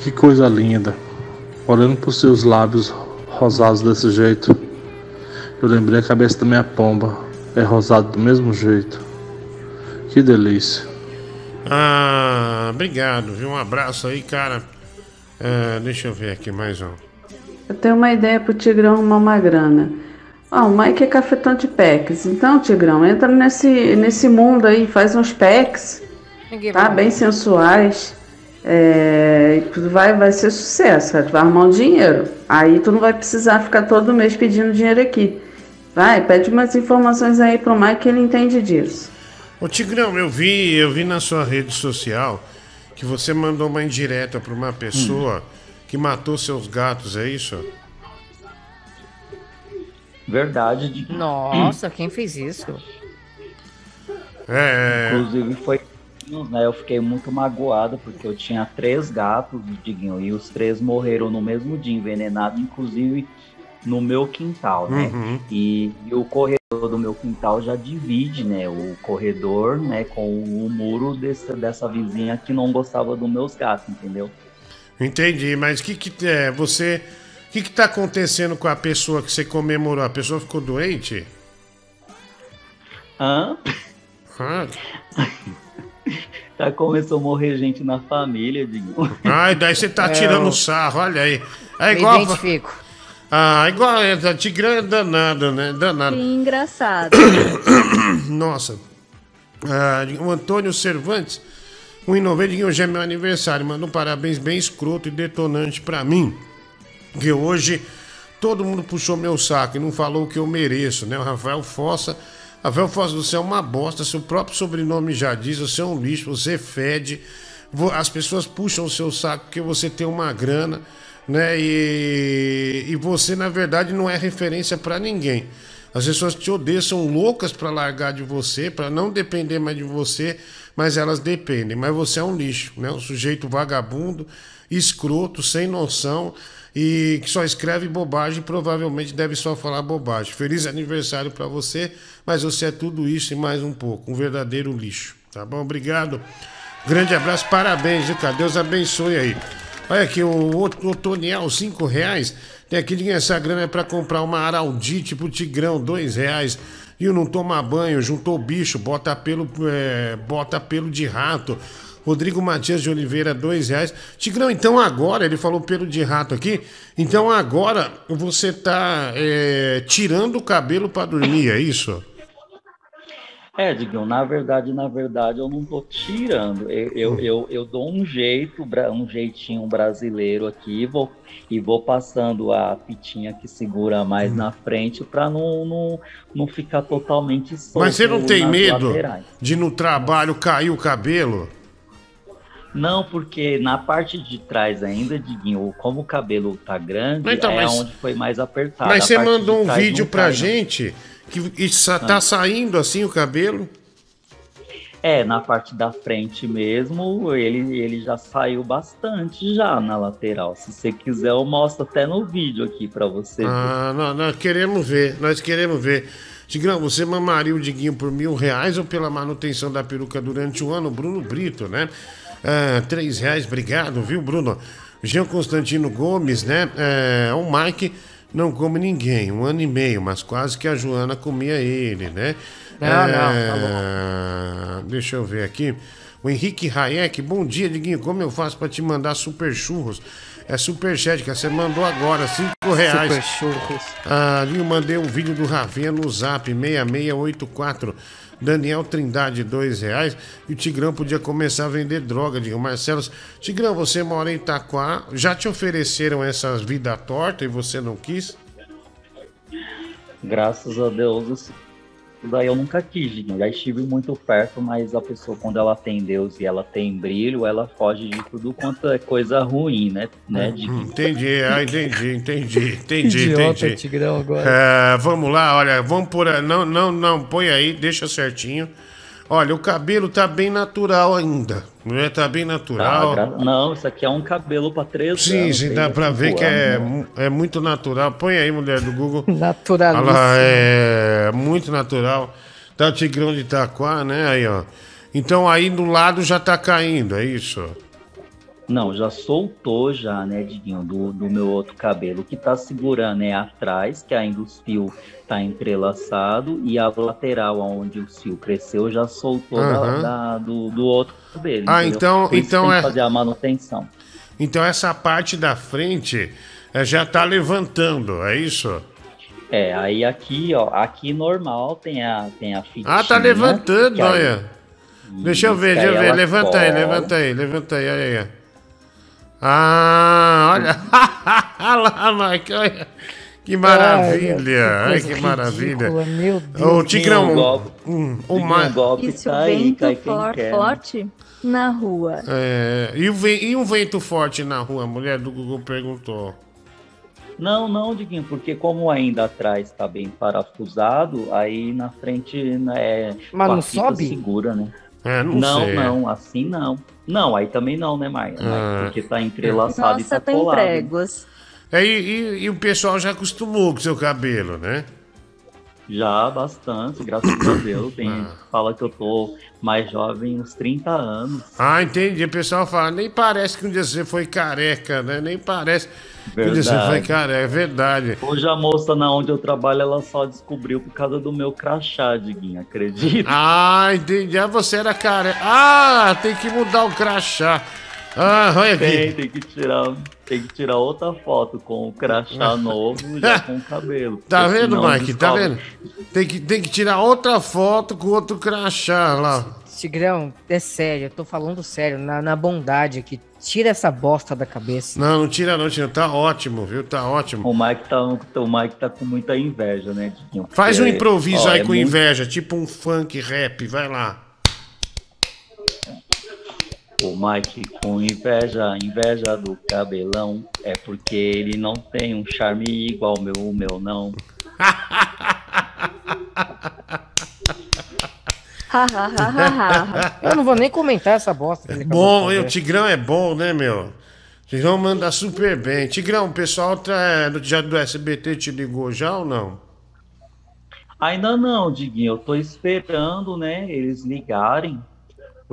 que coisa linda. Olhando pros seus lábios rosados desse jeito, eu lembrei a cabeça da minha pomba. É rosado do mesmo jeito. Que delícia. Ah, obrigado, viu? Um abraço aí, cara. É, deixa eu ver aqui mais um. Eu tenho uma ideia pro Tigrão arrumar uma grana. Ó, o Mike é cafetão de packs. Então, Tigrão, entra nesse, nesse mundo aí, faz uns packs, tá? Bem sensuais. É, e vai, vai ser sucesso, vai arrumar um dinheiro. Aí tu não vai precisar ficar todo mês pedindo dinheiro aqui. Vai, pede umas informações aí pro Mike que ele entende disso. Ô Tigrão, eu vi, eu vi na sua rede social que você mandou uma indireta pra uma pessoa que matou seus gatos, é isso? Verdade, Diguinho. Nossa, quem fez isso? É. Inclusive foi. Né, eu fiquei muito magoado porque eu tinha três gatos, Diguinho, e os três morreram no mesmo dia, envenenados, inclusive no meu quintal, né? Uhum. E, e o corredor do meu quintal já divide, né? O corredor, né, com o muro dessa, dessa vizinha que não gostava dos meus gatos, entendeu? Entendi, mas o que que é, você, o que que tá acontecendo com a pessoa que você comemorou? A pessoa ficou doente? Hã? Ah, Tá, começou a morrer gente na família, Diguinho. ai, daí você tá É, tirando eu- sarro, olha aí. É Me igual. identifico. Ah, igual tá Tigrão é danado, né? Danado. Que engraçado. Nossa. Ah, o Antônio Cervantes, 1,90 hoje é meu aniversário. Manda um parabéns bem escroto e detonante pra mim. Que hoje todo mundo puxou meu saco e não falou o que eu mereço, né? O Rafael Fossa. Rafael Fossa, você é uma bosta, seu próprio sobrenome já diz, você é um lixo, você fede. As pessoas puxam o seu saco porque você tem uma grana, né? E, e você, na verdade, não é referência pra ninguém. As pessoas te odeiam, são loucas pra largar de você, pra não depender mais de você, mas elas dependem. Mas você é um lixo, né? Um sujeito vagabundo, escroto, sem noção e que só escreve bobagem provavelmente deve só falar bobagem. Feliz aniversário pra você, mas você é tudo isso e mais um pouco, um verdadeiro lixo. Tá bom? Obrigado. Grande abraço, parabéns, viu? Deus abençoe aí. Olha aqui, o Ot- Otoniel, 5 reais. Tem aqui dinheiro, essa grana é pra comprar uma Araldite pro Tigrão, 2 reais. E o não toma banho, juntou bicho, bota pelo, é, bota pelo de rato. Rodrigo Matias de Oliveira, dois reais. Tigrão, então agora, ele falou pelo de rato aqui, então agora você tá é, tirando o cabelo pra dormir, é isso? É, Digão, na verdade, na verdade, eu não tô tirando. Eu, eu, eu, eu dou um jeito, um jeitinho brasileiro aqui e vou, e vou passando a fitinha que segura mais na frente pra não, não, não ficar totalmente solto Mas você não tem medo laterais. de no trabalho cair o cabelo? Não, porque na parte de trás ainda, Diguinho, como o cabelo tá grande, Então, é mas- onde foi mais apertado. Mas você mandou um vídeo pra cai, não. Que está tá Ah. saindo assim o cabelo. É, na parte da frente mesmo, ele, ele já saiu bastante já na lateral. Se você quiser, eu mostro até no vídeo aqui pra você. Ah, nós, nós queremos ver, nós queremos ver. Tigrão, você mamaria o Diguinho por mil reais ou pela manutenção da peruca durante o ano? Bruno Brito, né? Ah, três reais, obrigado, viu, Bruno? Jean Constantino Gomes, né? É, o Mike não come ninguém, um ano e meio, mas quase que a Joana comia ele, né? Não, não, tá É, Deixa eu ver aqui. O Henrique Hayek, bom dia, Diguinho. Como eu faço pra te mandar super churros? É super chat, que você mandou agora, 5 reais. Super churros. Ah, eu mandei um vídeo do Rafinha no zap 6684. Daniel Trindade, dois reais. E o Tigrão podia começar a vender droga. Diga, Marcelo, Tigrão, você mora em Itaquá. Já te ofereceram essas vida torta e você não quis? Graças a Deus, isso daí eu nunca quis, Diguinho. Já estive muito perto, mas a pessoa, quando ela tem Deus e ela tem brilho, ela foge de tudo quanto é coisa ruim, né? né Hum, Diguinho? Entendi, ah, entendi, entendi, entendi, Idiota, entendi. Tigrão, agora. É, vamos lá, olha, vamos por. Não, não, não, põe aí, deixa certinho. Olha, o cabelo tá bem natural ainda. Né? Tá bem Tá, natural. gra- Não, isso aqui é um cabelo pra três Sim, anos, sim, dá pra cinco ver que é, é muito natural. Põe aí, mulher do Google. Naturalíssimo. Olha lá, é muito natural. Tá o Tigrão de Itaquá, né? Aí, ó. Então aí do lado já tá caindo, é isso? Não, já soltou já, né, Diguinho, do, do meu outro cabelo. O que tá segurando é atrás, que ainda os fios tá entrelaçado, e a lateral, onde o fio cresceu, já soltou da- Aham. da- do, do outro cabelo. Ah, entendeu? então- Por então é- fazer a manutenção. Então essa parte da frente é, já tá levantando, é isso? É, aí aqui, ó, aqui normal tem a, tem a fitinha. Ah, tá levantando, aí- olha. Deixa eu ver, deixa eu ver. Levanta aí, levanta aí, levanta aí, olha aí. Ah, olha. Olha lá, Mike, olha. Que maravilha. Ai, que maravilha. Meu Tigrão, golpe. hum, o Diguinho, Ma... golpe E se o tá aí, vento quem for forte na rua? É, e, o e um vento forte na rua? A mulher do Google perguntou. Não, não, Diguinho, porque como ainda atrás tá bem parafusado, aí na frente né, é. Mas não sobe? Segura, né? É, não, não, sei. não, assim não. Não, aí também não, né, Maia? Ah. Porque tá entrelaçado e Nossa, tá tem colado. pregos. É, e, e- e o pessoal já acostumou com o seu cabelo, né? Já, bastante, graças a Deus. Tem, Ah. Fala que eu tô mais jovem, uns 30 anos. Ah, entendi. O pessoal fala, nem parece que um dia você foi careca, né? Nem parece que um dia você Verdade. foi careca. É verdade. Hoje a moça na onde eu trabalho, ela só descobriu por causa do meu crachá, Diguinho, acredita? Ah, entendi. Ah, você era careca. Ah, tem que mudar o crachá. Ah, olha Tem, aqui. tem que tirar, tem que tirar outra foto com o crachá novo, já com o cabelo. Tá vendo, Mike? Tá vendo? Tem que, tem que tirar outra foto com outro crachá lá. Tigrão, é sério, eu tô falando sério, na, na bondade aqui. Tira essa bosta da cabeça. Não, não tira não, tira. Tá ótimo, viu? Tá ótimo. O Mike tá, o Mike tá com muita inveja, né, Diguinho? Faz um improviso ó, aí é com muito- inveja, tipo um funk rap, vai lá. O Mike com inveja, inveja do cabelão, é porque ele não tem um charme igual o meu, o meu não. Eu não vou nem comentar essa bosta. acabou Bom, o. Tigrão é bom, né, meu? Tigrão manda super bem. Tigrão, o pessoal tá, do- já do SBT te ligou já ou não? Ainda não, Diguinho, eu tô esperando, né, eles ligarem,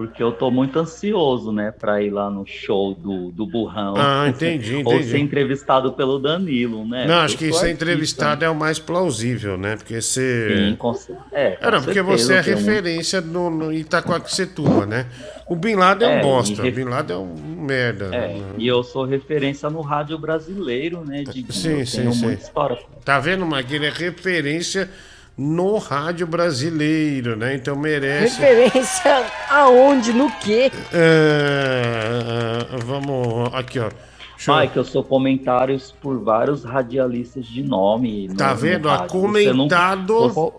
porque eu tô muito ansioso, né, pra ir lá no show do, do Burrão. Ah, entendi, Ou entendi. ser entrevistado pelo Danilo, né? não, acho que ser entrevistado é o mais plausível, né? Porque você. Sim, com é, com não, porque você é referência no, no Itacoaxetuba, né? O Bin Laden é um É, bosta. O Bin Laden é um merda. É, e eu sou referência no rádio brasileiro, né, Diguinho? Sim, eu sim, sim. muita história. Tá vendo? Ele é referência no rádio brasileiro, né? Então merece. Referência aonde? No quê? É, vamos. Aqui, ó. Deixa eu- Mike, eu sou comentários por vários radialistas de nome. no- Tá no vendo? não- comentado você-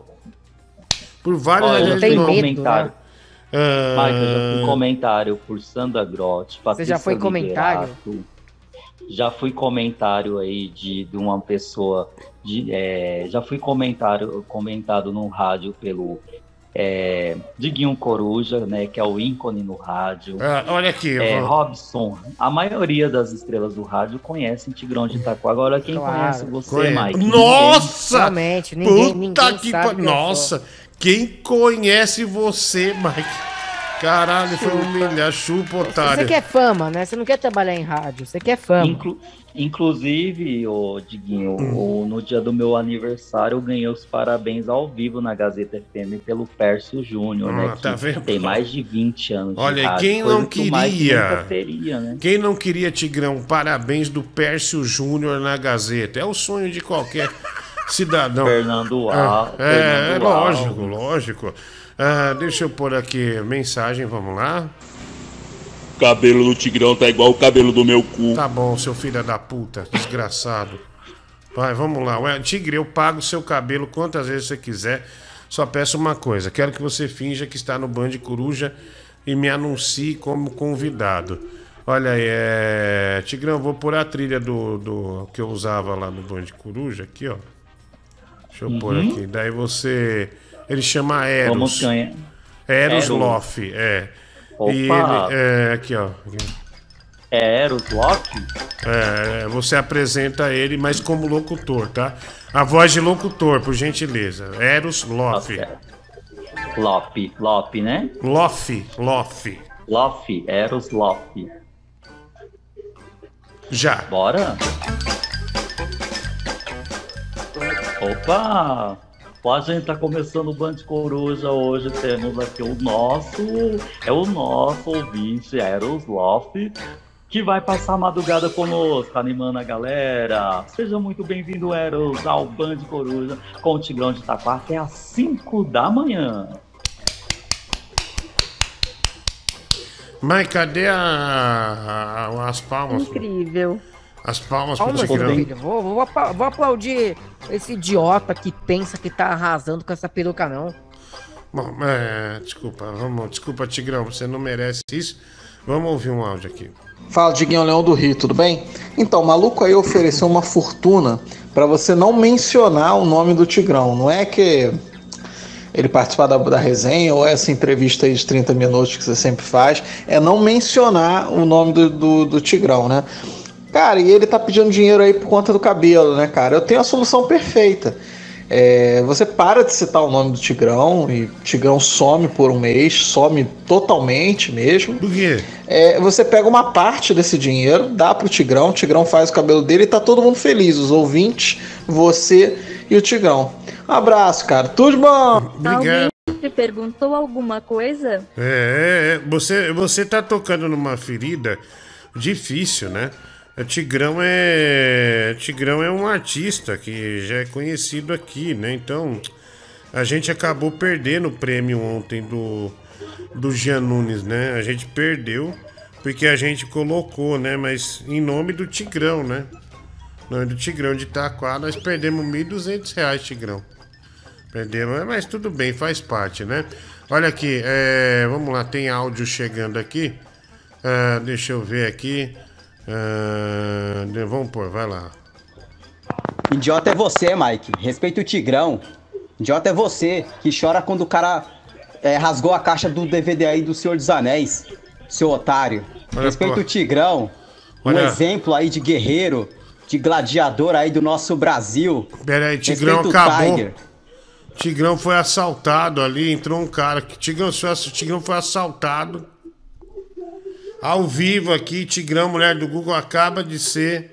por vários já radialistas de nome. comentário. Ah, Mike, eu já fui comentário por Sandra Grotti, Você já foi comentário? Liberato. Já fui comentário aí de, de uma pessoa. De, é, já fui comentário, comentado no rádio pelo é, Diguinho Coruja, né? Que é o ícone no rádio. Ah, olha aqui. É, vou- Robson, a maioria das estrelas do rádio conhecem Tigrão de Itaquá. Agora, quem Claro. conhece você, Conhe- Mike? Nossa! Realmente, ninguém- Puta ninguém que sou. Nossa! Quem conhece você, Mike? Caralho, foi humilhar, chupa, otário. Você quer fama, né? Você não quer trabalhar em rádio, você quer fama. Inclu- inclusive, ô Diguinho, Hum. no dia do meu aniversário eu ganhei os parabéns ao vivo na Gazeta FM pelo Pércio Júnior, né? Ah, tá que vendo? tem mais de 20 anos de Olha, rádio, quem não que queria? nunca teria, né? Quem não queria, Tigrão? Parabéns do Pércio Júnior na Gazeta. É o sonho de qualquer cidadão. Fernando Ah, Al- É, é Fernando lógico, Alves. lógico. Ah, deixa eu pôr aqui mensagem, vamos lá. Cabelo do Tigrão tá igual o cabelo do meu cu. Tá bom, seu filho da puta, desgraçado. Vai, vamos lá. Ué, Tigre, eu pago o seu cabelo quantas vezes você quiser. Só peço uma coisa: quero que você finja que está no Band Coruja e me anuncie como convidado. Olha aí, é. Tigrão, vou pôr a trilha do, do que eu usava lá no Band Coruja aqui, ó. Deixa eu pôr Uhum. aqui. Daí você. Ele chama Eros. Ganhar. Eros Eros. Loff, é. Opa. E ele. É, aqui, ó. É Eros Locke? É, você apresenta ele, mas como locutor, tá? A voz de locutor, por gentileza. Eros Loff. Lop, Lop, né? Loff, Loff. Loff, Eros Loff. Já. Bora? Opa! Ó, a gente tá começando o Band Coruja hoje. Temos aqui o nosso, é o nosso ouvinte, Eros Loff, que vai passar a madrugada conosco, animando a galera. Seja muito bem-vindo, Eros, ao Band Coruja com o Tigrão de Itaquá até às 5 da manhã. Mas cadê a, a- as palmas? pô? Incrível. As palmas pro Palmas, meu Tigrão. filho. Vou, vou, apla- vou aplaudir esse idiota que pensa que tá arrasando com essa peruca, não. Bom, é, desculpa, vamos, desculpa, Tigrão, você não merece isso. Vamos ouvir um áudio aqui. Fala, Diguinho Leão do Rio, tudo bem? Então, o maluco aí ofereceu uma fortuna pra você não mencionar o nome do Tigrão. Não é que ele participar da, da resenha ou essa entrevista aí de 30 minutos que você sempre faz, é não mencionar o nome do, do, do Tigrão, né? Cara, e ele tá pedindo dinheiro aí por conta do cabelo, né, cara? Eu tenho a solução perfeita. É, você para de citar o nome do Tigrão e o Tigrão some por um mês, some totalmente mesmo. Do quê? É, você pega uma parte desse dinheiro, dá pro Tigrão, o Tigrão faz o cabelo dele e tá todo mundo feliz, os ouvintes, você e o Tigrão. Um abraço, cara. Tudo de bom. Obrigado. Te perguntou alguma coisa? É, é, é, você, você tá tocando numa ferida difícil, né? O Tigrão é. Tigrão é um artista que já é conhecido aqui, né? Então, a gente acabou perdendo o prêmio ontem do, do Jean Nunes, né? A gente perdeu porque a gente colocou, né? Mas em nome do Tigrão, né? Em nome do Tigrão de Itaquá, nós perdemos 1.200 reais, Tigrão. Perdemos, mas tudo bem, faz parte, né? Olha aqui, é, vamos lá, tem áudio chegando aqui. Ah, deixa eu ver aqui. Ah, de- vamos pôr, vai lá. Idiota é você, Mike. Respeita o Tigrão. Idiota é você que chora quando o cara é, rasgou a caixa do DVD aí do Senhor dos Anéis. Seu otário. Olha, Respeita pô. o Tigrão. Um Olha. exemplo aí de guerreiro, de gladiador aí do nosso Brasil. Pera aí, Tigrão Respeita acabou. Tiger. Tigrão foi assaltado ali, entrou um cara. que- Tigrão Tigrão foi assaltado. Ao vivo aqui, Tigrão, mulher do Google, acaba de ser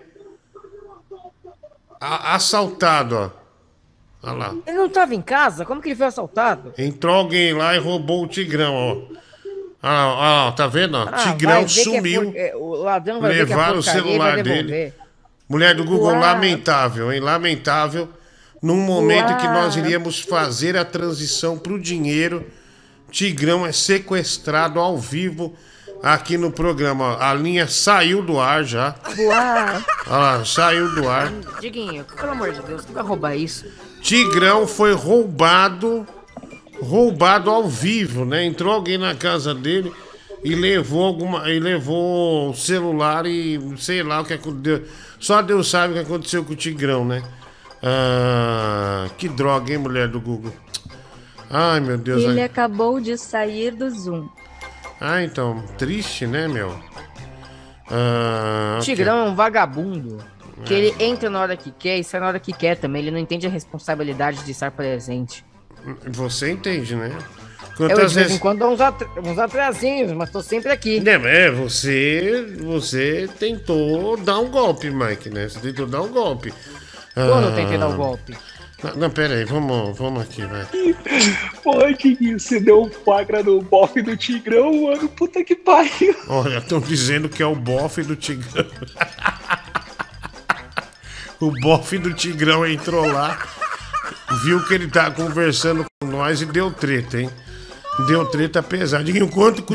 assaltado, ó. Olha lá. Ele não tava em casa? Como que ele foi assaltado? Entrou alguém lá e roubou o Tigrão, ó. Ah, tá vendo? ó? Ah, Tigrão é sumiu. por- é, o ladrão vai é Levaram o celular dele. Mulher do Google, Uau. lamentável, hein? Lamentável. Num momento que nós Uau. iríamos fazer a transição pro dinheiro, Tigrão é sequestrado ao vivo aqui no programa. A linha saiu do ar já. Uau. Olha lá, saiu do ar. Diguinho, pelo amor de Deus, tu vai roubar isso? Tigrão foi roubado, roubado ao vivo, né? Entrou alguém na casa dele e levou alguma, e levou o celular e sei lá o que aconteceu. Só Deus sabe o que aconteceu com o Tigrão, né? Ah, que droga, hein, mulher do Google? Ai, meu Deus. Ele ai. acabou de sair do Zoom. Ah, então, triste, né, meu? Ah. Tigrão é um vagabundo. Que ele entra na hora que quer e sai na hora que quer também. Ele não entende a responsabilidade de estar presente. Você entende, né? Eu de Quantas vez em vezes. quando dou uns, atra- uns atrasinhos, mas tô sempre aqui. É, é, você, você tentou dar um golpe, Mike, né? Você tentou dar um golpe. Quando eu Ah, tentei dar o golpe? Não, não, pera aí, vamos, vamos aqui, vai. Pô, Diguinho, você deu um flagra no bofe do Tigrão, mano. Puta que pariu. Olha, estão dizendo que é o bofe do Tigrão. o bofe do Tigrão entrou lá, viu que ele tá conversando com nós e deu treta, hein? Deu treta pesada. Diguinho, quanto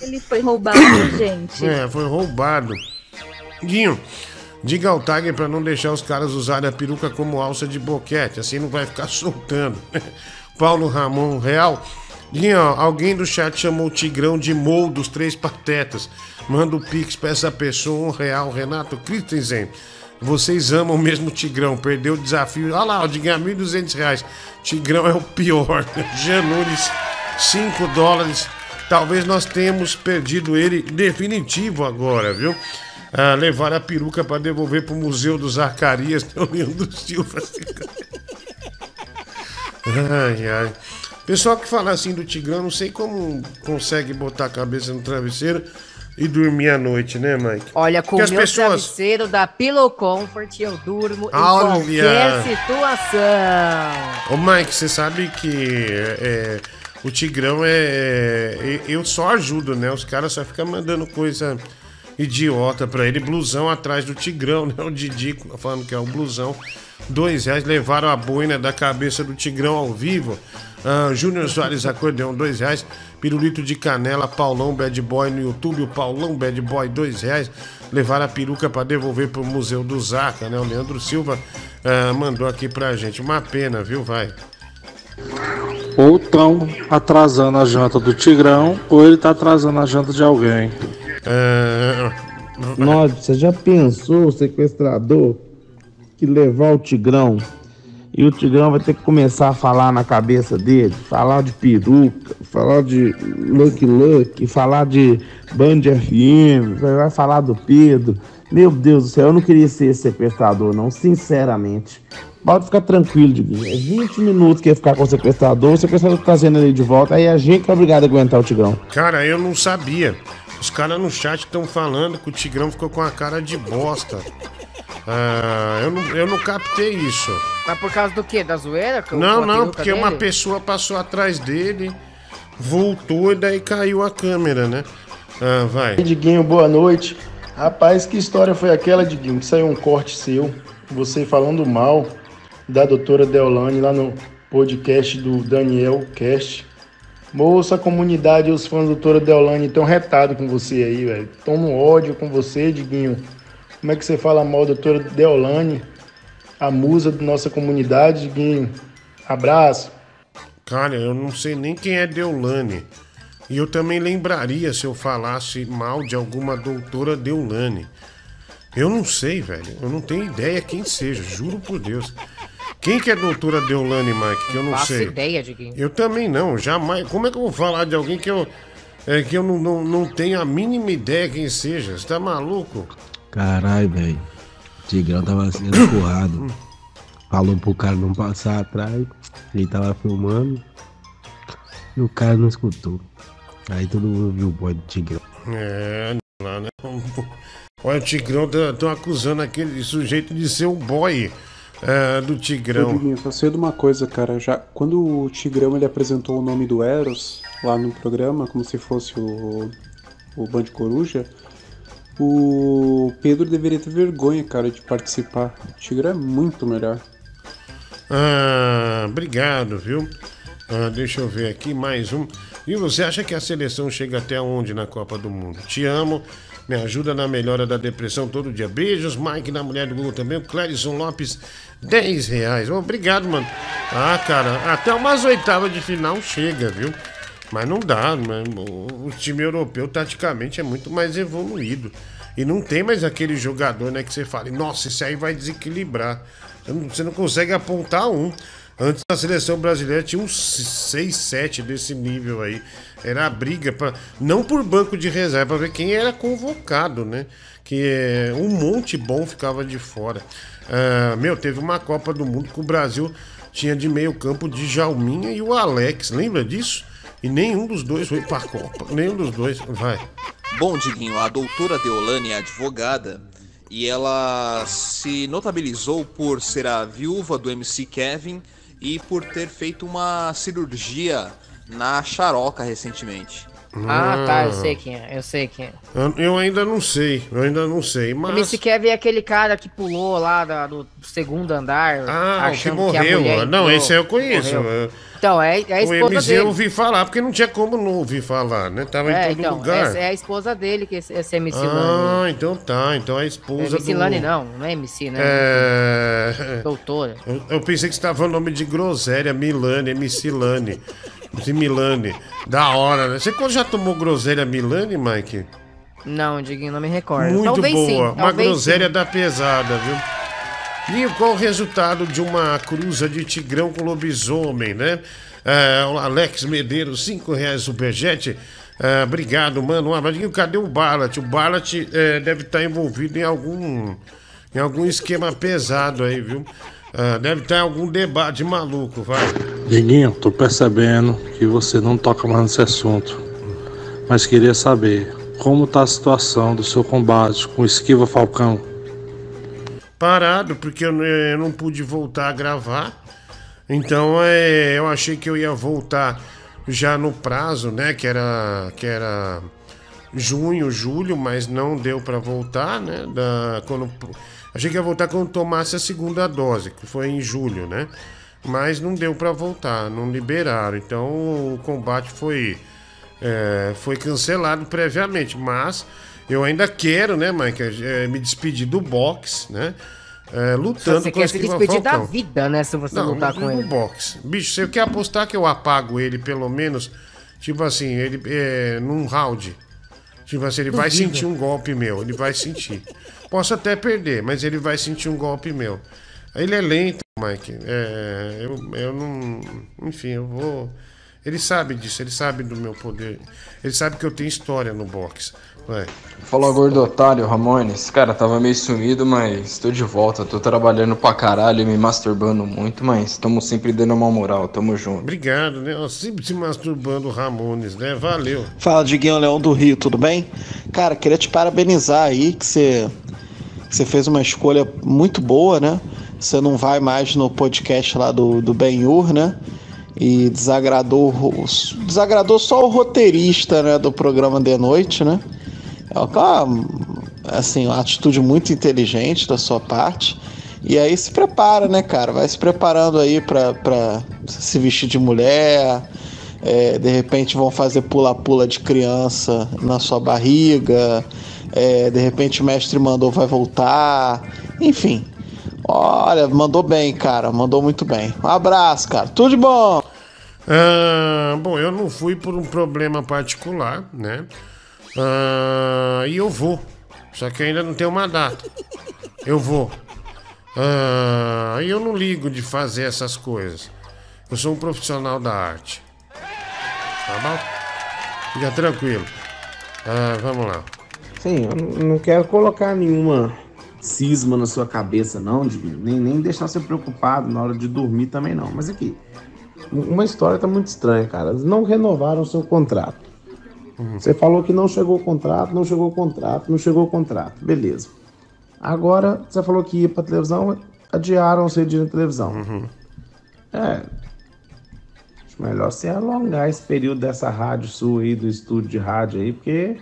Ele foi roubado, gente. É, foi roubado. Guinho, diga ao Tiger pra não deixar os caras usarem a peruca como alça de boquete, assim não vai ficar soltando. Paulo Ramon Real. Guinho, ó, alguém do chat chamou o Tigrão de Mou dos Três Patetas. Manda o pix pra essa pessoa, um real. Renato Christensen, vocês amam mesmo o Tigrão, perdeu o desafio. Olha lá, ó, de ganhar 1.200 reais. Tigrão é o pior. Janunes, 5 dólares. Talvez nós tenhamos perdido ele definitivo agora, viu? Ah, levar a peruca para devolver pro Museu dos Arcarias, o Leandro Silva. ai, ai. Pessoal que fala assim do Tigrão, não sei como consegue botar a cabeça no travesseiro e dormir à noite, né, Mike? Olha, com o meu pessoas. travesseiro da Pillow Comfort eu durmo em Olha! qualquer situação. Ô, Mike, você sabe que é, o Tigrão é, é- Eu só ajudo, né? Os caras só ficam mandando coisa idiota pra ele. Blusão atrás do Tigrão, né? O Didico falando que é o blusão. Dois reais levaram a boina da cabeça do Tigrão ao vivo. Ah, Júnior Soares Acordeão, dois reais. Pirulito de canela, Paulão Bad Boy no YouTube. O Paulão Bad Boy, dois reais. Levaram a peruca pra devolver pro Museu do Zaca, né? O Leandro Silva ah, mandou aqui pra gente. Uma pena, viu? Vai. Ou estão atrasando a janta do Tigrão, ou ele tá atrasando a janta de alguém. É, Nossa, você já pensou o sequestrador que levar o Tigrão e o Tigrão vai ter que começar a falar na cabeça dele, falar de peruca, falar de Lucky Lucky, falar de Band FM, vai falar do Pedro. Meu Deus do céu, eu não queria ser esse sequestrador, não, sinceramente. Pode ficar tranquilo, Diguinho. É 20 minutos que ia ficar com o sequestrador, o sequestrador tá trazendo ele de volta, aí a gente é obrigado a aguentar o Tigrão. Cara, eu não sabia. Os caras no chat estão falando que o Tigrão ficou com a cara de bosta. Ah, eu, não, eu não captei isso. Mas por causa do quê? Da zoeira? Não, não, porque uma dele? pessoa passou atrás dele, voltou e daí caiu a câmera, né? Ah, vai. Diguinho, boa noite. Rapaz, que história foi aquela, Diguinho? Que saiu um corte seu, você falando mal da doutora Deolane lá no podcast do Daniel Cast. Moça, a comunidade e os fãs da doutora Deolane estão retados com você aí, velho. Estão no ódio com você, Diguinho. Como é que você fala mal da doutora Deolane, a musa da nossa comunidade, Diguinho? Abraço. Cara, eu não sei nem quem é Deulane. E eu também lembraria se eu falasse mal de alguma doutora Deulane. Eu não sei, velho. Eu não tenho ideia quem seja, juro por Deus. Quem que é a doutora Deulane, Mike? Que eu não Faço sei. ideia de quem. Eu também não, jamais. Como é que eu vou falar de alguém que eu, é, que eu não, não, não tenho a mínima ideia quem seja? Você tá maluco? Caralho, velho. Tigrão tava sendo empurrado. Falou pro cara não passar atrás. Ele tava filmando. E o cara não escutou. Aí todo mundo viu o boy do Tigrão. É, lá, né? Olha, o Tigrão estão acusando aquele sujeito de ser o boy é, do Tigrão. Eu sei de uma coisa, cara. Já, quando o Tigrão ele apresentou o nome do Eros lá no programa, como se fosse o, o Band Coruja, o Pedro deveria ter vergonha, cara, de participar. O Tigrão é muito melhor. Ah, obrigado, viu? Ah, deixa eu ver aqui mais um. E você acha que a seleção chega até onde na Copa do Mundo? Te amo, me ajuda na melhora da depressão todo dia. Beijos, Mike da Mulher do Google também. O Clérison Lopes, 10 reais. Obrigado, mano. Ah, cara, até umas oitavas de final chega, viu? Mas não dá, né? o time europeu taticamente é muito mais evoluído. E não tem mais aquele jogador, né, que você fala, nossa, esse aí vai desequilibrar. Você não consegue apontar um. Antes da seleção brasileira tinha uns 6, 7 desse nível aí. Era a briga para não por banco de reserva, para ver quem era convocado, né? Que é, um monte bom ficava de fora. Ah, meu, teve uma Copa do Mundo que o Brasil tinha de meio campo de Jalminha e o Alex. Lembra disso? E nenhum dos dois foi pra Copa. Nenhum dos dois. Vai. Bom, Diguinho, a doutora Deolane é advogada e ela se notabilizou por ser a viúva do MC Kevin e por ter feito uma cirurgia na charoca recentemente. Ah, tá, eu sei quem é, eu sei quem é. Eu- Eu ainda não sei, eu ainda não sei, mas. MC Kevin é aquele cara que pulou lá da- do segundo andar. Ah, o que achando morreu. a mulher não, esse aí eu conheço. morreu. É- Então, é, é a o esposa MC dele. eu ouvi falar, porque não tinha como não ouvir falar, né? Tava É, em todo então, lugar. essa é a esposa dele, que esse, esse MC ah, Lani. então tá. Então é a esposa MC do... Lani não, não é MC, né? É... Doutora. Eu, eu pensei que você tava falando nome de groselha, Milane, MC Lani. MC Milane. Da hora, né? Você já tomou groselha Milane, Mike? Não, Diguinho, não me recordo. Muito talvez boa. sim, Uma talvez groselha sim. da pesada, viu? E qual o resultado de uma cruza de tigrão com lobisomem, né? O Alex Medeiros, 5 reais superjet. É, obrigado, mano. Ah, mas cadê o Barlat? O Barlat é, deve estar envolvido em algum, em algum esquema pesado aí, viu? Ah, deve estar em algum debate maluco, vai. Diguinho, tô percebendo que você não toca mais nesse assunto. Mas queria saber como tá a situação do seu combate com o Esquiva Falcão. parado porque eu, não- eu não pude voltar a gravar. Então é, eu achei que eu ia voltar já no prazo, né? Que era, que era junho, julho, mas não deu pra voltar, né? Da, quando, achei que ia voltar quando tomasse a segunda dose, que foi em julho, né? Mas não deu pra voltar, não liberaram. Então o combate foi é, foi cancelado previamente, mas eu ainda quero, né, Mike, é, me despedir do boxe, né? É, lutando Você com o quer se despedir da vida, né? Se você Não, lutar com ele. boxe. Bicho, você quer apostar que eu apago ele pelo menos, tipo assim, ele é, num round. Tipo assim, ele vai sentir um golpe meu, ele vai sentir. Posso até perder, mas ele vai sentir um golpe meu. Ele é lento, Mike. É, eu, eu não. Enfim, eu vou. Ele sabe disso, ele sabe do meu poder. Ele sabe que eu tenho história no boxe. Vai. Fala gordo otário, Ramones. Cara, tava meio sumido, mas tô de volta. Tô trabalhando pra caralho e me masturbando muito, mas tamo sempre dando uma moral. Tamo junto. Obrigado, né? Eu sempre se masturbando Ramones, né? Valeu. Fala, Diguinho Leão do Rio, tudo bem? Cara, queria te parabenizar aí que você, que você fez uma escolha muito boa, né? Você não vai mais no podcast lá do, do Ben-Hur, né? E desagradou, o- desagradou só o roteirista né, do programa de noite, né? É uma, assim, uma atitude muito inteligente da sua parte. E aí se prepara, né, cara? Vai se preparando aí pra se vestir de mulher. É, de repente vão fazer pula-pula de criança na sua barriga. É, de repente o mestre mandou vai voltar. Enfim. Olha, mandou bem, cara. Mandou muito bem. Um abraço, cara. Tudo de bom. Ah, bom, eu não fui por um problema particular, né? Ah, e eu vou. Só que ainda não tem uma data. Eu vou. Ah, e eu não ligo de fazer essas coisas. Eu sou um profissional da arte. Tá bom? Fica tranquilo. Ah, vamos lá. Sim, eu não quero colocar nenhuma cisma na sua cabeça, não, Diguinho. Nem, nem deixar você preocupado na hora de dormir também, não. Mas aqui, uma história tá muito estranha, cara. Eles não renovaram o seu contrato. Você falou que não chegou o contrato, não chegou o contrato, não chegou o contrato. Beleza. Agora, você falou que ia pra televisão, adiaram você de ir na televisão. É. Acho melhor você alongar esse período dessa rádio sua aí, do estúdio de rádio aí, porque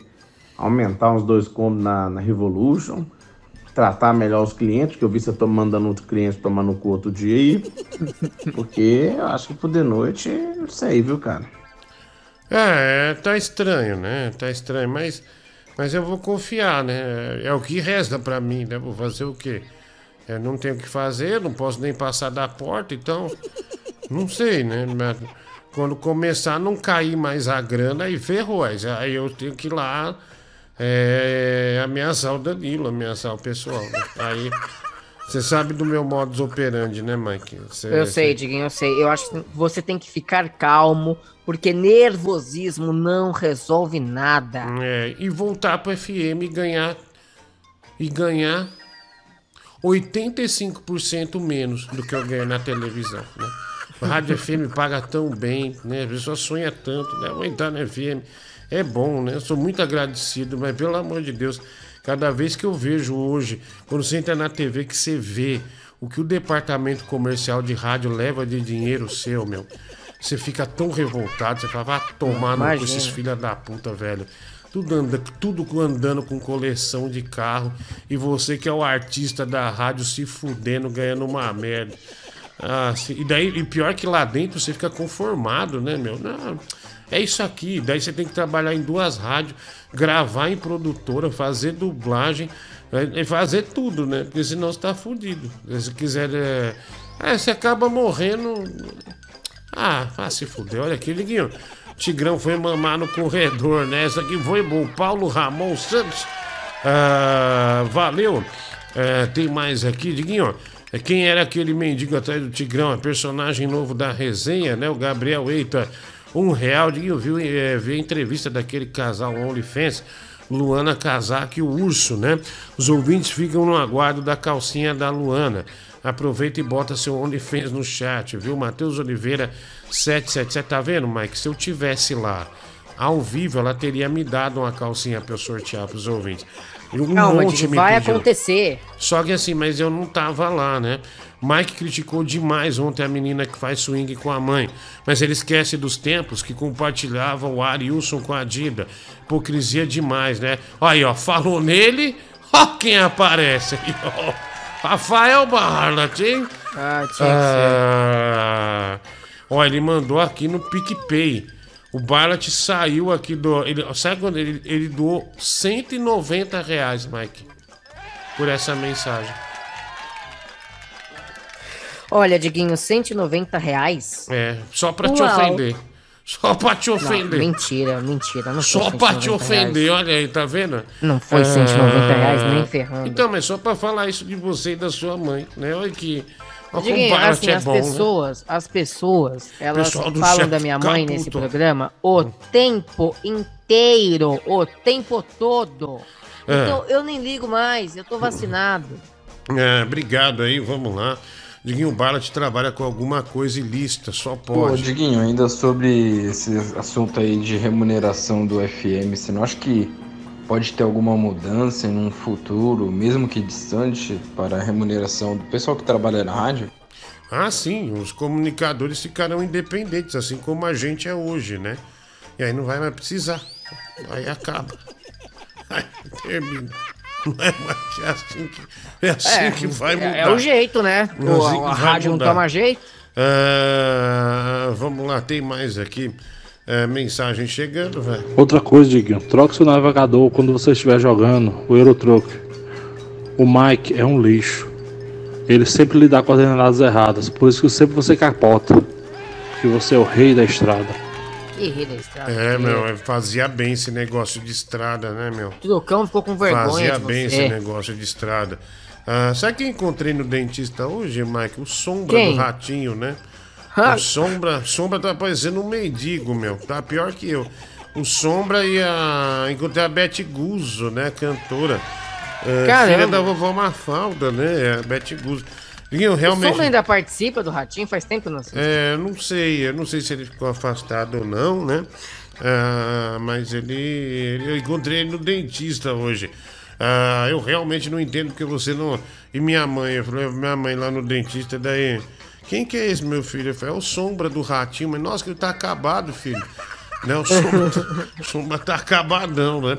aumentar uns dois cômodos na, na Revolution, tratar melhor os clientes, que eu vi você tô mandando outro cliente tomar no cu outro dia aí. Porque eu acho que por de noite, não sei, viu, cara? É, tá estranho, né? Tá estranho, mas, mas eu vou confiar, né? É o que resta pra mim, né? Vou fazer o quê? Eu não tenho o que fazer, não posso nem passar da porta, então. Não sei, né? Mas Quando começar a não cair mais a grana, aí ferrou. Aí eu tenho que ir lá é, ameaçar o Danilo, ameaçar o pessoal. né? Aí. Você sabe do meu modus operandi, né, Mike? Você- Eu sei, Diguinho, eu sei. Eu acho que você tem que ficar calmo, porque nervosismo não resolve nada. É, e voltar pro FM e ganhar. E ganhar 85% menos do que eu ganho na televisão, né? A Rádio FM paga tão bem, né? A pessoa sonha tanto, né? Vou entrar na FM. É bom, né? Eu sou muito agradecido, mas pelo amor de Deus, cada vez que eu vejo hoje, quando você entra na TV, que você vê o que o departamento comercial de rádio leva de dinheiro seu, meu. Você fica tão revoltado, você fala, vai tomar no Imagina. esses filha da puta, velho. Tudo, anda, tudo andando com coleção de carro e você que é o artista da rádio se fudendo, ganhando uma merda. Ah, e daí, e pior que lá dentro você fica conformado, né, meu? Não, é isso aqui. Daí você tem que trabalhar em duas rádios, gravar em produtora, fazer dublagem, e fazer tudo, né? Porque senão você tá fudido. Se quiser. É... é, você acaba morrendo. Ah, ah, se fuder. Olha aqui, Liguinho. Tigrão foi mamar no corredor, né? Essa aqui foi bom. Paulo Ramon Santos. Ah, valeu. É, tem mais aqui, Diguinho. É, Quem era aquele mendigo atrás do Tigrão? É personagem novo da resenha, né? O Gabriel Eita. Um real, Diguinho. Viu, é, viu a entrevista daquele casal OnlyFans. Luana Casaca e o Urso, né? Os ouvintes ficam no aguardo da calcinha da Luana. Aproveita e bota seu OnlyFans no chat, viu? Matheus Oliveira 777. Tá vendo, Mike? Se eu tivesse lá ao vivo, ela teria me dado uma calcinha pra eu sortear pros ouvintes. E Um Calma, monte Diego, me vai pediu. acontecer. Só que assim, mas eu não tava lá, né? Mike criticou demais ontem a menina que faz swing com a mãe. Mas ele esquece dos tempos que compartilhava o Arilson com a Dida. Hipocrisia demais, né? Aí, ó, falou nele, ó quem aparece aí, ó. Rafael Barlat, hein? Ah, tinha que. Ah, ó, ele mandou aqui no PicPay. O Barlat saiu aqui do. Ele, sabe quando ele, ele doou 190 reais, Mike? Por essa mensagem. Olha, Diguinho, 190 reais. É, só pra te Uau. ofender. Só pra te Não, ofender. mentira, mentira. Não Só pra te 190 ofender, reais. olha aí, tá vendo? Não foi 190 reais, Ah, nem ferrando. Então, mas só pra falar isso de você e da sua mãe, né? Olha que. Diguinho, assim, é as bom, né? pessoas, as pessoas, elas falam da minha mãe fica nesse programa o tempo inteiro, o tempo todo. É. Então, eu nem ligo mais, eu tô vacinado. É, obrigado aí, vamos lá. Diguinho Barlat trabalha com alguma coisa ilícita, só Pô, pode. Diguinho, ainda sobre esse assunto aí de remuneração do FM, você não acha que pode ter alguma mudança em um futuro, mesmo que distante, para a remuneração do pessoal que trabalha na rádio? Ah, sim, os comunicadores ficarão independentes, assim como a gente é hoje, né? E aí não vai mais precisar. Aí acaba. Aí termina. Não é mais que é assim que, é assim É, que vai é- mudar. é o jeito, né? É assim a rádio não mudar. toma jeito. Ah, vamos lá, tem mais aqui. É, mensagem chegando, velho. Outra coisa, Diguinho, troque seu navegador quando você estiver jogando o Eurotruck. O Mike é um lixo. Ele sempre lhe dá coordenadas erradas, por isso que sempre você capota. Que você é o rei da estrada. Rei da estrada. É, meu, é, fazia bem esse negócio de estrada, né, meu? Trocão ficou com vergonha Fazia bem esse negócio de estrada. Ah, sabe quem encontrei no dentista hoje, Mike? O Sombra Quem? do Ratinho, né? Ah. O Sombra, Sombra tá parecendo um mendigo, meu. Tá pior que eu. O Sombra e a. Encontrei a Beth Guzzo, né? Cantora. É, filha da vovó Mafalda, né? A Beth Guzzo. E eu O realmente. Sombra ainda participa do Ratinho faz tempo não sei. É, eu não sei, eu não sei se ele ficou afastado ou não, né? Ah, mas ele, Eu encontrei ele no dentista hoje. Ah, eu realmente não entendo porque você não. E minha mãe, eu falei, minha mãe lá no dentista, daí. Quem que é esse, meu filho? Eu falei, é o sombra do ratinho, mas nossa, que ele tá acabado, filho. Né? O sombra, o sombra tá acabadão, né?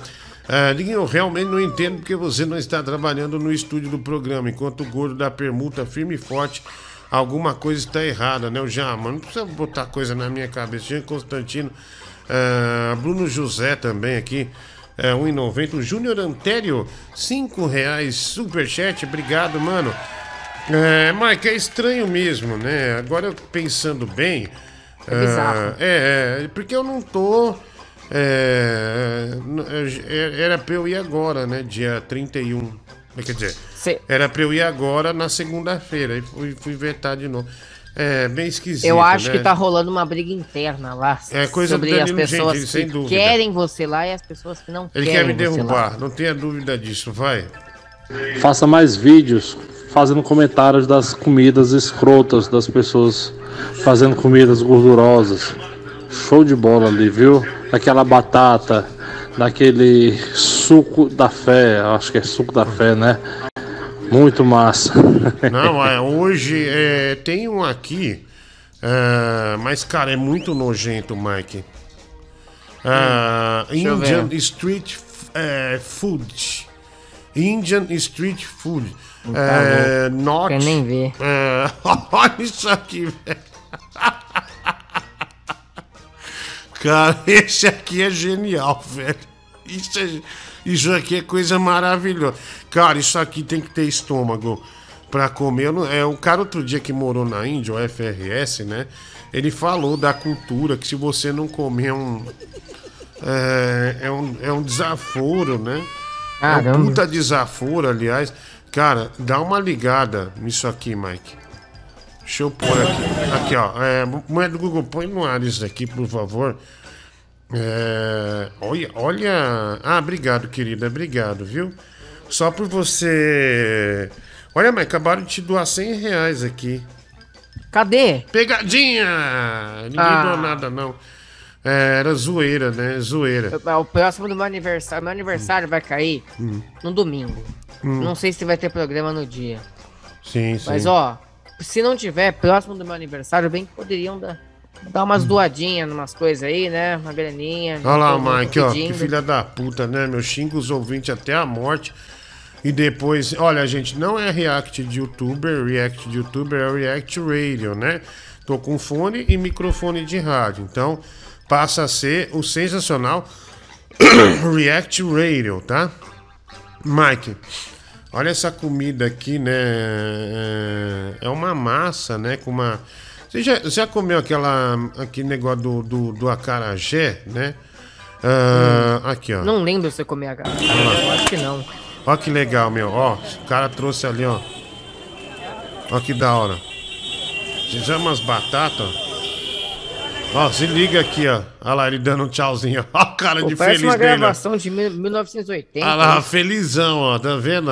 Ah, Diguinho, eu realmente não entendo porque você não está trabalhando no estúdio do programa, enquanto o gordo da permuta firme e forte, alguma coisa está errada, né? O Jama, não precisa botar coisa na minha cabeça. Jean Constantino, ah, Bruno José também aqui, é, 1,90. O Júnior Antério, 5 reais, superchat, obrigado, mano. É, Mike, é estranho mesmo, né? Agora pensando bem. É ah, é, é, porque eu não tô. É, n- é, era pra eu ir agora, né? Dia 31. Quer dizer, era pra eu ir agora na segunda-feira. E fui, fui vetar de novo. É, bem esquisito. Eu acho né? que tá rolando uma briga interna lá. É coisa sobre as pessoas Gentili, sem que dúvida. querem você lá e as pessoas que não Ele querem quer me derrubar, não tenha dúvida disso, vai. Faça mais vídeos fazendo comentários das comidas escrotas das pessoas fazendo comidas gordurosas. Show de bola ali, viu? Aquela batata, daquele suco da fé, acho que é suco da fé, né? Muito massa. Não, é, hoje é, tem um aqui, é, mas cara, é muito nojento, Mike. Ah, Hum, Indian ver. Street é, Food. Indian Street Food. Tá É, not, Quer nem ver. é, olha isso aqui, velho. Cara, esse aqui é genial, velho. Isso, é- isso aqui é coisa maravilhosa. Cara, isso aqui tem que ter estômago pra comer. Não- é, o cara outro dia que morou na Índia, o FRS, né? Ele falou da cultura que se você não comer um. É, é um, é um desaforo, né? É um Caramba. puta desaforo, aliás. Cara, dá uma ligada nisso aqui, Mike. Deixa eu pôr aqui. Aqui, ó. É, moeda do Google, põe no ar isso aqui, por favor. É, olha, olha. Ah, obrigado, querida. Obrigado, viu? Só por você. Olha, mas acabaram de te doar 100 reais aqui. Cadê? Pegadinha! Ninguém Ah. doou nada, não. É, era zoeira, né? Zoeira. O próximo do meu aniversário. Meu aniversário vai cair Hum. no domingo. Hum. Não sei se vai ter programa no dia. Sim, sim. Mas ó, se não tiver próximo do meu aniversário, bem que poderiam dar, dar umas doadinhas, umas coisas aí, né? Uma graninha. Olha lá, Mike, ó, que filha da puta, né? Meu xinga os ouvintes até a morte. E depois, olha, gente, não é react de youtuber, react de youtuber é react radio, né? Tô com fone e microfone de rádio. Então, passa a ser o sensacional react radio, tá? Mike, olha essa comida aqui, né? É- É uma massa, né? Com uma. Você já, já comeu aquela, aquele negócio do, do, do acarajé, né? Ah, Aqui, ó. Não lembro se eu comi a gata. lá. Eu acho que não. Ó que legal, meu. Ó, o cara trouxe ali, ó. Ó que da hora. Fizemos umas batatas, ó. Ó, se liga aqui, ó. Olha lá, ele dando um tchauzinho. Ó, a cara Pô, de parece feliz uma dele. gravação de mil- 1980. Olha lá, felizão, ó, tá vendo?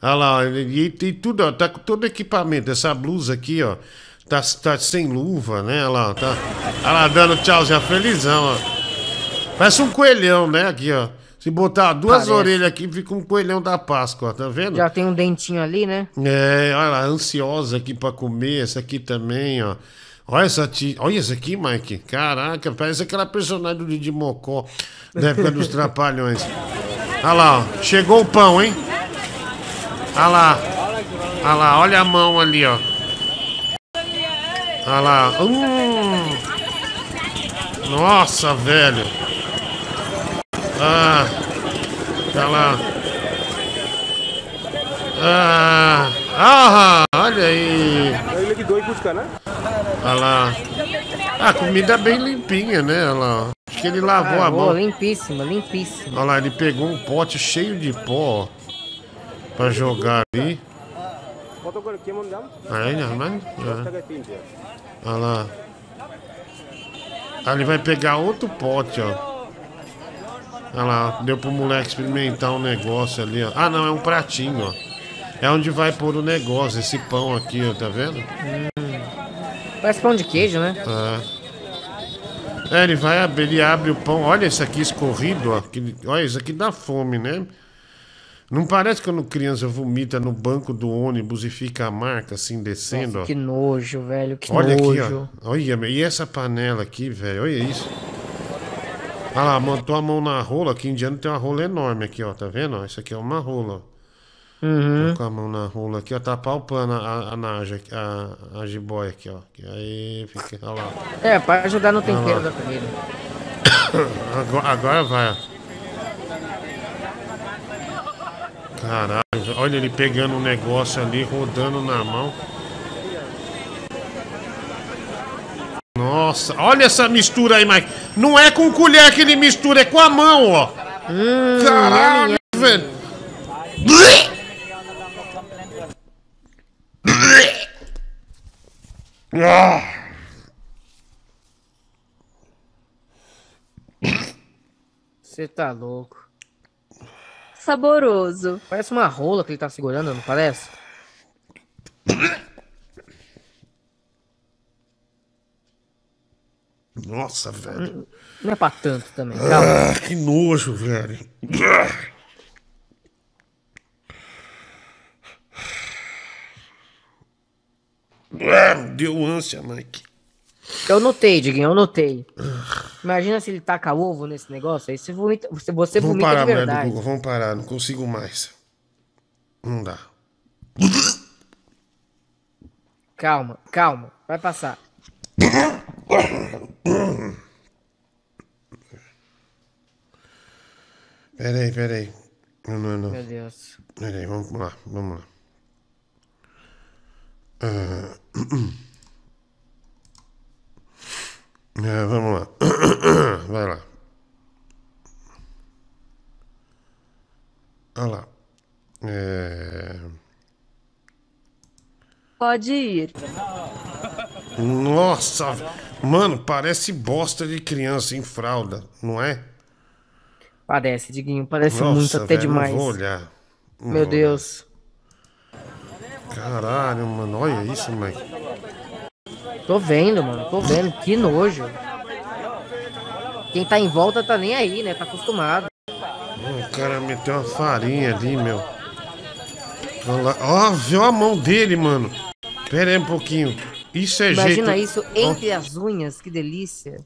Olha lá, e tem tudo, ó, tá com todo equipamento. Essa blusa aqui, ó, tá, tá sem luva, né? Olha lá, tá. Olha lá, dando tchauzinho, felizão, ó. Parece um coelhão, né? Aqui, ó. Se botar duas Parece. orelhas aqui, fica um coelhão da Páscoa, tá vendo? Já tem um dentinho ali, né? É, olha lá, ansiosa aqui pra comer, essa aqui também, ó. Olha essa ti... Olha essa aqui, Mike. Caraca, parece aquela personagem do Didi Mocó, da época dos Trapalhões. Olha lá, ó. Chegou o pão, hein? Olha lá. Olha lá, olha a mão ali, ó. Olha lá. Hum. Nossa, velho. Ah. Olha lá. Ah, ah, olha aí. Olha lá. A comida bem limpinha, né? Olha lá. Acho que ele lavou Ah, a mão. limpíssima, limpíssima. Olha lá, ele pegou um pote cheio de pó ó, pra jogar ali. Aí, né, mano? É. Olha lá. Aí ele vai pegar outro pote, ó. Olha lá, deu pro moleque experimentar um negócio ali, ó. Ah, não, é um pratinho, ó. É onde vai pôr o negócio, esse pão aqui, ó, tá vendo? Parece pão de queijo, né? É. É, ele vai abrir, ele abre o pão. Olha esse aqui escorrido, ó. que- olha, isso aqui dá fome, né? Não parece quando criança vomita no banco do ônibus e fica a marca assim descendo, Nossa, ó. que nojo, velho, que Olha nojo. aqui, ó. Olha, e essa panela aqui, velho? Olha isso. Olha lá, montou a mão na rola. Aqui em indiano tem uma rola enorme aqui, ó. Tá vendo? Isso aqui é uma rola, ó. Uhum. Com a mão na rola aqui, ó. Tá palpando a, a naja, a, a jiboia aqui, ó. Aí fica, olha lá. É, pra ajudar no tempero da comida. Agora, agora vai, ó. Caralho, olha ele pegando um negócio ali, rodando na mão. Nossa, olha essa mistura aí, Mike. Não é com colher que ele mistura, é com a mão, ó. Caralho, velho. Ah. Você tá louco. Saboroso. Parece uma rola que ele tá segurando, não parece? Nossa, velho. Não é pra tanto também, calma. Ah, que nojo, velho. Ah, deu ânsia, Mike. Eu notei, Diguinho, eu notei. Imagina se ele taca ovo nesse negócio, aí você vomita, você, você Vamos vomita parar, de verdade. Google, vamos parar, não consigo mais. Não dá. Calma, calma, vai passar. Peraí, peraí. Não, não, não. Meu Deus. Peraí, vamos lá, vamos lá. Ah, é, vamos lá. Vai lá. Olha lá. É... Pode ir. Nossa, mano, parece bosta de criança em fralda, não é? Parece, Diguinho, parece Nossa, muito, até velho, demais. Não vou olhar. Não Meu vou Deus. olhar. Caralho, mano, olha isso, Mike. Tô vendo, mano, tô vendo. Que nojo. Quem tá em volta tá nem aí, né? Tá acostumado. O cara meteu uma farinha ali, meu. Ó, viu a mão dele, mano. Pera aí um pouquinho. Isso é Imagina jeito... isso entre as unhas, que delícia.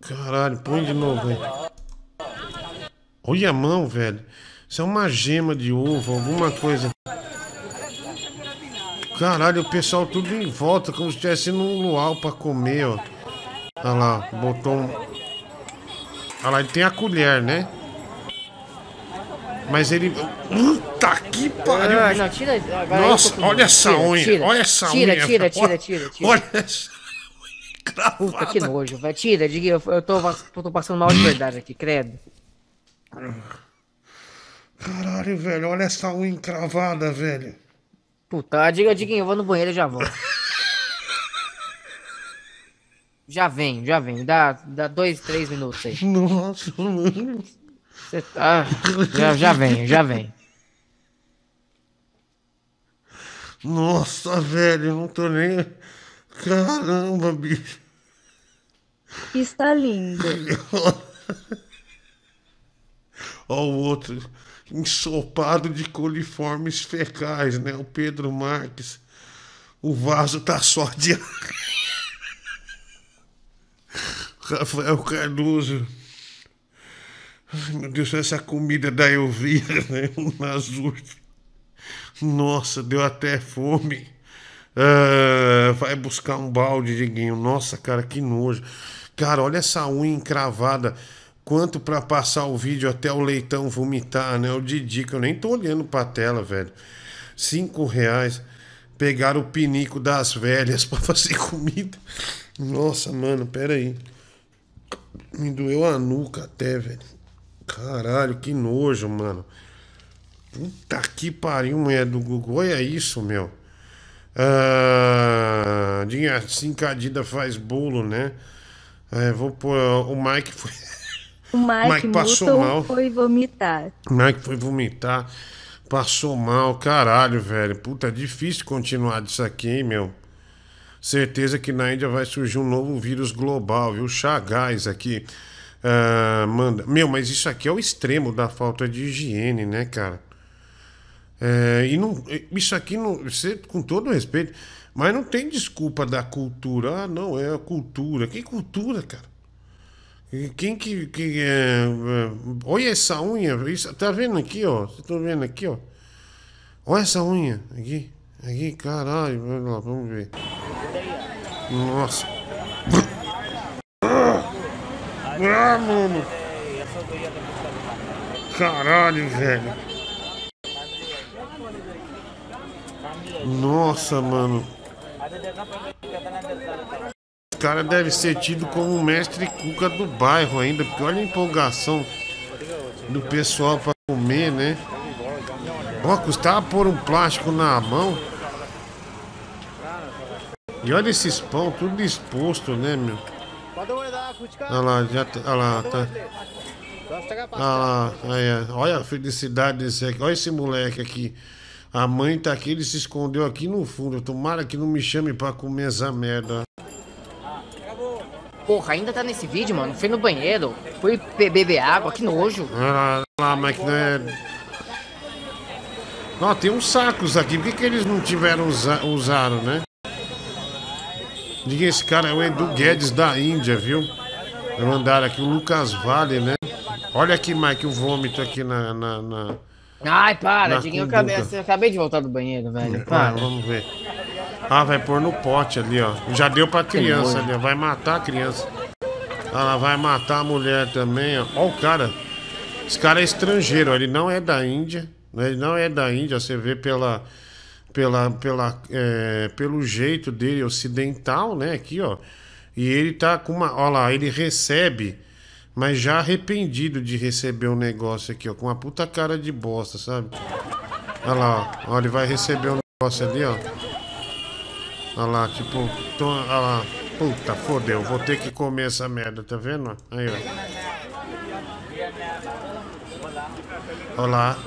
Caralho, põe de novo, velho. Olha a mão, velho. Isso é uma gema de ovo, alguma coisa. Caralho, o pessoal tudo em volta, como se estivesse num luau pra comer, ó. Olha lá, botou um. Olha lá, ele tem a colher, né? Mas ele. Puta que pariu! Ah, não, tira. Nossa, com- olha essa tira, unha, tira. olha essa tira, unha. Tira, tira, tira, tira. Olha essa Puta, que nojo, velho. Tira, eu, eu tô, tô passando mal de verdade aqui, credo. Caralho, velho, olha essa unha encravada, velho. Puta, diga, Diguinho, eu vou no banheiro e já volto. Já vem, já vem. Dá, dá dois, três minutos aí. Nossa, mano. Você tá. Já, já vem, já vem. Nossa, velho, eu não tô nem. Caramba, bicho. Está lindo. Ó, o outro. Ensopado de coliformes fecais, né? O Pedro Marques. O vaso tá só de. Rafael Cardoso. Ai, meu Deus, essa comida da Elvira, né? Nas urnas. Nossa, deu até fome. Ah, vai buscar um balde, Diguinho. Nossa, cara, que nojo. Cara, olha essa unha encravada. Quanto pra passar o vídeo até o leitão vomitar, né? O Didi, que eu nem tô olhando pra tela, velho. Cinco reais. Pegaram o pinico das velhas pra fazer comida. Nossa, mano, pera aí. Me doeu a nuca até, velho. Caralho, que nojo, mano. Puta que pariu, mulher do Google. Olha isso, meu. Ah, assim Cadida faz bolo, né? É, vou pôr. O Mike foi. O Mike, Mike passou mal. foi vomitar. O Mike foi vomitar. Passou mal, caralho, velho. Puta, é difícil continuar disso aqui, hein, meu. Certeza que na Índia vai surgir um novo vírus global, viu? Chagás aqui. Ah, manda. Meu, mas isso aqui é o extremo da falta de higiene, né, cara? É, e não, isso aqui, não, você, com todo respeito, mas não tem desculpa da cultura. Ah, não, é a cultura. Que cultura, cara? Quem que. que é, é, olha essa unha. Isso, tá vendo aqui, ó? Vocês estão vendo aqui, ó? Olha essa unha. Aqui. Aqui, caralho. Vamos lá, vamos ver. Nossa. Ah, mano. Caralho, velho. Nossa, mano. Cara deve ser tido como o mestre cuca do bairro ainda, porque olha a empolgação do pessoal pra comer, né? Ó, custava pôr um plástico na mão. E olha esses pão, tudo exposto, né, meu? Olha lá, já tá. Olha lá, tá. Lá, aí, olha a felicidade desse aqui. Olha esse moleque aqui. A mãe tá aqui, ele se escondeu aqui no fundo. Tomara que não me chame pra comer essa merda. Porra, ainda tá nesse vídeo, mano. Fui no banheiro, fui be- beber água, que nojo. Olha lá, mas que não é. Ó, tem uns sacos aqui. Por que, que eles não tiveram usa... usaram, né? Diga esse cara é o Edu Guedes da Índia, viu? Mandaram aqui o Lucas Vale, né? Olha aqui, Mike, o vômito aqui na. na, na... Ai, para, Diguinho, eu acabei, eu acabei de voltar do banheiro, velho. Ah, Para. vamos ver. Ah, vai pôr no pote ali, ó. Já deu pra criança ali, ó. Vai matar a criança. Ela vai matar a mulher também, ó. Ó o cara. Esse cara é estrangeiro, ele não é da Índia. né? Ele não é da Índia, você vê pela. Pela, pela, é, pelo jeito dele ocidental, né? Aqui, ó. E ele tá com uma. Ó lá, ele recebe, mas já arrependido de receber um negócio aqui, ó. Com uma puta cara de bosta, sabe? Olha lá, ó. Ó, ele vai receber um negócio ali, ó. Olha lá, tipo, tô, olha lá. Puta, fodeu, vou ter que comer essa merda, tá vendo? Aí, ó. Olha lá.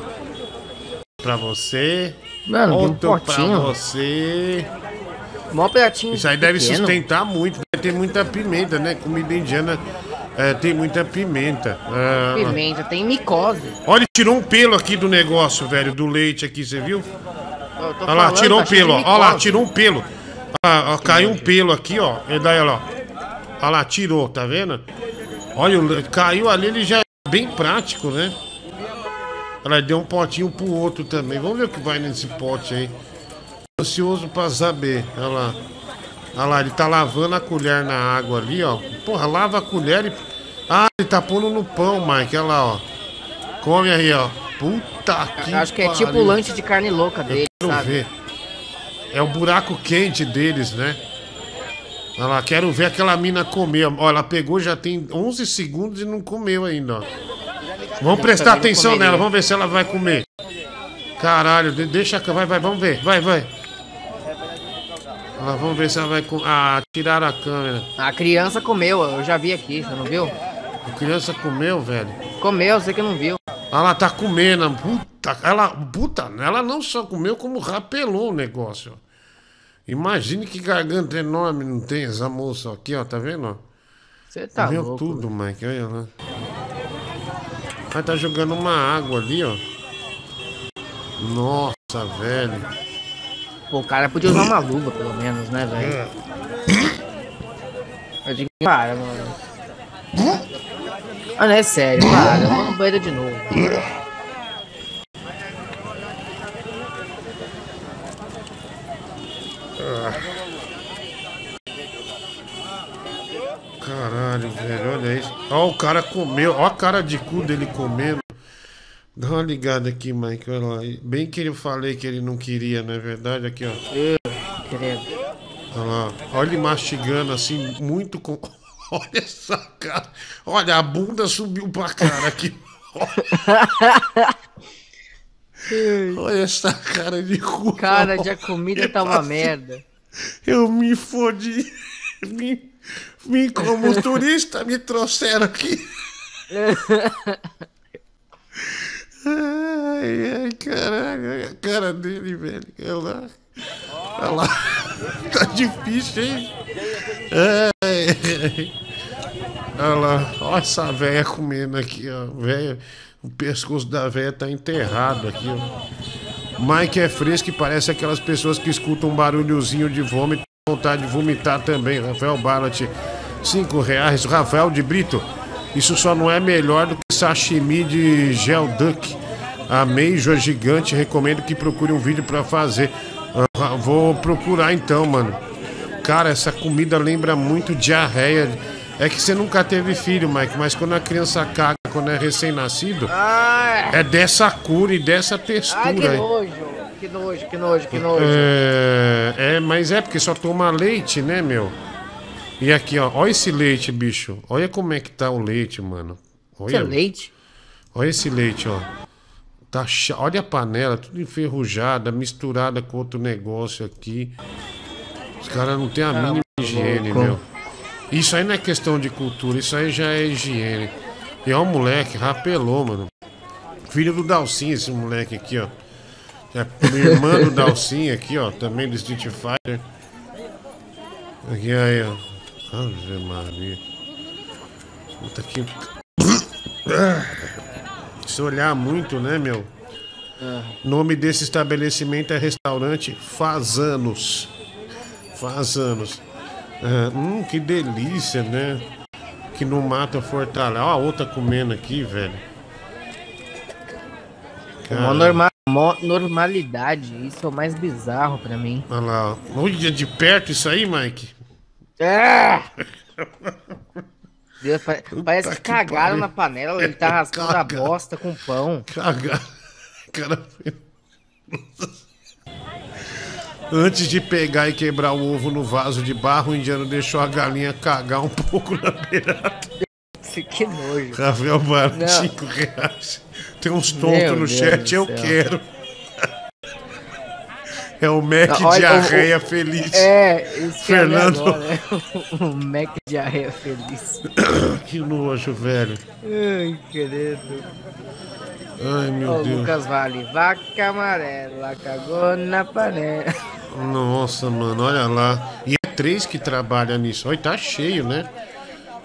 Pra você. Mano, tem um Outro pra você. Mó pratinho. Isso aí deve pequeno. sustentar muito. Deve ter muita pimenta, né? Comida indiana é, tem muita pimenta. Ah, Pimenta, tem micose. Olha, tirou um pelo aqui do negócio, velho, do leite aqui, você viu? Olha lá, falando, tirou um tá pelo. Olha lá, tirou um pelo. Lá, ó, caiu um pelo aqui, ó. E daí, olha lá. Olha lá, tirou, tá vendo? Olha, caiu ali, ele já é bem prático, né? Olha lá, deu um potinho pro outro também. Vamos ver o que vai nesse pote aí. Ansioso pra saber. Olha lá. Olha lá, ele tá lavando a colher na água ali, ó. Porra, lava a colher e. Ah, ele tá pondo no pão, Mike. Olha lá, ó. Come aí, ó. Puta que Acho que é tipo o lanche de carne louca dele, Quero sabe? ver. É o buraco quente deles, né? Olha lá, quero ver aquela mina comer. Olha, ela pegou já tem 11 segundos e não comeu ainda, ó. Vamos prestar atenção nela, vamos ver se ela vai comer. Caralho, de- deixa. Vai, vai, vamos ver. Vai, vai. Olha vamos ver se ela vai comer. Ah, tiraram a câmera. A criança comeu, eu já vi aqui, você não viu? A criança comeu, velho. Comeu, você que não viu. Ela tá comendo, puta, ela, puta, ela não só comeu, como rapelou o negócio. Imagine que garganta enorme não tem essa moça aqui, ó, tá vendo? Você tá Comeu louco. tudo, Mike, olha lá. Ela tá jogando uma água ali, ó. Nossa, velho. Pô, o cara podia usar uma luva, pelo menos, né, velho? É. Eu digo, para, mano. Ah, não é sério, para, vou no banheiro de novo. Caralho, velho, olha isso. Ó, o cara comeu, ó a cara de cu dele comendo. Dá uma ligada aqui, Mike, olha lá. Bem que eu falei que ele não queria, não é verdade? Aqui, ó. Olha lá. Olha ele mastigando assim, muito com. Olha essa cara. Olha, a bunda subiu pra cara aqui. Olha essa cara de cu. Cara, de a comida tá uma merda. Eu me fodi. Vim, vim como turista, me trouxeram aqui. Ai, ai, caralho, a cara dele, velho. Olha lá. Olha lá. Tá difícil, hein? Ai. Olha lá. Olha essa velha comendo aqui, ó. Velha. O pescoço da velha tá enterrado aqui, ó. Mike é fresco e parece aquelas pessoas que escutam um barulhozinho de vômito vontade de vomitar também. Rafael Barlat, cinco reais. Rafael de Brito, isso só não é melhor do que sashimi de gel duck. A Major gigante, recomendo que procure um vídeo pra fazer. Ah, Vou procurar então, mano. Cara, essa comida lembra muito diarreia. É que você nunca teve filho, Mike, mas quando a criança caga, quando é recém-nascido, Ai, é dessa cor e dessa textura. ai que aí. nojo, que nojo, que nojo, que nojo. É, é, mas é porque só toma leite, né, meu? E aqui, ó, olha esse leite, bicho. Olha como é que tá o leite, mano. Olha, Isso é leite? Olha esse leite, ó. Tá. Olha a panela, tudo enferrujada, misturada com outro negócio aqui. Os caras não têm a Tá mínima higiene, louco. meu. Isso aí não é questão de cultura, isso aí já é higiene. E ó, o moleque rapelou, mano. Filho do Dalcin, esse moleque aqui, ó. É irmã do Dalcin aqui, ó. Também do Street Fighter. Aqui aí, ó. Ave Maria. Puta que. Se olhar muito, né, meu? Nome desse estabelecimento é restaurante Faz Anos. Faz anos. Ah, hum, que delícia, né? Que não mata fortalece. Ó, a outra comendo aqui, velho. Uma norma- mó normalidade. Isso é o mais bizarro pra mim. Olha lá, ó. Olha de perto isso aí, Mike. É! Deus, pa- parece que que cagaram pariu. na panela, ele tá rascando a Caga. bosta com pão. Cagar. Cara. Antes de pegar e quebrar o ovo no vaso de barro, o indiano deixou a galinha cagar um pouco na beirada. Que nojo. Rafael Barra, Não. 5 reais. Tem uns tontos no chat, eu céu. quero. É o Mac olha, Diarreia o- o- Feliz. É, ler Fernando. agora, né? O Mac diarreia feliz. que nojo, velho. Ai, querido. Ai, meu o Deus. Lucas Vale, vaca amarela, cagou na panela. Nossa, mano, olha lá. E é três que trabalham nisso. Olha, tá cheio, né?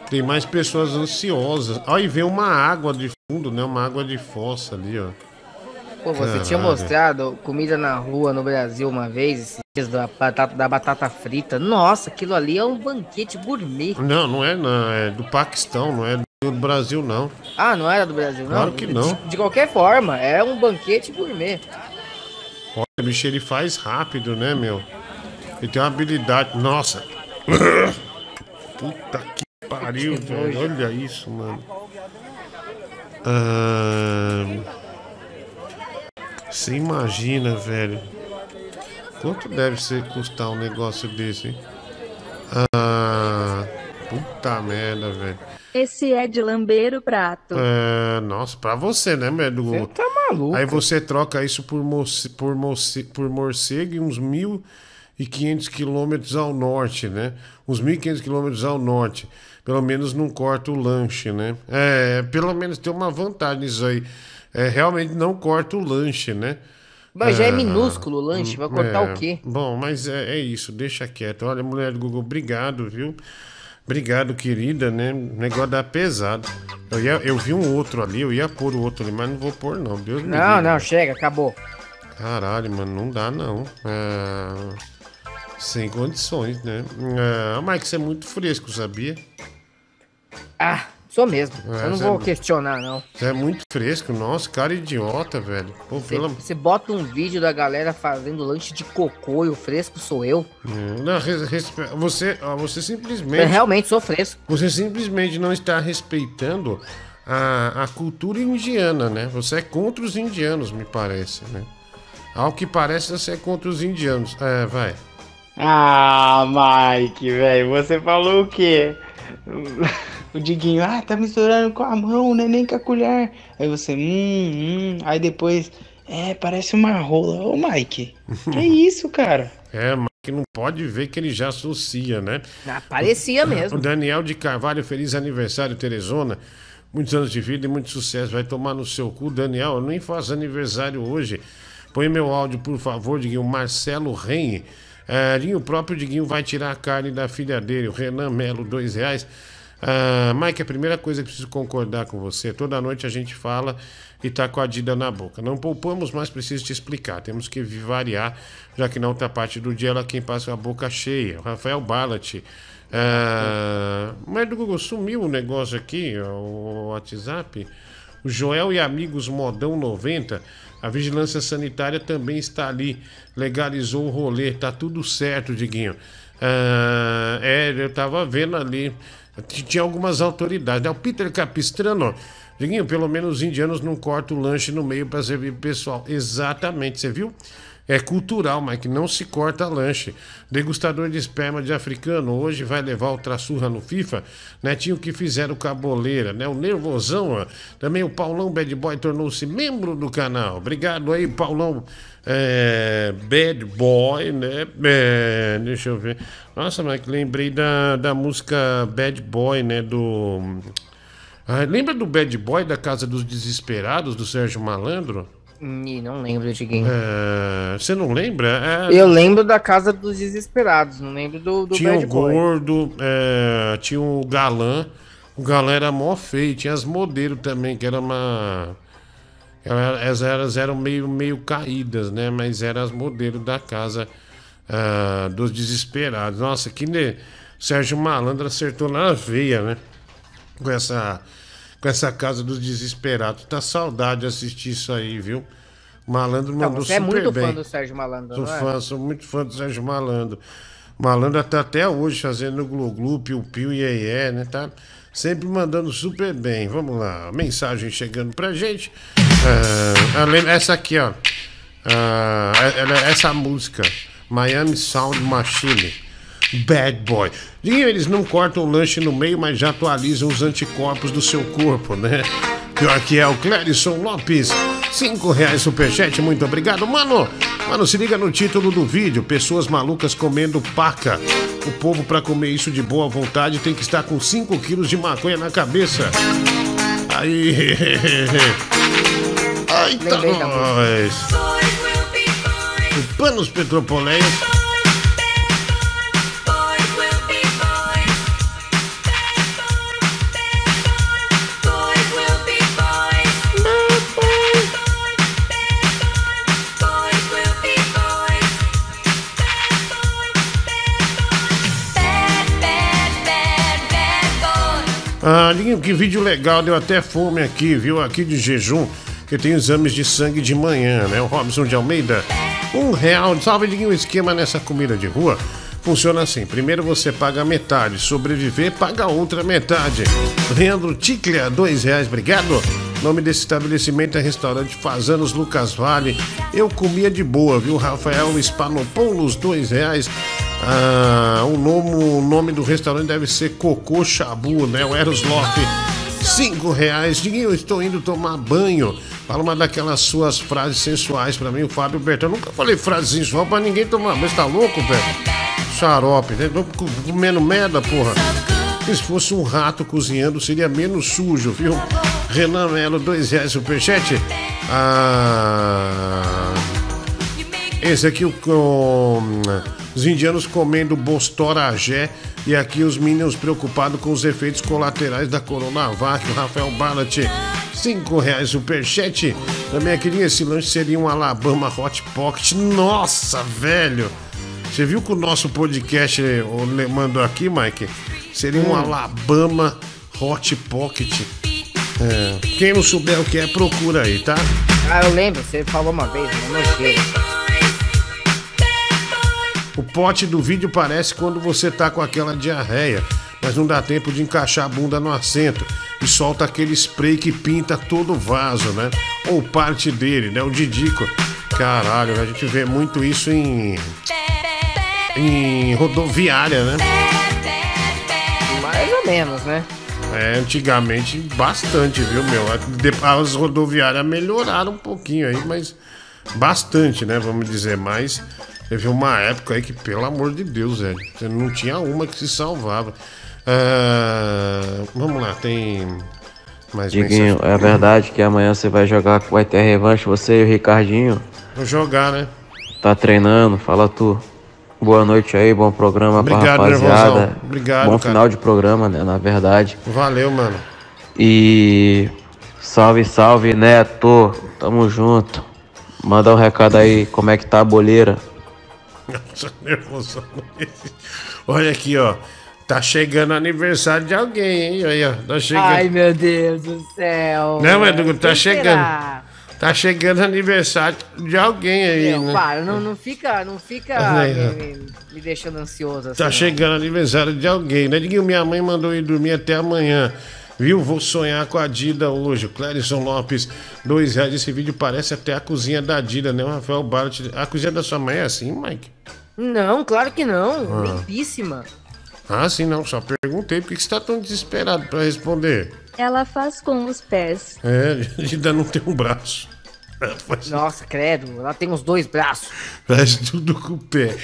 Tem mais pessoas ansiosas. Olha, e vem uma água de fundo, né? Uma água de fossa ali, ó. Pô, você tinha Caralho. mostrado comida na rua no Brasil uma vez, da batata, da batata frita. Nossa, aquilo ali é um banquete gourmet. Não, não é, não. É do Paquistão, não é do Brasil, não. Ah, não era do Brasil, não? Claro que não. De, de qualquer forma, é um banquete gourmet. Olha, bicho, ele faz rápido, né, meu? Ele tem uma habilidade. Nossa! Puta que pariu, velho. Olha isso, mano. Ah, Você imagina, velho. Quanto deve ser custar um negócio desse, hein? Ah, puta merda, velho. Esse é de lamber o prato. É, nossa, pra você, né, Medo? Você tá maluco. Aí você troca isso por, morce, por, morce, por morcego e uns 1.500 quilômetros ao norte, né? Uns 1.500 quilômetros ao norte. Pelo menos não corta o lanche, né? É, pelo menos tem uma vantagem nisso aí. É, realmente não corta o lanche, né? Mas já é Ah, minúsculo o lanche, vai cortar é, o quê? Bom, mas é, é isso, deixa quieto. Olha, mulher do Google, obrigado, viu? Obrigado, querida, né? O negócio dá pesado. Eu, ia, eu vi um outro ali, eu ia pôr o outro ali, mas não vou pôr, não. Deus me Não, livre. não, chega, acabou. Caralho, mano, não dá, não. É, Sem condições, né? É... Mike, você é muito fresco, sabia? Ah, sou mesmo. É, Eu não vou é- questionar, não. Você é muito fresco, nossa, cara idiota, velho. Pô, Você, pelo... você bota um vídeo da galera fazendo lanche de cocô e o fresco sou eu. É, Não, res- respe- você, você simplesmente. Eu realmente sou fresco. Você simplesmente não está respeitando a, a cultura indiana, né? Você é contra os indianos, me parece, né? Ao que parece, você é contra os indianos. É, vai. Ah, Mike, velho, você falou o quê? O Diguinho, ah, tá misturando com a mão, né? Nem com a colher. Aí você, hum, hum. Aí depois, é, parece uma rola. Ô, Mike, que isso, cara? É, mas que não pode ver que ele já associa, né? Ah, parecia mesmo. O Daniel de Carvalho, feliz aniversário, Teresona. Muitos anos de vida e muito sucesso. Vai tomar no seu cu, Daniel. Eu nem faço aniversário hoje. Põe meu áudio, por favor, Diguinho. Marcelo Reni. É, o próprio Diguinho vai tirar a carne da filha dele, o Renan Melo, dois reais. Ah, Mike, a primeira coisa que preciso concordar com você, toda noite a gente fala e tá com a dida na boca. Não poupamos, mas preciso te explicar. Temos que variar, já que na outra parte do dia ela é quem passa a boca cheia. O Rafael Ballat. Ah, mas do Google sumiu o negócio aqui, o WhatsApp. O Joel e Amigos Modão 90. A vigilância sanitária também está ali. Legalizou o rolê. Tá tudo certo, Diguinho. Ah, é, eu tava vendo ali. Tinha algumas autoridades. né? O Peter Capistrano. Diguinho, pelo menos os indianos não cortam o lanche no meio para servir pessoal. Exatamente, você viu? É cultural, Mike, não se corta lanche. Degustador de esperma de africano hoje vai levar o traçurra no FIFA. Netinho que fizeram caboleira, né? O nervosão, ó. Também o Paulão Bad Boy tornou-se membro do canal. Obrigado aí, Paulão é, Bad Boy, né? É, deixa eu ver. Nossa, Mike, lembrei da, da música Bad Boy, né? Do. Ah, lembra do Bad Boy da Casa dos Desesperados, do Sérgio Malandro? Ih, não lembro, Diguinho. É, você não lembra? É, Eu lembro da Casa dos Desesperados, não lembro do, do tinha Bad o Boy. gordo, é, tinha o galã. O galã era mó feio. Tinha as modelos também, que era uma. Elas, elas eram meio, meio caídas, né? Mas eram as modelos da casa ah, dos desesperados. Nossa, que ne... Sérgio Malandro acertou na veia, né? Com essa, com essa casa dos desesperados. Tá saudade de assistir isso aí, viu? Malandro mandou você é super muito bem. fã do Sérgio Malandro, Sou não é? fã, sou muito fã do Sérgio Malandro. Malandro tá até hoje fazendo Glu Glu, Piu Piu e Iê, né? Tá sempre mandando super bem. Vamos lá, mensagem chegando pra gente. Ah, essa aqui, ó. Ah, essa música, Miami Sound Machine. Bad Boy. Diguinho, eles não cortam o lanche no meio, mas já atualizam os anticorpos do seu corpo, né? Pior que é o Clérison Lopes. Cinco reais superchat, muito obrigado. Mano, mano, se liga no título do vídeo. Pessoas malucas comendo paca. O povo pra comer isso de boa vontade tem que estar com 5 quilos de maconha na cabeça. Aí... Ai, tá nós. Panos Petropoleiros. Ah, que vídeo legal, deu até fome aqui, viu? Aqui de jejum, que tem exames de sangue de manhã, né? O Robson de Almeida, um real. Salve, Liguinho, o esquema nessa comida de rua funciona assim. Primeiro você paga metade, sobreviver, paga outra metade. Leandro Ticlia, dois reais, obrigado. Nome desse estabelecimento é Restaurante Fazanos Lucas Vale. Eu comia de boa, viu? Rafael Spanopoulos, dois reais. Ah, o, nome, o nome do restaurante deve ser Cocô Chabu, né? O Eros Loft. Cinco reais. Diguinho, estou indo tomar banho. Fala uma daquelas suas frases sensuais pra mim, o Fábio Bertão. Nunca falei frase sensual pra ninguém tomar. Mas tá louco, velho? Xarope, né? Tô co- comendo merda, porra. Se fosse um rato cozinhando, seria menos sujo, viu? Renan Melo, dois reais superchat. Ah... Esse aqui, com os indianos comendo bostoragé e aqui os minions preocupados com os efeitos colaterais da Coronavac. O Rafael Ballat, cinco reais superchat. Também aqui, esse lanche seria um Alabama Hot Pocket. Nossa, velho! Você viu que o nosso podcast mandou aqui, Mike? Seria um Hum. Alabama Hot Pocket. É, Quem não souber o que é, procura aí, tá? Ah, eu lembro, você falou uma vez, uma nojeira. O pote do vídeo parece quando você tá com aquela diarreia, mas não dá tempo de encaixar a bunda no assento e solta aquele spray que pinta todo o vaso, né? Ou parte dele, né? O Didico. Caralho, a gente vê muito isso em. em rodoviária, né? Mais ou menos, né? É, antigamente bastante, viu, meu? As rodoviárias melhoraram um pouquinho aí, mas bastante, né? Vamos dizer, mas teve uma época aí que, pelo amor de Deus, velho, você não tinha uma que se salvava. Ah, vamos lá, tem mais Diguinho, mensagem? é verdade que amanhã você vai jogar, vai ter revanche, você e o Ricardinho. Vou jogar, né? Tá treinando, fala tu. Boa noite aí, bom programa pra Obrigado, rapaziada. nervosão. Obrigado, Bom cara. final de programa, né, na verdade. Valeu, mano. E salve, salve, Neto. Tamo junto. Manda um recado aí, como é que tá a boleira? Nervoso. Olha aqui, ó. Tá chegando aniversário de alguém, hein? Aí, ó. Tá chegando. Ai, meu Deus do céu. Não, Edu, tá Quem chegando. será? Tá chegando aniversário de alguém aí, Meu, né? para, não, não fica, não fica Aí, me, me- me deixando ansioso assim. Tá não. chegando aniversário de alguém, né? Diguinho, minha mãe mandou ir dormir até amanhã. Viu? Vou sonhar com a Dida hoje. O Clérison Lopes, dois reais. Esse vídeo parece até a cozinha da Dida, né? O Rafael Bart. A cozinha da sua mãe é assim, Mike? Não, claro que não. Ah. Limpíssima. Ah, sim, não. Só perguntei. Por que você tá tão desesperado pra responder? Ela faz com os pés. É, Dida não tem um braço. Faz, Nossa, credo, ela tem os dois braços. faz tudo com o pé.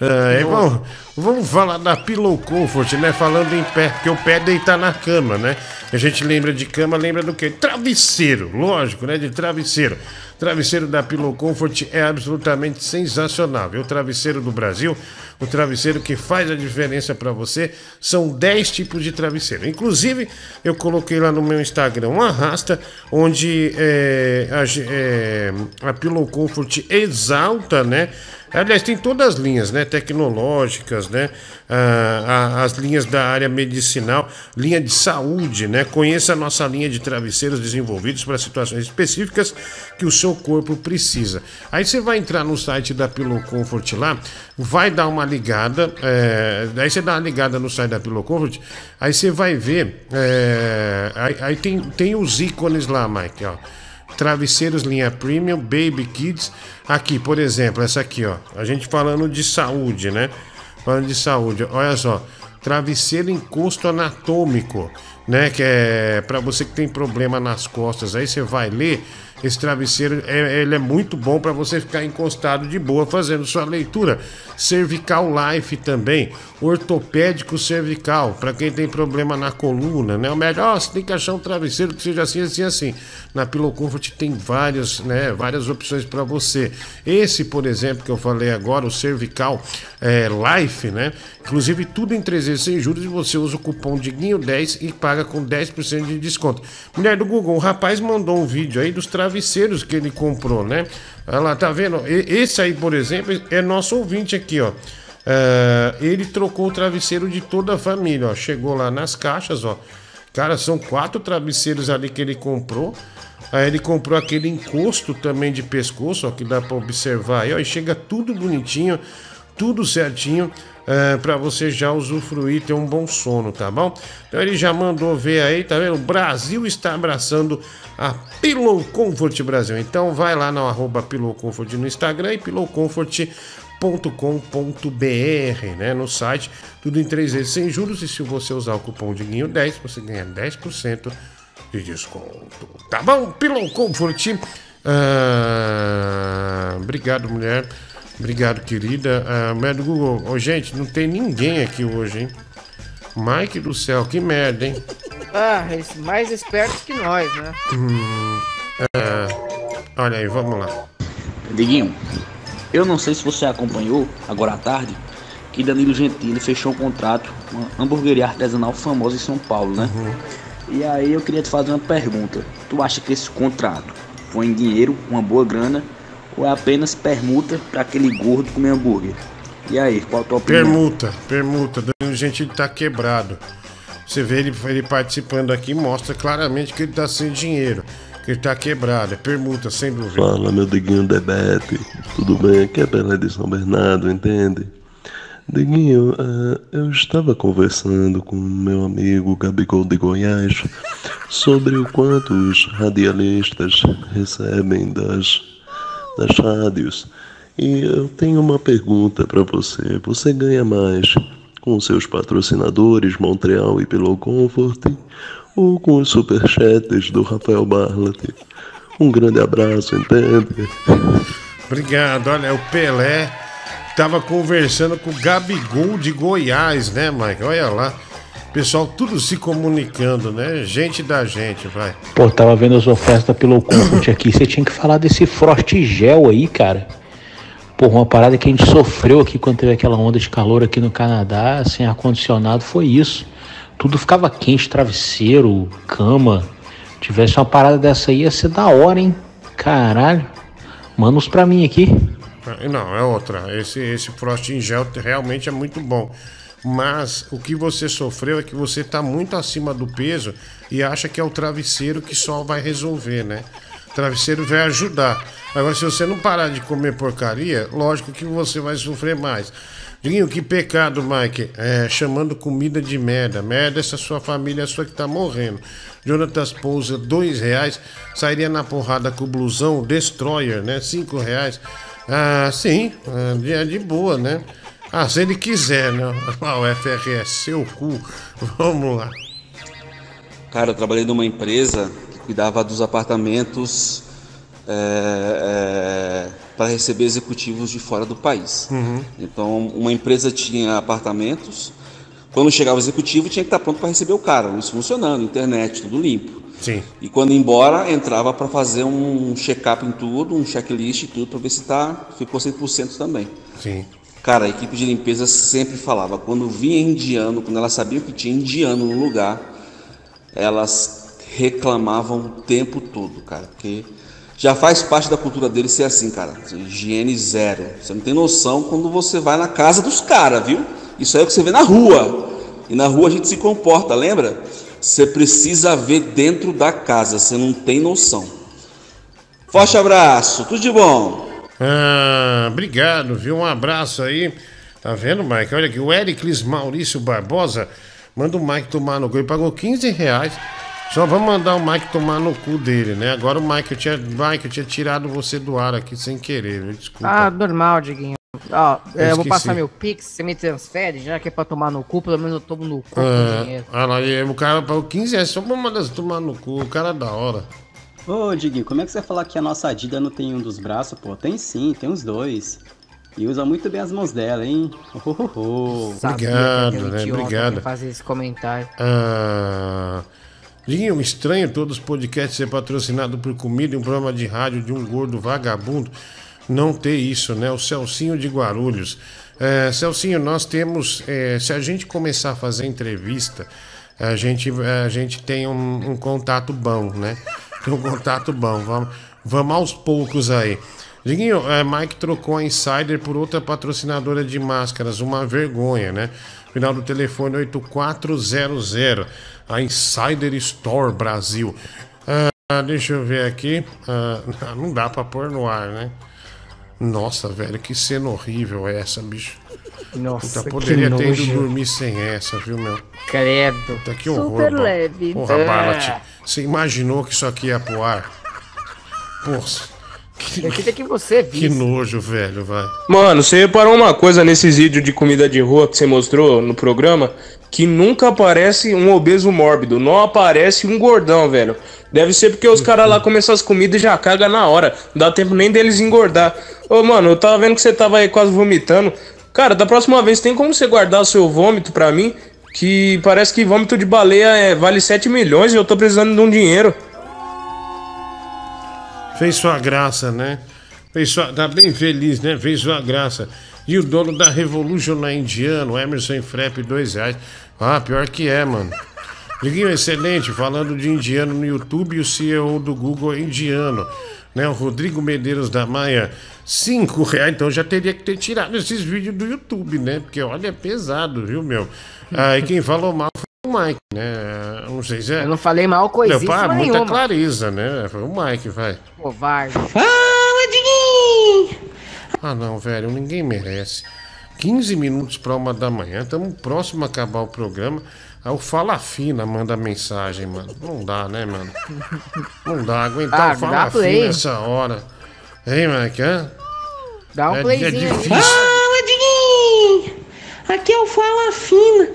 Ah, é, vamos, vamos falar da Pillow Comfort, né? Falando em pé, porque o pé é deitar na cama, né? A gente lembra de cama, lembra do quê? Travesseiro, lógico, né? De travesseiro. Travesseiro da Pillow Comfort é absolutamente sensacional. É o travesseiro do Brasil, o travesseiro que faz a diferença para você. São 10 tipos de travesseiro. Inclusive, eu coloquei lá no meu Instagram uma arrasta onde é, a, é, a Pillow Comfort exalta, né? Aliás, tem todas as linhas, né? Tecnológicas, né? Ah, as linhas da área medicinal, linha de saúde, né? Conheça a nossa linha de travesseiros desenvolvidos para situações específicas que o seu corpo precisa. Aí você vai entrar no site da Pillow Comfort lá, vai dar uma ligada, é, daí você dá uma ligada no site da Pillow Comfort, aí você vai ver, é, aí, aí tem, tem os ícones lá, Mike, ó. Travesseiros linha premium, baby kids. Aqui, por exemplo, essa aqui, ó. A gente falando de saúde, né? Falando de saúde. Olha só. Travesseiro encosto anatômico, né? Que é para você que tem problema nas costas. Aí você vai ler. Esse travesseiro é, ele é muito bom para você ficar encostado de boa fazendo sua leitura. Cervical Life também, ortopédico cervical, para quem tem problema na coluna, né? O melhor, você tem que achar um travesseiro que seja assim, assim, assim. Na Pillow Comfort tem várias, né, várias opções para você. Esse, por exemplo, que eu falei agora, o cervical é, Life, né? Inclusive tudo em 3 vezes sem juros e você usa o cupom DIGUINHO10 e paga com 10% de desconto. Mulher do Google, o rapaz mandou um vídeo aí dos travesseiros que ele comprou, né? Olha lá, tá vendo? Esse aí, por exemplo, é nosso ouvinte aqui, ó. É, ele trocou o travesseiro de toda a família, ó. Chegou lá nas caixas, ó. Cara, são quatro travesseiros ali que ele comprou. Aí ele comprou aquele encosto também de pescoço, ó, que dá pra observar aí, ó. E chega tudo bonitinho, tudo certinho. É, para você já usufruir, ter um bom sono, tá bom? Então ele já mandou ver aí, tá vendo? O Brasil está abraçando a Pillow Comfort Brasil. Então vai lá no arroba Pillow Comfort no Instagram e pillowcomfort.com.br, né? No site, tudo em três vezes sem juros. E se você usar o cupom Diguinho 10, você ganha 10% de desconto. Tá bom? Pillow Comfort. Ah, obrigado, mulher. Obrigado, querida. Ah, mulher do Google. Ô, gente, não tem ninguém aqui hoje, hein? Mike do céu, que merda, hein? Ah, eles mais espertos que nós, né? Hum, é, olha aí, vamos lá. Diguinho, eu não sei se você acompanhou, agora à tarde, que Danilo Gentili fechou um contrato com uma hamburgueria artesanal famosa em São Paulo, né? E aí eu queria te fazer uma pergunta. Tu acha que esse contrato foi em dinheiro, uma boa grana, ou é apenas permuta para aquele gordo comer hambúrguer? E aí, qual a tua opinião? Permuta, permuta. Danilo Gentili tá quebrado. Você vê ele, ele participando aqui, mostra claramente que ele tá sem dinheiro. Que ele tá quebrado. É permuta, sem dúvida. Fala, meu Diguinho Debete. Tudo bem? Aqui é Pelé de São Bernardo, entende? Diguinho, eh, eu estava conversando com meu amigo Gabigol de Goiás sobre o quanto os radialistas recebem das, das rádios. E eu tenho uma pergunta para você. Você ganha mais com seus patrocinadores Montreal e Pillow Comfort ou com os superchats do Rafael Barlat? Um grande abraço, entende? Obrigado. Olha, o Pelé tava conversando com o Gabigol de Goiás, né, Mike? Olha lá. Pessoal, tudo se comunicando, né? Gente da gente, vai. Pô, tava vendo as ofertas pelo Comfort aqui. Você tinha que falar desse Frost Gel aí, cara. Porra, uma parada que a gente sofreu aqui quando teve aquela onda de calor aqui no Canadá, sem ar-condicionado, foi isso. Tudo ficava quente, travesseiro, cama. Tivesse uma parada dessa aí, ia ser da hora, hein? Caralho. Manda uns pra mim aqui. Não, é outra. Esse, esse Frost em gel realmente é muito bom. Mas o que você sofreu é que você está muito acima do peso e acha que é o travesseiro que só vai resolver, né? O travesseiro vai ajudar. Agora, se você não parar de comer porcaria, lógico que você vai sofrer mais. Diguinho, que pecado, Mike. É, chamando comida de merda. Merda, essa sua família é sua que tá morrendo. Jonatas Pousa, dois reais. Sairia na porrada com o blusão Destroyer, né? Cinco reais. Ah, sim, é de- é de boa, né? Ah, se ele quiser, né? Ah, o FRS, seu cu. Vamos lá. Cara, eu trabalhei numa empresa que cuidava dos apartamentos para receber executivos de fora do país. Uhum. Então, uma empresa tinha apartamentos. Quando chegava o executivo, tinha que estar pronto para receber o cara. Isso funcionando, internet, tudo limpo. Sim. E quando ia embora, entrava para fazer um check-up em tudo, um checklist e tudo, para ver se tá, ficou 100% também. Sim. Cara, a equipe de limpeza sempre falava, quando vinha indiano, quando elas sabiam que tinha indiano no lugar, elas reclamavam o tempo todo, cara, porque já faz parte da cultura deles ser assim, cara. Higiene zero. Você não tem noção quando você vai na casa dos caras, viu? Isso aí é o que você vê na rua. E na rua a gente se comporta, lembra? Você precisa ver dentro da casa, você não tem noção. Forte abraço, tudo de bom. Ah, obrigado, viu? Um abraço aí. Tá vendo, Mike? Olha aqui, o Ericles Maurício Barbosa manda o Mike tomar no cu. Ele pagou 15 reais. Só vamos mandar o Mike tomar no cu dele, né? Agora o Mike, eu tinha, Mike, eu tinha tirado você do ar aqui sem querer, viu? desculpa. Ah, normal, Diguinho. Ó, Eu é, eu vou passar meu Pix, você me transfere, já que é pra tomar no cu, pelo menos eu tomo no cu com Ah, dinheiro. ah lá, o cara pagou 15 reais só pra mandar você tomar no cu. O cara é da hora. Ô, Diguinho, como é que você vai falar que a nossa Adidas não tem um dos braços, pô? Tem sim, tem os dois. E usa muito bem as mãos dela, hein? Oh, oh, oh. Obrigado, né? idiota Obrigado. fazer esse comentário. Ah, Diguinho, estranho todos os podcasts ser patrocinado por comida e um programa de rádio de um gordo vagabundo não ter isso, né? O Celcinho de Guarulhos. É, Celcinho, nós temos. é, se a gente começar a fazer entrevista, a gente, a gente tem um, um contato bom, né? Tem um contato bom. Vamos, vamos aos poucos aí. Diguinho, é, Mike trocou a Insider por outra patrocinadora de máscaras, uma vergonha, né? Final do telefone 8400, a Insider Store Brasil. Ah, deixa eu ver aqui. Ah, não dá pra pôr no ar, né? Nossa, velho, que cena horrível é essa, bicho. Nossa, Puta, poderia que ter ido dormir sem essa, viu, meu? Credo. Puta, que horror. Super Bala. leve. Porra, É. Bala, você imaginou que isso aqui ia pro ar? Porra, Eu queria que você que visse. nojo, velho, vai. Mano, você reparou uma coisa nesses vídeos de comida de rua que você mostrou no programa? Que nunca aparece um obeso mórbido, não aparece um gordão, velho. Deve ser porque os caras lá comem essas comidas e já cagam na hora. Não dá tempo nem deles engordar. Ô, mano, eu tava vendo que você tava aí quase vomitando. Cara, da próxima vez tem como você guardar o seu vômito pra mim? Que parece que vômito de baleia é, vale 7 milhões e eu tô precisando de um dinheiro. Fez sua graça, né? Fez sua... Tá bem feliz, né? Fez sua graça. E o dono da Revolution na Indiano, Emerson Frep, dois reais. Ah, pior que é, mano. Diguinho, excelente. Falando de indiano no YouTube, o CEO do Google é indiano. Né? O Rodrigo Medeiros da Maia, cinco reais. Então já teria que ter tirado esses vídeos do YouTube, né? Porque olha, é pesado, viu, meu? Ah, e quem falou mal foi o Mike, né? Não sei se é. Eu não falei mal Não, coisíssima pá, muita nenhuma. clareza, né? Foi o Mike, vai. Covarde. Fala, Diguinho! Ah, não, velho, ninguém merece. 15 minutos para uma da manhã, estamos próximo a acabar o programa. Aí o Fala Fina manda mensagem, mano. Não dá, né, mano? Não dá, aguentar Ah, o Fala dá Fina play. essa hora. Hein, Mike? Hã? Dá um É- é playzinho. aí. difícil. Fala, Diguinho! Aqui é o Fala Fina.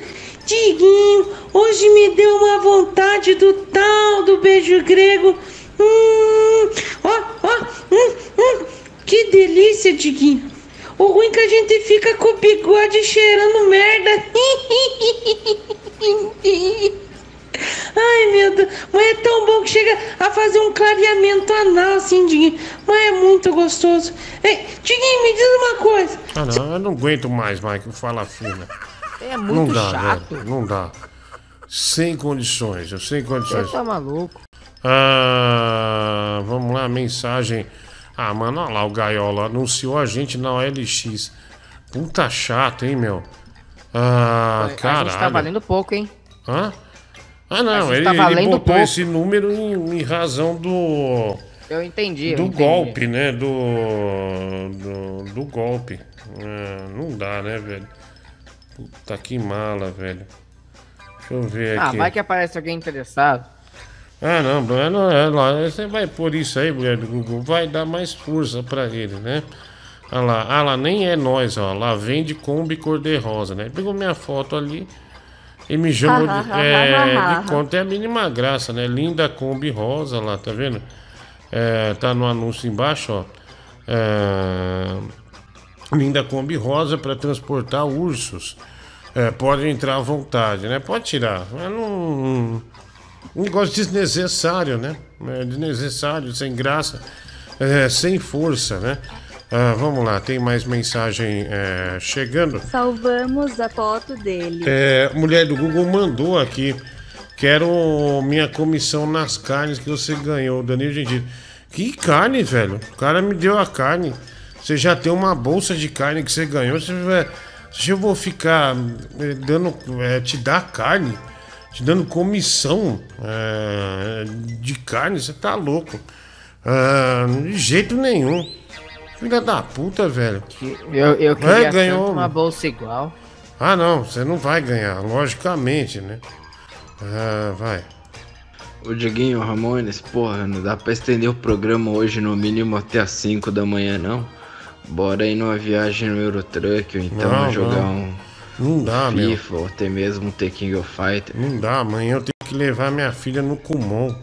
Diguinho, hoje me deu uma vontade do tal do beijo grego. Hum, ó, ó, hum, hum. Que delícia, Diguinho. O ruim é que a gente fica com o bigode cheirando merda. Ai, meu Deus. Mas é tão bom que chega a fazer um clareamento anal, assim, Diguinho. Mas é muito gostoso. Ei, Diguinho, me diz uma coisa. Ah, não, eu não aguento mais, Mike, o Fala Fina. É não muito dá, chato. velho, não dá. Sem condições, eu sem Você condições. tá maluco. Ah, vamos lá, mensagem. Ah, mano, olha lá o Gaiola. Anunciou a gente na OLX. Puta chato, hein, meu? Ah, a gente caralho. tá valendo pouco, hein? Hã? Ah, não, ele, tá ele botou pouco. esse número em, em razão do. Eu entendi. eu do entendi. golpe, né? Do. Do, do golpe. Ah, não dá, né, velho? Puta que mala, velho. Deixa eu ver Ah, aqui. vai que aparece alguém interessado. Ah, não, não, não é lá. Você vai por isso aí, mulher do Google. Vai dar mais força pra ele, né? Ah lá, ah lá, nem é nós, ó. Lá vende Kombi cor-de-rosa, né? Pegou minha foto ali e me chamou de, é, de conta. É a mínima graça, né? Linda Kombi rosa lá, tá vendo? É, tá no anúncio embaixo, ó. É, linda Kombi rosa para transportar ursos. É, pode entrar à vontade, né? Pode tirar. Mas não. Um negócio desnecessário, né? É desnecessário, sem graça, é, sem força, né? Ah, vamos lá, tem mais mensagem é, chegando. Salvamos a foto dele. É, mulher do Google mandou aqui. Quero minha comissão nas carnes que você ganhou, Danilo Gentili. Que carne, velho? O cara me deu a carne. Você já tem uma bolsa de carne que você ganhou. Você vai, se eu vou ficar eh, dando, eh, te dar carne, te dando comissão eh, de carne, você tá louco. Ah, de jeito nenhum. Filha da puta, velho. Eu, eu É, queria ganhou. tanto uma bolsa igual. Ah, não, você não vai ganhar, logicamente, né? Ah, vai. Ô Dieguinho, Ramones, porra, não dá pra estender o programa hoje no mínimo até as 5 da manhã, não? Bora ir numa viagem no Eurotruck ou então Não, jogar não. um Não dá, meu. FIFA ou até mesmo um The King of Fighter. Não dá, amanhã eu tenho que levar minha filha no Kumon.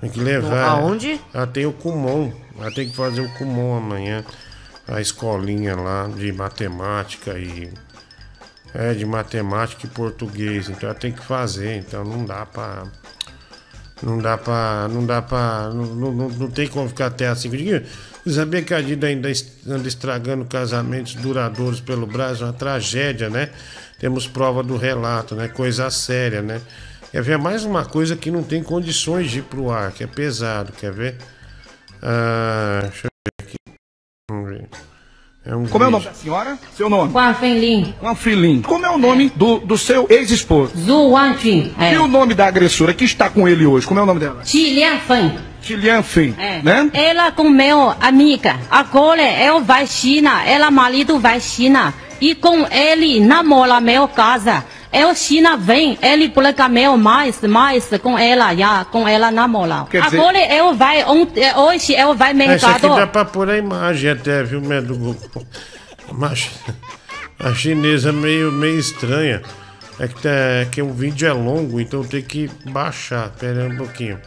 Tem que levar. Aonde? Ela tem o Kumon. Ela tem que fazer o Kumon amanhã. A escolinha lá de matemática e. É, de matemática e português. Então ela tem que fazer. Então não dá pra. Não dá pra. Não dá pra. Não, não, não- tem como ficar até às 5 dias. Você sabia que a Dida ainda anda estragando casamentos duradouros pelo Brasil? Uma tragédia, né? Temos prova do relato, né? Coisa séria, né? Quer ver mais uma coisa que não tem condições de ir pro ar, que é pesado, quer ver? Ah, deixa eu ver aqui. Vamos ver. É um Como é o nome da senhora? Seu nome? Guan Fenlin. Guan Filin. Como é o nome do, do seu ex-esposo? Zhu Wanjun. É. E o nome da agressora que está com ele hoje? Como é o nome dela? Ti Lian Fen. Tilian Fen, É. né? Ela com meu amiga. Agora eu vai China. Ela marido vai China. E com ele namora meu casa. Eu China vem, ele publica meu mais, mais com ela, já, com ela namora. Quer dizer- Agora eu vai, ontem, hoje eu vai Essa aqui mercado. dá pra pôr a imagem até, viu, Medo? Mas a chinesa meio, meio estranha. É que, tá, é que o vídeo é longo, então tem que baixar. Pera aí um pouquinho.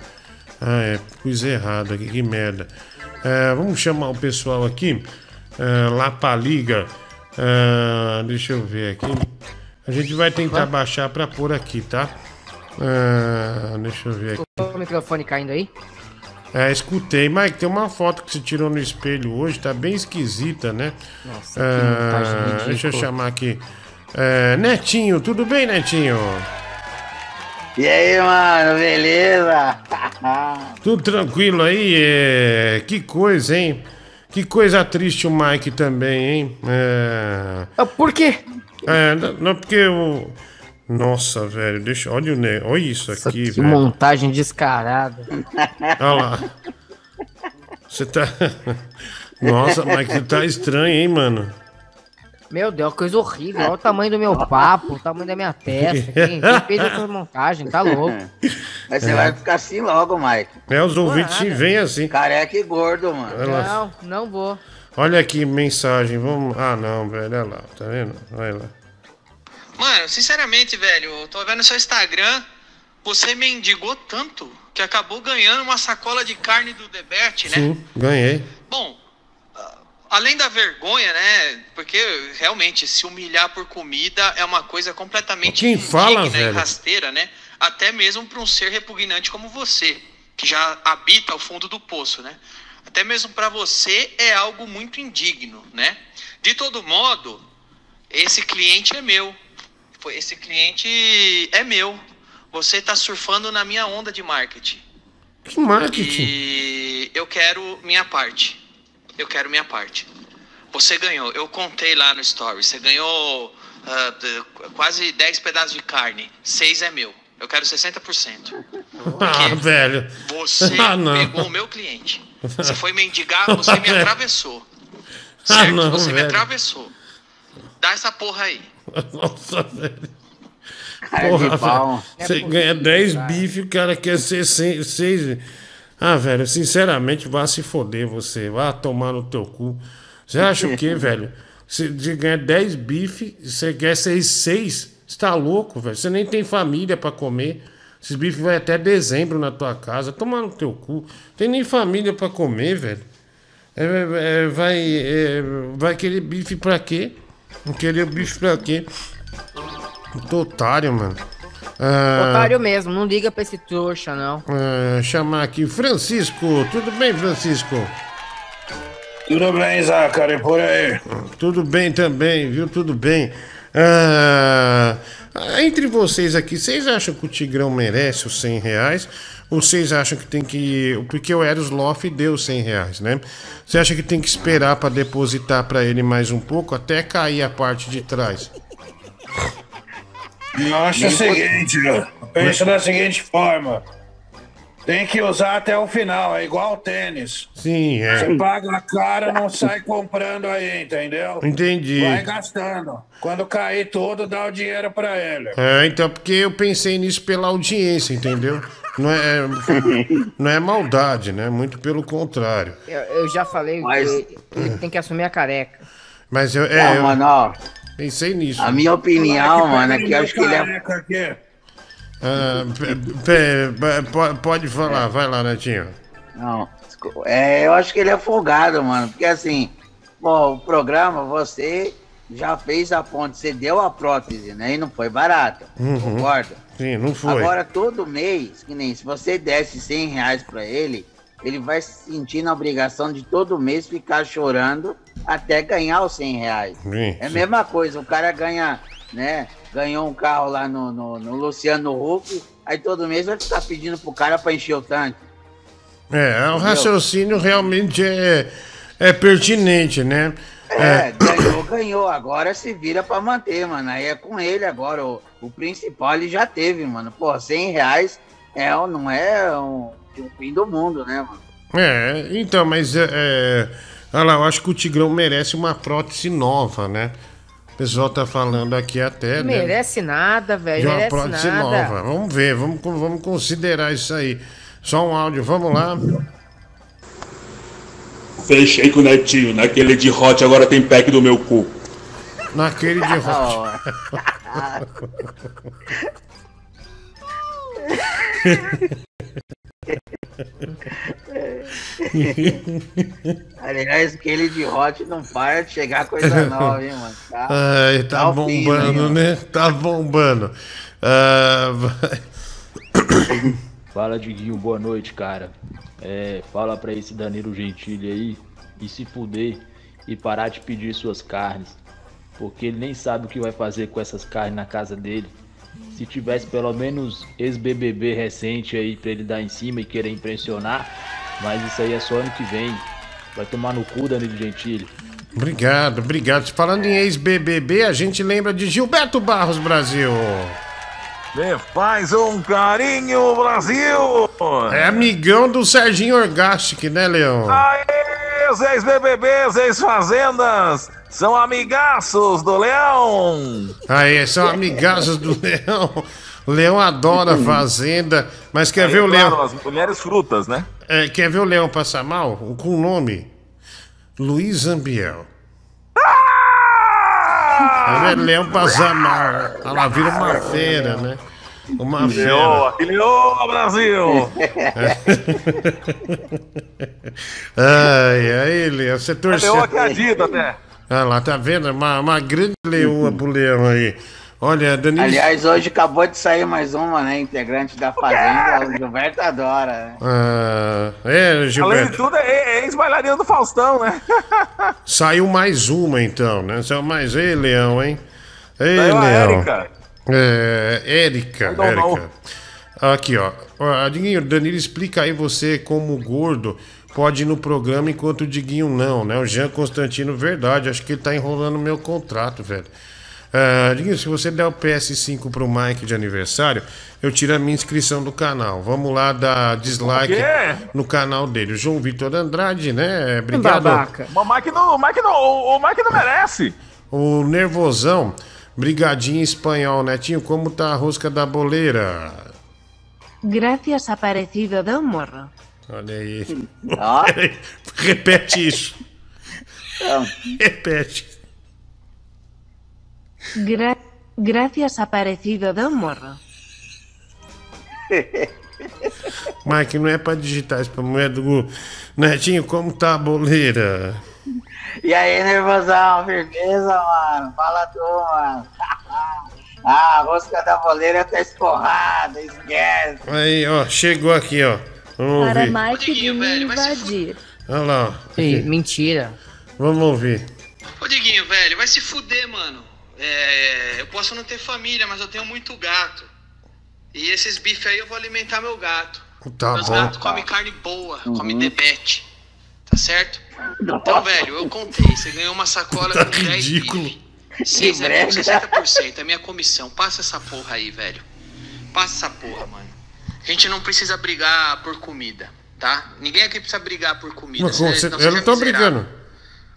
Ah, é, pus errado aqui, que merda. É, vamos chamar o pessoal aqui. É, lá pra liga. É, deixa eu ver aqui. A gente vai tentar baixar pra pôr aqui, tá? É, deixa eu ver aqui. O microfone caindo aí? É, escutei. Mike, tem uma foto que você tirou no espelho hoje, tá bem esquisita, né? Nossa, que Ah, montagem ridícula. Deixa eu chamar aqui. É, Netinho, tudo bem, Netinho? E aí, mano, beleza? Tudo tranquilo aí? É, Que coisa, hein? Que coisa triste o Mike também, hein? É... Por quê? É, não, não, porque o. Nossa, velho, deixa. Olha, o ne... olha isso aqui, Que velho. montagem descarada. Olha lá. Você tá. Nossa, Mike, você tá estranho, hein, mano? Meu Deus, coisa horrível. Olha o tamanho do meu papo, o tamanho da minha testa. Quem, quem fez essa montagem? Tá louco. Mas você É. vai ficar assim logo, Mike. É, os ouvintes nada. vêm assim. Careca e gordo, mano. Não, não vou. Olha aqui, mensagem. Vamos. Ah, não, velho. Olha lá, tá vendo? Olha lá. Mano, sinceramente, velho, eu tô vendo seu Instagram, você mendigou tanto que acabou ganhando uma sacola de carne do Debert, né? Sim, ganhei. Bom, ah, além da vergonha, né? Porque realmente se humilhar por comida é uma coisa completamente Quem fala, indigna velho? e rasteira, né? Até mesmo para um ser repugnante como você, que já habita o fundo do poço, né? Até mesmo para você é algo muito indigno, né? De todo modo, esse cliente é meu. Esse cliente é meu. Você tá surfando na minha onda de marketing. Que marketing? E eu quero minha parte. Eu quero minha parte. Você ganhou. Eu contei lá no story. Você ganhou de- quase 10 pedaços de carne. 6 é meu. Eu quero 60%. Ah, velho. Você Ah, pegou o meu cliente. Você foi mendigar, você me Velho. atravessou. Ah, Certo? não, você me velho. atravessou. Dá essa porra aí. Nossa, velho. Porra, velho. Você ganha 10 bife o cara quer ser 6. Ah, velho, sinceramente, vá se foder você. Vá tomar no teu cu. Você acha o quê, velho? Você de ganhar 10 bife, você quer ser 6? Você tá louco, velho? Você nem tem família pra comer. Esses bifes vai até dezembro na tua casa. Tomar no teu cu. Tem nem família pra comer, velho. É, é, vai, é, vai querer bife pra quê? Não querer bife pra quê? Puta otário, mano. Ah, Otário mesmo, não liga pra esse trouxa, não. ah, chamar aqui Francisco. Tudo bem, Francisco? Tudo bem, Zacari, por aí. Tudo bem também, viu? Tudo bem. Ah, entre vocês aqui, vocês acham que o Tigrão merece os 100 reais? Ou vocês acham que tem que. Porque o Eros Loff deu 100 reais, né? Você acha que tem que esperar pra depositar pra ele mais um pouco até cair a parte de trás? Eu acho o seguinte, eu penso da seguinte forma. Tem que usar até o final, é igual tênis. Sim, é. Você paga a cara, não sai comprando aí, entendeu? Entendi. Vai gastando. Quando cair tudo, dá o dinheiro pra ele. É, então, porque eu pensei nisso pela audiência, entendeu? Não é, não é maldade, né? Muito pelo contrário. Eu, eu já falei Mas- que ele tem que assumir a careca. Mas eu, é, Não, eu mano, ó. pensei nisso. A minha opinião, mano, é que eu acho que ele é. Careca aqui. Ah, pode falar, vai lá, Netinho. Não. É, eu acho que ele é folgado, mano. Porque assim, pô, o programa, você já fez a ponte, você deu a prótese, né? E não foi barata. Uhum. Concorda? Sim, não foi. Agora, todo mês, que nem se você desse 100 reais pra ele, ele vai se sentir na obrigação de todo mês ficar chorando até ganhar os 100 reais. Sim, É a mesma coisa, o cara ganha, né? Ganhou um carro lá no, no, no Luciano Huck, aí todo mês vai ficar pedindo pro cara pra encher o tanque. É, o raciocínio realmente é, é pertinente, né? É, ganhou, ganhou. Agora se vira pra manter, mano. Aí é com ele agora. O, o principal ele já teve, mano. Pô, 100 reais é, um- não é um, o fim do mundo, né, mano? É, então, mas é, é, olha lá, eu acho que o Tigrão merece uma prótese nova, né? O pessoal tá falando aqui até, Não né? merece nada, De velho. uma Merece prótese nada. nova. Vamos ver, vamos, vamos considerar isso aí. Só um áudio, vamos lá. Fechei com o Netinho, naquele de hot agora tem pack do meu cu. Naquele de rocha. Aliás, aquele de hot não para de chegar coisa nova, hein, mano? Tá, Ai, tá fim, bombando, né? Tá bombando. Vai. Fala, Diguinho, boa noite, cara. É, fala pra esse Danilo Gentili aí e se fuder e parar de pedir suas carnes. Porque ele nem sabe o que vai fazer com essas carnes na casa dele. Se tivesse pelo menos ex-BBB recente aí pra ele dar em cima e querer impressionar, mas isso aí é só ano que vem. Vai tomar no cu, Danilo Gentili. Obrigado, obrigado. Falando em ex-BBB, a gente lembra de Gilberto Barros Brasil. Me faz um carinho, Brasil! É amigão do Serginho Orgastic, né, Leão? Aê, os ex-BBBs, ex-fazendas, são amigaços do Leão! Aí, são amigaços do Leão. O Leão adora Fazenda, mas quer Aí, ver o claro, Leão? as mulheres frutas, né? É, quer ver o Leão passar mal? Com o nome? Luiz Ambiel. Ah! É, Leão passar mal. Ela vira uma fera, né? Uma fera. Leoa, leoa, Brasil! Ai, aí, Leão, você torceu. Leoa que é até. Ah lá, tá vendo? Uma, uma grande leoa pro Leão aí. Olha, Danilo. Aliás, hoje acabou de sair mais uma, né? Integrante da Fazenda. O Gilberto adora, né? Ah, é, Além de Gilberto. tudo, é é ex-bailarina do Faustão, né? Saiu mais uma então, né? Saiu mais. Ei, Leão, hein? Ei, Saiu Leão. Érica. É, Érica. Érica. Aqui, ó. Diguinho, Danilo, explica aí você como gordo pode ir no programa enquanto o Diguinho não, né? O Jean Constantino, verdade. Acho que ele tá enrolando meu contrato, velho. Ah, Diguinho, se você der o PS5 pro Mike de aniversário, eu tiro a minha inscrição do canal. Vamos lá dar dislike no canal dele. O João Vitor Andrade, né? Obrigado. O Mike não, o Mike não, o, o Mike não merece. O Nervosão, brigadinho espanhol, Netinho, como tá a rosca da boleira? Gracias aparecido de un morro. Olha aí. Ó. Repete isso. Repete. Gra- gracias aparecido un morro. Mike, não é pra digitar isso pra mulher do Google. Netinho, como tá a boleira? E aí, nervosão, firmeza, mano? Fala tu, mano. Ah, a rosca da boleira tá escorrada, esquece. Aí, ó, chegou aqui, ó. Vamos Para ouvir. Mike de me invadir. Olha lá. ó. Ih, mentira. Vamos ouvir. Ô Diguinho, velho, vai se fuder, mano. É, eu posso não ter família, mas eu tenho muito gato. E esses bifes aí eu vou alimentar meu gato. Tá Meus bom. gatos comem carne boa, comem debete. Tá certo? Então, velho, eu contei. Você ganhou uma sacola Tá com 10 ridículo. bife. 6 é brega. 60%. É minha comissão. Passa essa porra aí, velho. Passa essa porra, mano. A gente não precisa brigar por comida, tá? Ninguém aqui precisa brigar por comida. Mas você- senão eu não tô miserável. brigando.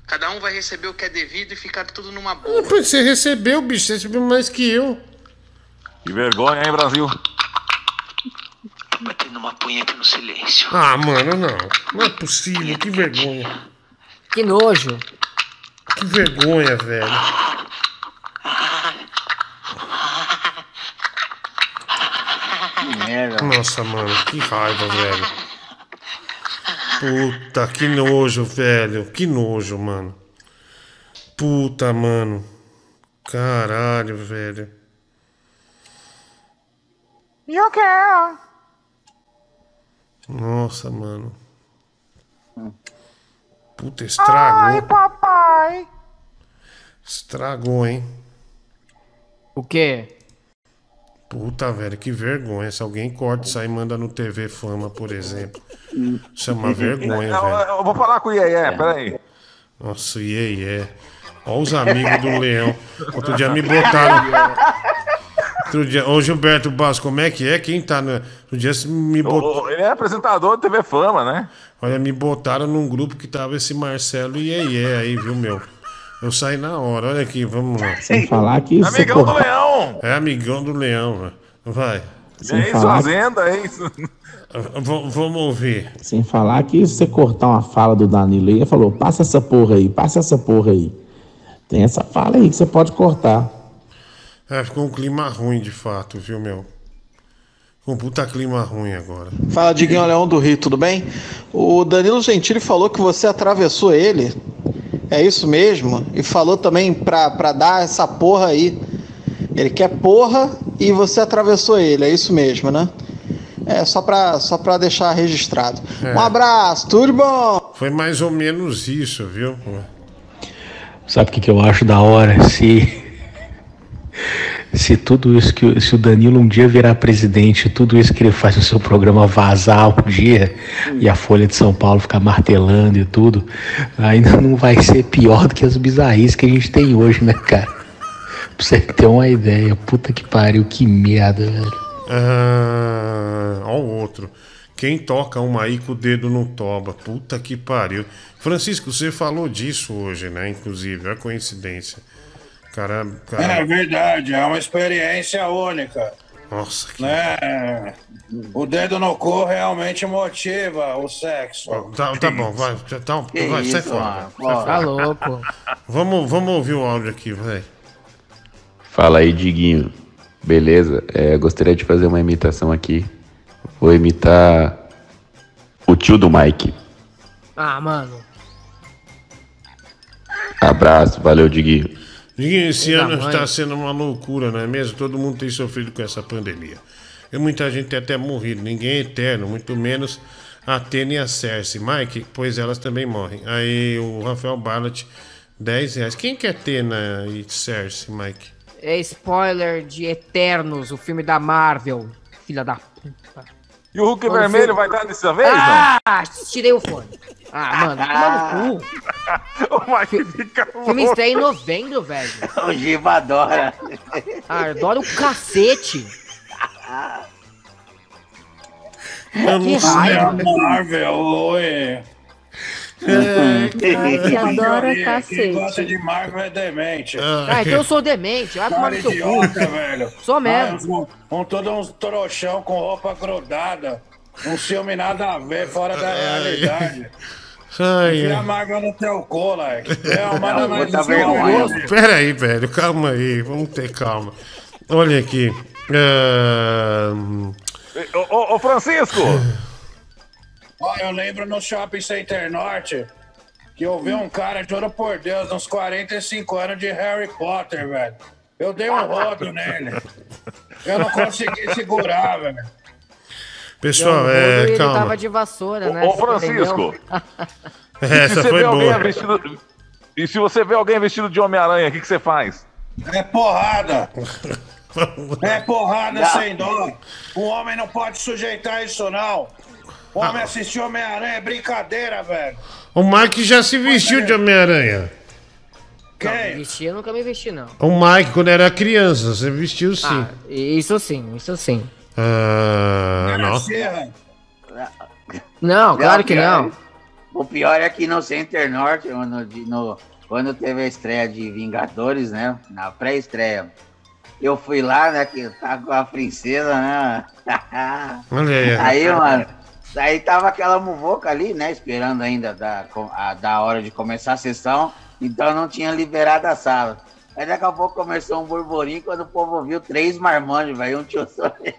Cada um vai receber o que é devido e ficar tudo numa boa. Você recebeu, bicho. Você recebeu mais que eu. Que vergonha, hein, Brasil? Batendo uma punheta no silêncio. Ah, mano, não. Não é possível. Que vergonha. Que nojo. Que vergonha, velho. Que merda. Nossa, mano, que raiva, velho. Puta, que nojo, velho. Que nojo, mano. Puta, mano. Caralho, velho. Eu quero. Nossa, mano. Puta, Ai, estragou. papai. Estragou, hein? O quê? Puta, velho, que vergonha. Se alguém corta isso aí e manda no TV Fama, por exemplo. Isso é uma vergonha, Não, velho. eu vou falar com o Iê, peraí. Nossa, iê, iê. Olha os amigos do Leão. Outro dia me botaram. Outro dia... Ô, Gilberto Bastos, como é que é? Quem tá no. Outro dia me ô, Ele é apresentador do TV Fama, né? Olha, me botaram num grupo que tava esse Marcelo Iê, iê aí, viu, meu? Eu saí na hora, olha aqui, vamos lá. Sem falar que você Amigão do Leão! É amigão do Leão, velho. vai. Sem é isso, falar- Fazenda, é isso. V- vamos ouvir. Sem falar que se você cortar uma fala do Danilo aí, ele falou, passa essa porra aí, passa essa porra aí. Tem essa fala aí que você pode cortar. É, ficou um clima ruim, de fato, viu, meu? Um puta clima ruim agora. Fala, Diguinho Leão do Rio, tudo bem? O Danilo Gentili falou que você atravessou ele. É isso mesmo? E falou também pra, pra dar essa porra aí. Ele quer porra e você atravessou ele, é isso mesmo, né? É, só pra, só pra deixar registrado. É. Um abraço, tudo bom? Foi mais ou menos isso, viu? Sabe o que, que eu acho da hora? Se. Se tudo isso que. o- Se o Danilo um dia virar presidente, tudo isso que ele faz no seu programa vazar um dia e a Folha de São Paulo ficar martelando e tudo, ainda não vai ser pior do que as bizarrices que a gente tem hoje, né, cara? Pra você ter uma ideia. Puta que pariu, que merda, velho. Ah, ó o outro. Quem toca uma aí com o dedo no toba. Puta que pariu. Francisco, você falou disso hoje, né? Inclusive, é coincidência. Cara, É verdade, é uma experiência única. Nossa, que. Né? O dedo no cu realmente motiva o sexo. Tá, tá bom, vai. Tá, tá- Que vai sai isso, fora. mano? vai, sai Pô. fora. Tá louco. Vamos, vamos ouvir o áudio aqui, vai. Fala aí, Diguinho. Beleza? É, gostaria de fazer uma imitação aqui. Vou imitar o tio do Mike. Ah, mano. Abraço, valeu, Diguinho. Diguinho, esse ano está sendo uma loucura, não é mesmo? Todo mundo tem sofrido com essa pandemia. E muita gente tem até morrido. Ninguém é eterno, muito menos a Tênia e a Cersei. Mike, pois elas também morrem. Aí o Rafael Ballat, 10 reais. Quem que é Tena e Cersei, Mike? É spoiler de Eternos, o filme da Marvel. Filha da puta. E o Hulk Quando Vermelho foi- vai estar dessa vez, Ah, tirei o fone. Ah, mano, toma no cu. O Mike fica O filme estreia em novembro, velho. O Giba adora. Ah, adoro o cacete. Eu Que raiva. Marvel, oi. Que adora Quem cacete. gosta de Marvel é demente. Ah, então eu sou demente. Vai tomar no seu cu. idiota, velho. Sou mesmo. Ah, um, um, todo uns trouxão com roupa grudada. Um filme nada a ver, fora da realidade. Ai, Enfia a ai. Marvel no teu cu, like. É, no seu vergonha, rosto. Pera aí, velho, calma aí, vamos ter calma. Olha aqui. é, Ô, ô, ô, Francisco! Ó, eu lembro no Shopping Center Norte que eu vi um cara, juro por Deus, uns 45 anos de Harry Potter, velho. Eu dei um rodo nele. Eu não consegui segurar, velho. Pessoal, é, Ele calma. tava de vassoura, Ô, né? ô, Francisco. entendeu? E Essa se você foi vê alguém boa. vestido. E se você vê alguém vestido de Homem-Aranha, o que, que você faz? É porrada. É porrada Não. sem dó. O homem não pode sujeitar isso, não. O homem assistir Homem-Aranha é brincadeira, velho. O Mike já se vestiu de Homem-Aranha. Não, me vesti, eu nunca me vesti, não. O Mike, quando era criança, você vestiu sim. Ah, isso sim, isso sim. Ah, não. Não, claro que não. O pior é que no Center Norte, no, no- quando teve a estreia de Vingadores, né? Na pré-estreia. Eu fui lá, né? Que tá com a princesa, né? Olha aí. Aí, mano, aí tava aquela muvoca ali, né? Esperando ainda da, a, da hora de começar a sessão. Então não tinha liberado a sala. Aí daqui a pouco começou um burburinho quando o povo viu três marmanjos, velho. Um tio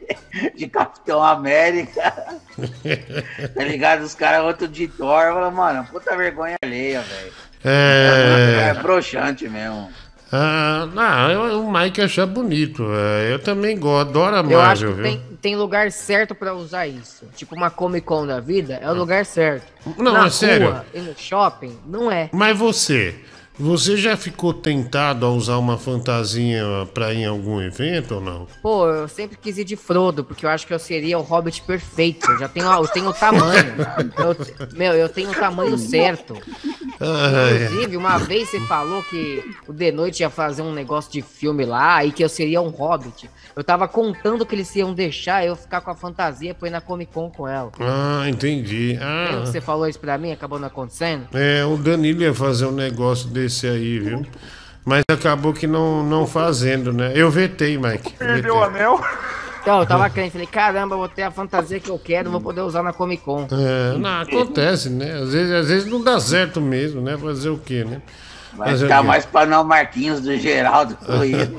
de Capitão América. Tá ligado? Os caras, outro de Thor. Eu falei, mano, puta vergonha alheia, velho. É É. broxante mesmo. Ah, não, eu- o Mike acha bonito. é, Eu também gosto, adoro a Eu acho Marvel, que tem, tem lugar certo pra usar isso. Tipo uma Comic Con da vida, é o lugar certo. Não, Na é sério. rua e no shopping, não é. Mas você, você já ficou tentado a usar uma fantasia pra ir em algum evento ou não? Pô, eu sempre quis ir de Frodo, porque eu acho que eu seria o Hobbit perfeito. Eu já tenho, eu tenho o tamanho. Eu- meu, eu tenho o tamanho certo. Ai, Inclusive, uma vez você falou que o The Noite ia fazer um negócio de filme lá e que eu seria um Hobbit. Eu tava contando que eles iam deixar eu ficar com a fantasia pra ir na Comic Con com ela. Ah, entendi. Ah, você falou isso pra mim? Acabou não acontecendo? é, o Danilo ia fazer um negócio desse aí, viu? Mas acabou que não, não fazendo, né? Eu vetei, Mike. Perdeu o anel. Então, eu tava crente, falei, caramba, eu vou ter a fantasia que eu quero, vou poder usar na Comic Con. É, não, acontece, né? Às vezes, às vezes não dá certo mesmo, né? Fazer o quê, né? Vai Fazer ficar mais pra não Marquinhos do Geraldo.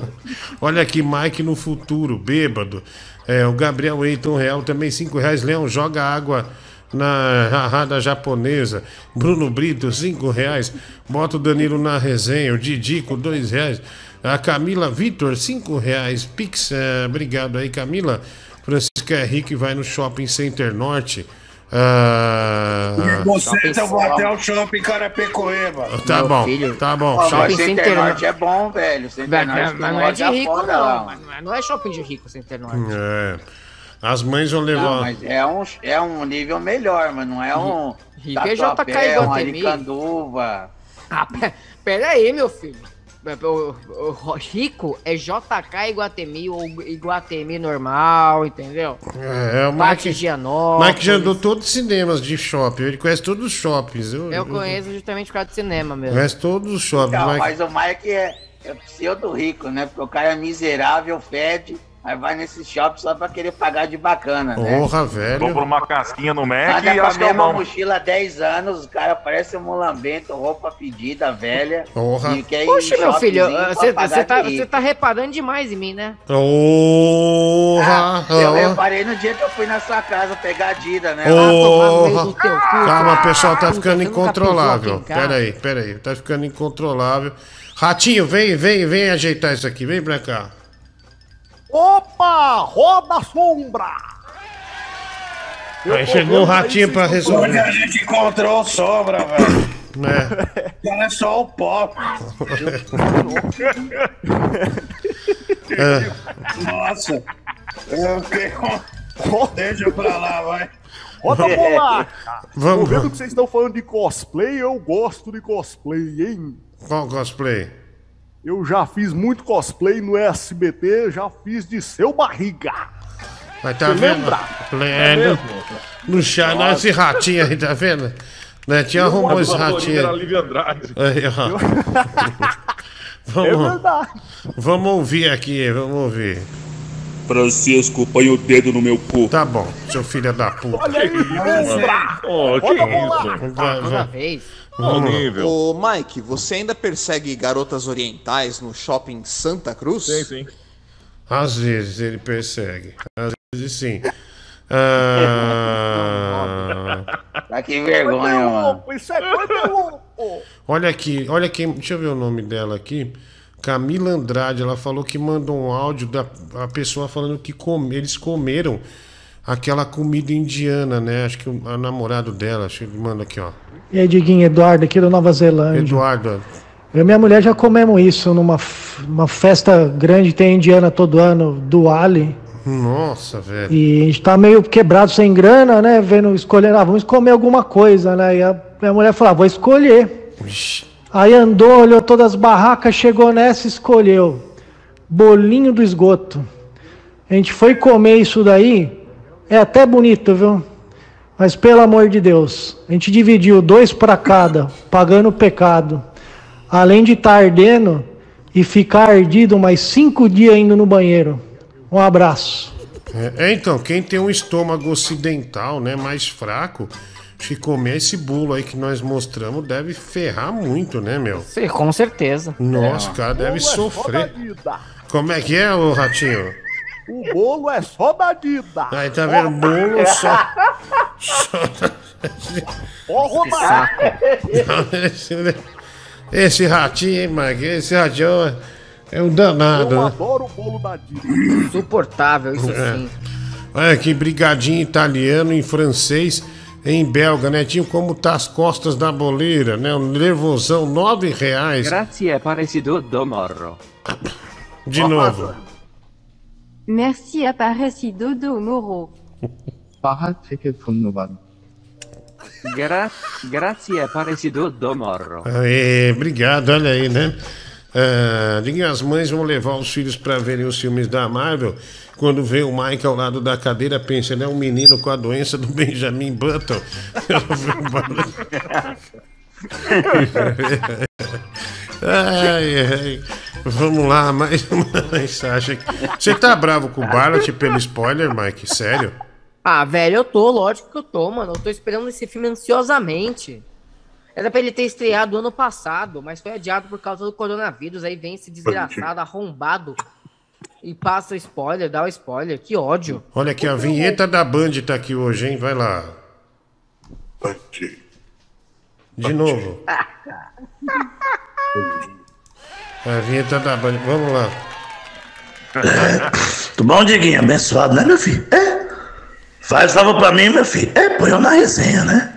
Olha aqui, Mike no futuro, bêbado. É, o Gabriel Eiton Real também, 5 reais. Leão, joga água na rarrada japonesa. Bruno Brito, 5 reais. Bota o Danilo na resenha. O Didico, 2 reais. A Camila Vitor, 5 reais. Pix, é, obrigado aí, Camila. Francisco é rico e vai no Shopping Center Norte. Ah, Você, eu vou até o shopping Carapecoeba. Tá bom, tá bom. Shopping Center Norte é bom, velho. Center Mas, Norte mas não é de rico, não. lá, Mas é- não é shopping de rico, Center Norte. É. As mães vão Não, levar. mas é um, é um nível melhor, mas não é um. Rico é Tatuapé, JK um Iguatemi. Aricanduva. Ah, pe- pera aí, meu filho. O, o- o rico é JK Iguatemi ou Iguatemi normal, entendeu? É, é o Mike. Mike já andou todos os cinemas de shopping. Ele conhece todos os shoppings. Eu, Eu conheço justamente por causa de cinema mesmo. Conhece todos os shoppings. Então, Mike. mas o Mike é, é pseudo rico, né? Porque o cara é miserável, fede, aí vai nesse shopping só pra querer pagar de bacana, né? Porra, velho. Compra uma casquinha no Mac Anda e acho que é mesma bom. mochila há 10 anos, os caras parecem um mulambento, roupa pedida, velha. Porra. E quer ir Poxa, meu filho, você tá, tá reparando demais em mim, né? Porra! Eu ó. reparei no dia que eu fui na sua casa pegar a Dida, né? Porra! Calma, Calma, pessoal, tá ficando incontrolável. Pera aí, pera aí. Tá ficando incontrolável. Ratinho, vem, vem, vem ajeitar isso aqui. Vem pra cá. Opa! Roda a sombra! Aí chegou o ratinho pra Onde a resolver. gente encontrou sombra, velho. Né? Ela é só o pó. É. Nossa. Eu tenho... Deixa pra lá, vai. Roda a bolacha! Vamos. Tô vendo que vocês estão falando de cosplay, eu gosto de cosplay, hein? Qual cosplay? Eu já fiz muito cosplay no SBT, já fiz de seu barriga. Mas tá Você vendo? lembra? É, no, no chá, não, esse ratinho aí, tá vendo? Netinho arrumou esse ratinho. Era. Lívia Andrade. Aí, ó. Vamos, É verdade. vamos ouvir aqui, vamos ouvir. Francisco, põe o dedo no meu cu. Tá bom, seu filho da puta. Olha aí, sombra! Oh, que Roda a isso? Toda vez. Lá. nível. Ô, Mike, você ainda persegue garotas orientais no shopping Santa Cruz? Sim, sim. Às vezes ele persegue. Às vezes sim. Ah, Tá que vergonha, mano. Louco, isso é coisa louco! olha aqui, olha quem. Deixa eu ver o nome dela aqui. Camila Andrade, ela falou que mandou um áudio da a pessoa falando que come, eles comeram aquela comida indiana, né? Acho que o namorado dela, acho que ele manda aqui, ó. E aí, Diguinho, Eduardo, aqui da Nova Zelândia. Eduardo, Eu e minha mulher já comemos isso numa uma festa grande tem indiana todo ano, do Ali. nossa, velho. E a gente tá meio quebrado sem grana, né? Vendo, escolhendo, ah, vamos comer alguma coisa, né? E a minha mulher falou, ah, vou escolher. Aí andou, olhou todas as barracas, chegou nessa e escolheu. Bolinho do esgoto. A gente foi comer isso daí, é até bonito, viu? Mas pelo amor de Deus, a gente dividiu dois para cada, pagando o pecado. Além de estar ardendo e ficar ardido mais cinco dias indo no banheiro. Um abraço. É, é, então, quem tem um estômago ocidental, né, mais fraco, se comer esse bolo aí que nós mostramos, deve ferrar muito, né, meu? Sim, com certeza. Nossa, É. o cara deve sofrer. Como é que é, ô Ratinho? O bolo é só da dida. Aí tá vendo? Bolo só. Ó, rodar. esse, esse ratinho, hein, Mike? Esse ratinho é- é um danado, Eu né? adoro o bolo da dida. Insuportável, isso É. sim. Olha que brigadinho italiano em francês, em belga, né? Tinha como tá as costas da boleira, né? Um nervosão, nove reais. Grazie parecido do morro. De novo. Merci Aparecido do Moro. Gra grazie parecido do morro. Aê, obrigado, olha aí, né? Ah, diga as mães vão levar os filhos para verem os filmes da Marvel. Quando vê o Mike ao lado da cadeira, pensa, ele é um menino com a doença do Benjamin Button. ai, ai. Vamos lá, mais uma mensagem. aqui. Você tá bravo com o Barlet pelo spoiler, Mike? Sério? Ah, velho, eu tô, lógico que eu tô, mano. Eu tô esperando esse filme ansiosamente. Era pra ele ter estreado ano passado, mas foi adiado por causa do coronavírus. Aí vem esse desgraçado, arrombado, e passa o spoiler, dá o spoiler. Que ódio. Olha aqui, a vinheta da Band tá aqui hoje, hein? Vai lá. De novo. A vinheta da Band. Vamos lá. Tudo bom, Diguinho? Abençoado, né, meu filho? É. Faz favor pra mim, meu filho. É, põe eu na resenha, né?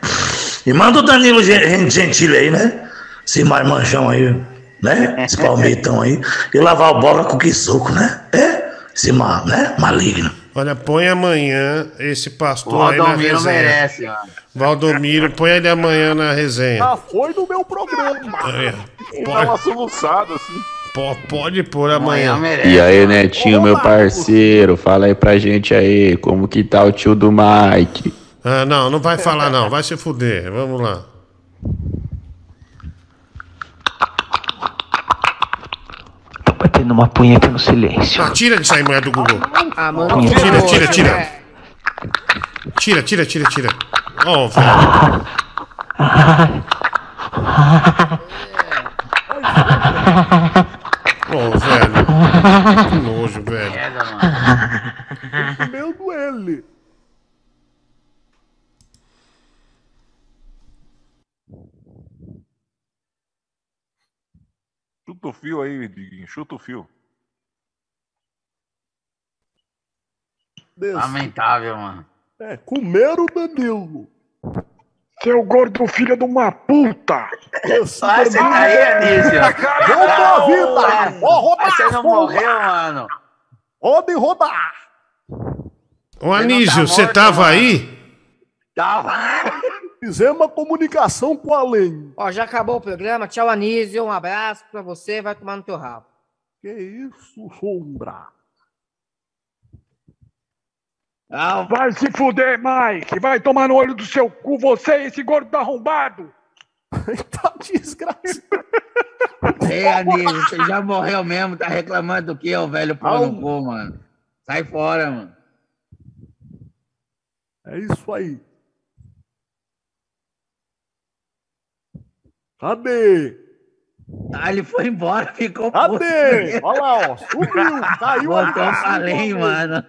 E manda o Danilo Gen- Gentili aí, né? Esse mais manchão aí, né? Esse palmitão aí. E lavar o bola com que suco, né? É? Esse mal, né? Maligno. Olha, põe amanhã esse pastor O aí na Valdomiro resenha. merece, mano. Valdomiro, põe ele amanhã na resenha. Já foi no meu programa. Aí, Dá uma soluçada assim. po- pode pôr amanhã. E aí, Netinho, meu parceiro, fala aí pra gente aí, como que tá o tio do Mike? Ah, não, não vai falar não, vai se fuder. Vamos lá. Batendo uma punheta no silêncio. Ah, tira disso aí, mulher do Google. Ah, mano, Tira, Tira, tira, nojo, tira. Tira, tira, tira, tira. Ó, velho. Ó, velho. Que nojo, velho. Tô comendo Chuta o fio aí, Diguinho. Chuta o fio. Lamentável, mano. É, comeram o Danilo. Seu gordo filho de uma puta! Vai, você tá aí, Anísio. Vamos pra vida! Ó, rodar! Você não morreu, mano. Roda e rodar! Ô, Anísio, você morto, tava mano. aí? Tava. Fizemos uma comunicação com a. Ó, já acabou o programa. Tchau, Anísio. Um abraço pra você. Vai tomar no teu rabo. Que isso, sombra? Vai se fuder, Mike! Vai tomar no olho do seu cu, você e esse gordo arrombado! tá desgraçado. Ei, Anísio, você já morreu mesmo. Tá reclamando do que, ô velho pau no cu, mano? Sai fora, mano. É isso aí. Cadê? Ah, ele foi embora, ficou Cadê? puto. Olha lá, ó. Sumiu. Caiu a Botou uma vez. mano.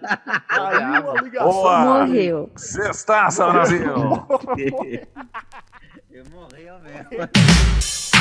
Caiu a ligação. Boa. Morreu. Sextaça, Brasil. Morreu mesmo.